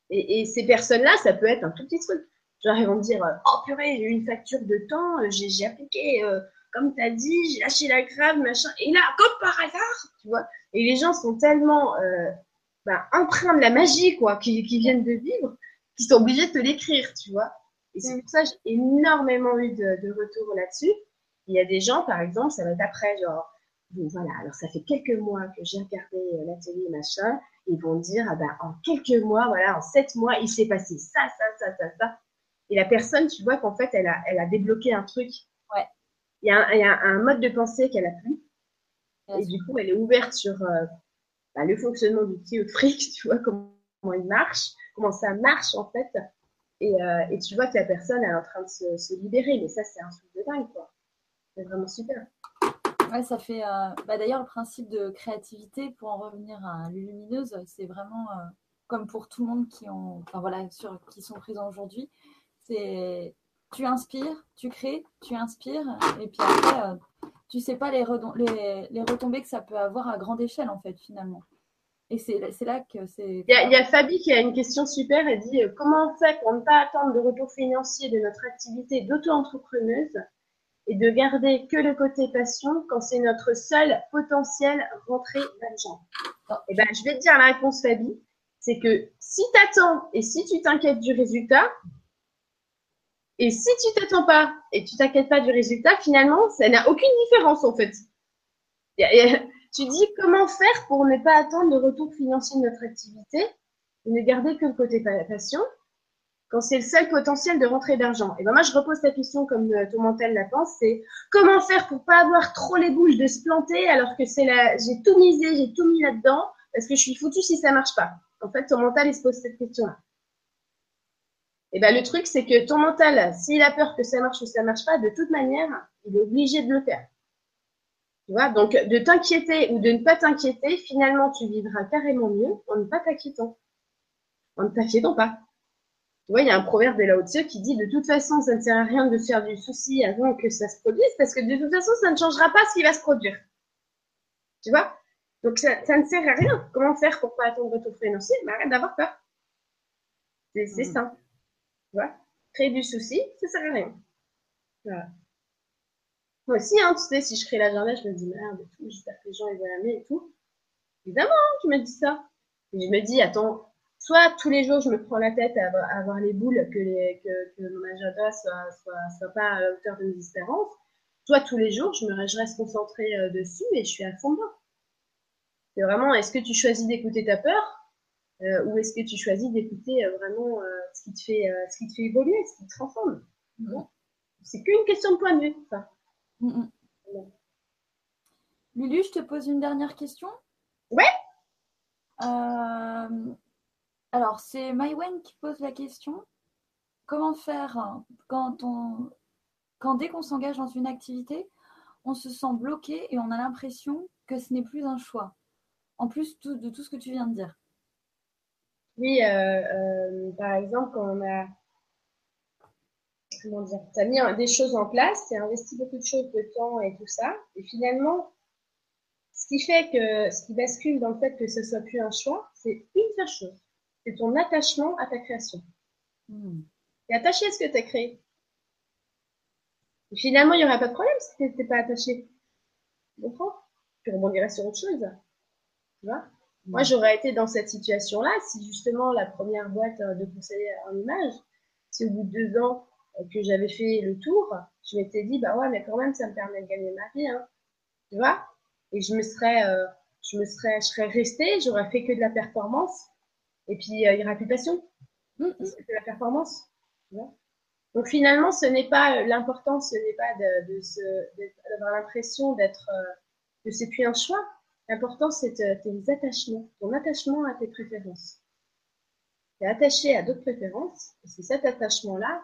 Et, et ces personnes-là, ça peut être un tout petit truc. Genre, ils vont me dire Oh purée, j'ai eu une facture de temps, j'ai appliqué, euh, comme tu as dit, j'ai lâché la grave, machin. Et là, comme par hasard, tu vois. Et les gens sont tellement euh, bah, empreints de la magie, quoi, qui, qui viennent de vivre, qu'ils sont obligés de te l'écrire, tu vois. Et c'est pour ça que j'ai énormément eu de, de retours là-dessus. Il y a des gens, par exemple, ça va être après, genre, bon voilà, alors ça fait quelques mois que j'ai regardé euh, l'atelier machin, ils vont dire, ah ben, en quelques mois, voilà, en sept mois, il s'est passé ça, ça, ça, ça, ça. Et la personne, tu vois qu'en fait, elle a, elle a débloqué un truc. Ouais. Il y a un, il y a un mode de pensée qu'elle a plus. et du coup, elle est ouverte sur euh, bah, le fonctionnement du petit fric, tu vois, comment, comment il marche, comment ça marche en fait. Euh, et, tu vois que la personne est en train de se, libérer. Mais ça, c'est un truc de dingue, quoi. C'est vraiment super. Ouais, ça fait. Euh, bah, d'ailleurs, le principe de créativité, pour en revenir à Lumineuse, c'est vraiment euh, comme pour tout le monde qui, ont, enfin, voilà, sur, qui sont présents aujourd'hui. C'est tu inspires, tu crées, tu inspires, et puis après, tu sais pas les, les, les retombées que ça peut avoir à grande échelle, en fait, finalement. Et c'est là que c'est. Il y, a Fabi qui a une question super. Elle dit euh, Comment on fait pour ne pas attendre le retour financier de notre activité d'auto-entrepreneuse et de garder que le côté passion quand c'est notre seul potentiel rentrée d'argent? Eh ben, je vais te dire la réponse, Fabi. C'est que si tu attends et si tu t'inquiètes du résultat, et si tu t'attends pas et tu t'inquiètes pas du résultat, finalement, ça n'a aucune différence en fait. Tu dis comment faire pour ne pas attendre le retour financier de notre activité et ne garder que le côté passion quand c'est le seul potentiel de rentrée d'argent? Et ben moi, je repose ta question comme euh, ton mental la pense, c'est comment faire pour pas avoir trop les boules de se planter alors que c'est la, j'ai tout misé, j'ai tout mis là-dedans parce que je suis foutu si ça marche pas? En fait, ton mental, il se pose cette question-là. Et ben le truc, c'est que ton mental, s'il a peur que ça marche ou ça marche pas, de toute manière, il est obligé de le faire. Tu vois, donc de t'inquiéter ou de ne pas t'inquiéter, finalement, tu vivras carrément mieux en ne pas t'inquiétant. En ne t'inquiétant pas. Tu vois, il y a un proverbe de Lao Tzu qui dit de toute façon, ça ne sert à rien de faire du souci avant que ça se produise parce que de toute façon, ça ne changera pas ce qui va se produire. Tu vois? Donc ça, ne sert à rien. Comment faire pour pas attendre retour financier? Mais arrête d'avoir peur. C'est. Mmh. simple. Tu vois? Créer du souci, ça sert à rien. Voilà. Moi aussi, hein, tu sais, si je crée la journée, je me dis merde et tout, j'espère que les gens ils vont aimer et tout. Évidemment, hein, tu me dis ça. Et je me dis, attends, soit tous les jours je me prends la tête à, avoir les boules, que, les, que, que mon agenda soit, soit, soit pas à la hauteur de mes espérances, soit tous les jours je, me, je reste concentrée euh, dessus et je suis à fond dedans. C'est vraiment, est-ce que tu choisis d'écouter ta peur euh, ou est-ce que tu choisis d'écouter euh, vraiment ce, qui te fait, ce qui te fait évoluer, ce qui te transforme? C'est qu'une question de point de vue, ça. Mm, mm. Lulu, je te pose une dernière question. Ouais. Euh, alors, c'est Mywen qui pose la question. Comment faire quand on, quand dès qu'on s'engage dans une activité, on se sent bloqué et on a l'impression que ce n'est plus un choix? En plus de tout ce que tu viens de dire. Oui, euh, euh, par exemple, quand on a comment dire, tu as mis des choses en place, tu as investi beaucoup de choses, de temps et tout ça. Et finalement, ce qui fait que, ce qui bascule dans le fait que ce soit plus un choix, c'est une seule chose. C'est ton attachement à ta création. Hmm. Tu es attaché à ce que tu as créé. Et finalement, il n'y aurait pas de problème si tu n'étais pas attaché. Tu comprends Tu rebondirais sur autre chose. Tu vois Moi, j'aurais été dans cette situation-là si justement la première boîte de conseiller en image, si au bout de deux ans que j'avais fait le tour, je m'étais dit, bah ouais, mais quand même, ça me permet de gagner ma vie, hein. Tu vois? Et je me serais, euh, je me serais, je serais restée, j'aurais fait que de la performance. Et puis, euh, il n'y aurait plus de passion. Mm, mm. C'est de la performance. Tu vois? Donc, finalement, ce n'est pas, euh, l'important, ce n'est pas de, d'avoir l'impression d'être, que c'est plus un choix. L'important, c'est tes attachements, ton attachement à tes préférences. Tu es attaché à d'autres préférences, et c'est cet attachement-là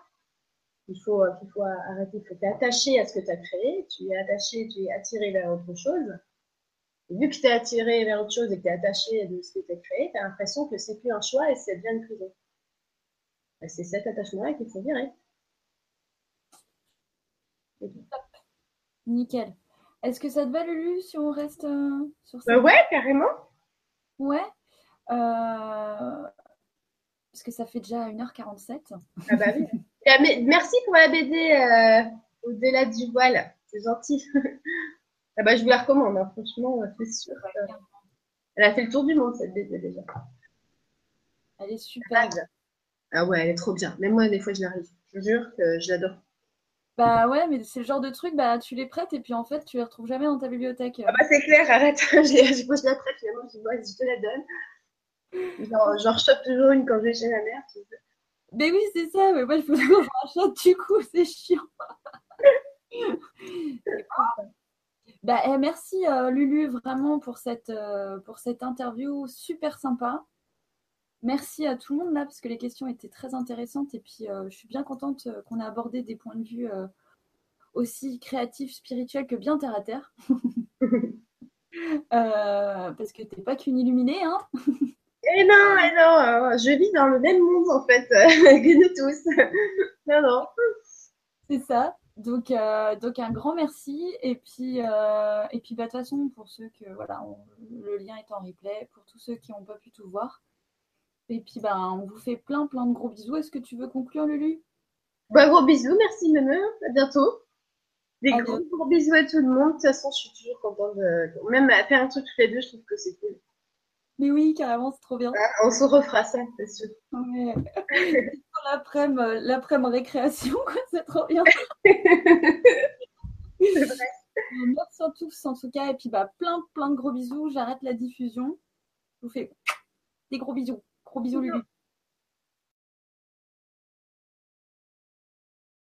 il faut, qu'il faut arrêter. Il faut attaché à ce que tu as créé, tu es attaché, tu es attiré vers autre chose. Et vu que tu es attiré vers autre chose et que tu es attaché à ce que tu as créé, tu as l'impression que c'est plus un choix et c'est bien une prison. C'est cet attachement-là qu'il faut virer. Nickel. Est-ce que ça te va, Lulu, si on reste euh, sur ça? Bah Ouais, carrément. Ouais. Euh, parce que ça fait déjà 1h47. Ah bah oui. Ah, merci pour la BD euh, au-delà du voile. C'est gentil. ah bah, je vous la recommande, hein. franchement, c'est sûr. Elle a fait le tour du monde, cette BD déjà. Elle est super. Ah ouais, elle est trop bien. Même moi, des fois, je l'arrive. Je jure que je l'adore. Bah ouais, mais c'est le genre de truc, bah tu les prêtes et puis en fait, tu les retrouves jamais dans ta bibliothèque. Ah bah c'est clair, arrête. je, je, la prête finalement, je dis, moi, je te la donne. Genre, genre, je chope toujours une quand je vais chez ma mère. Tu sais. Mais oui, c'est ça. Mais moi, je voulais avoir un chat, du coup, c'est chiant. bah, eh, merci euh, Lulu vraiment pour cette, euh, pour cette interview super sympa. Merci à tout le monde là parce que les questions étaient très intéressantes et puis euh, je suis bien contente qu'on ait abordé des points de vue aussi créatifs, spirituels que bien terre à terre. parce que t'es pas qu'une illuminée, hein Eh non, eh non, euh, je vis dans le même monde en fait que nous tous. non, non. C'est ça. Donc, euh, donc un grand merci. Et puis, euh, et puis bah, de toute façon, pour ceux que voilà, le lien est en replay, pour tous ceux qui n'ont pas pu tout voir. Et puis, bah, on vous fait plein, plein de gros bisous. Est-ce que tu veux conclure, Lulu? Bah, Gros bisous, merci Meme. À bientôt. Des gros, gros bisous à tout le monde. De toute façon, je suis toujours contente de. Même à faire un truc tous les deux, je trouve que c'est cool. Mais oui, carrément, c'est trop bien. Ah, on se refera ça, c'est sûr. Ouais. L'après-midi euh, récréation, c'est trop bien. c'est vrai. Merci à tous en tout cas. Et puis bah, plein, plein de gros bisous. J'arrête la diffusion. Je vous fais des gros bisous. Gros bisous, Lulu.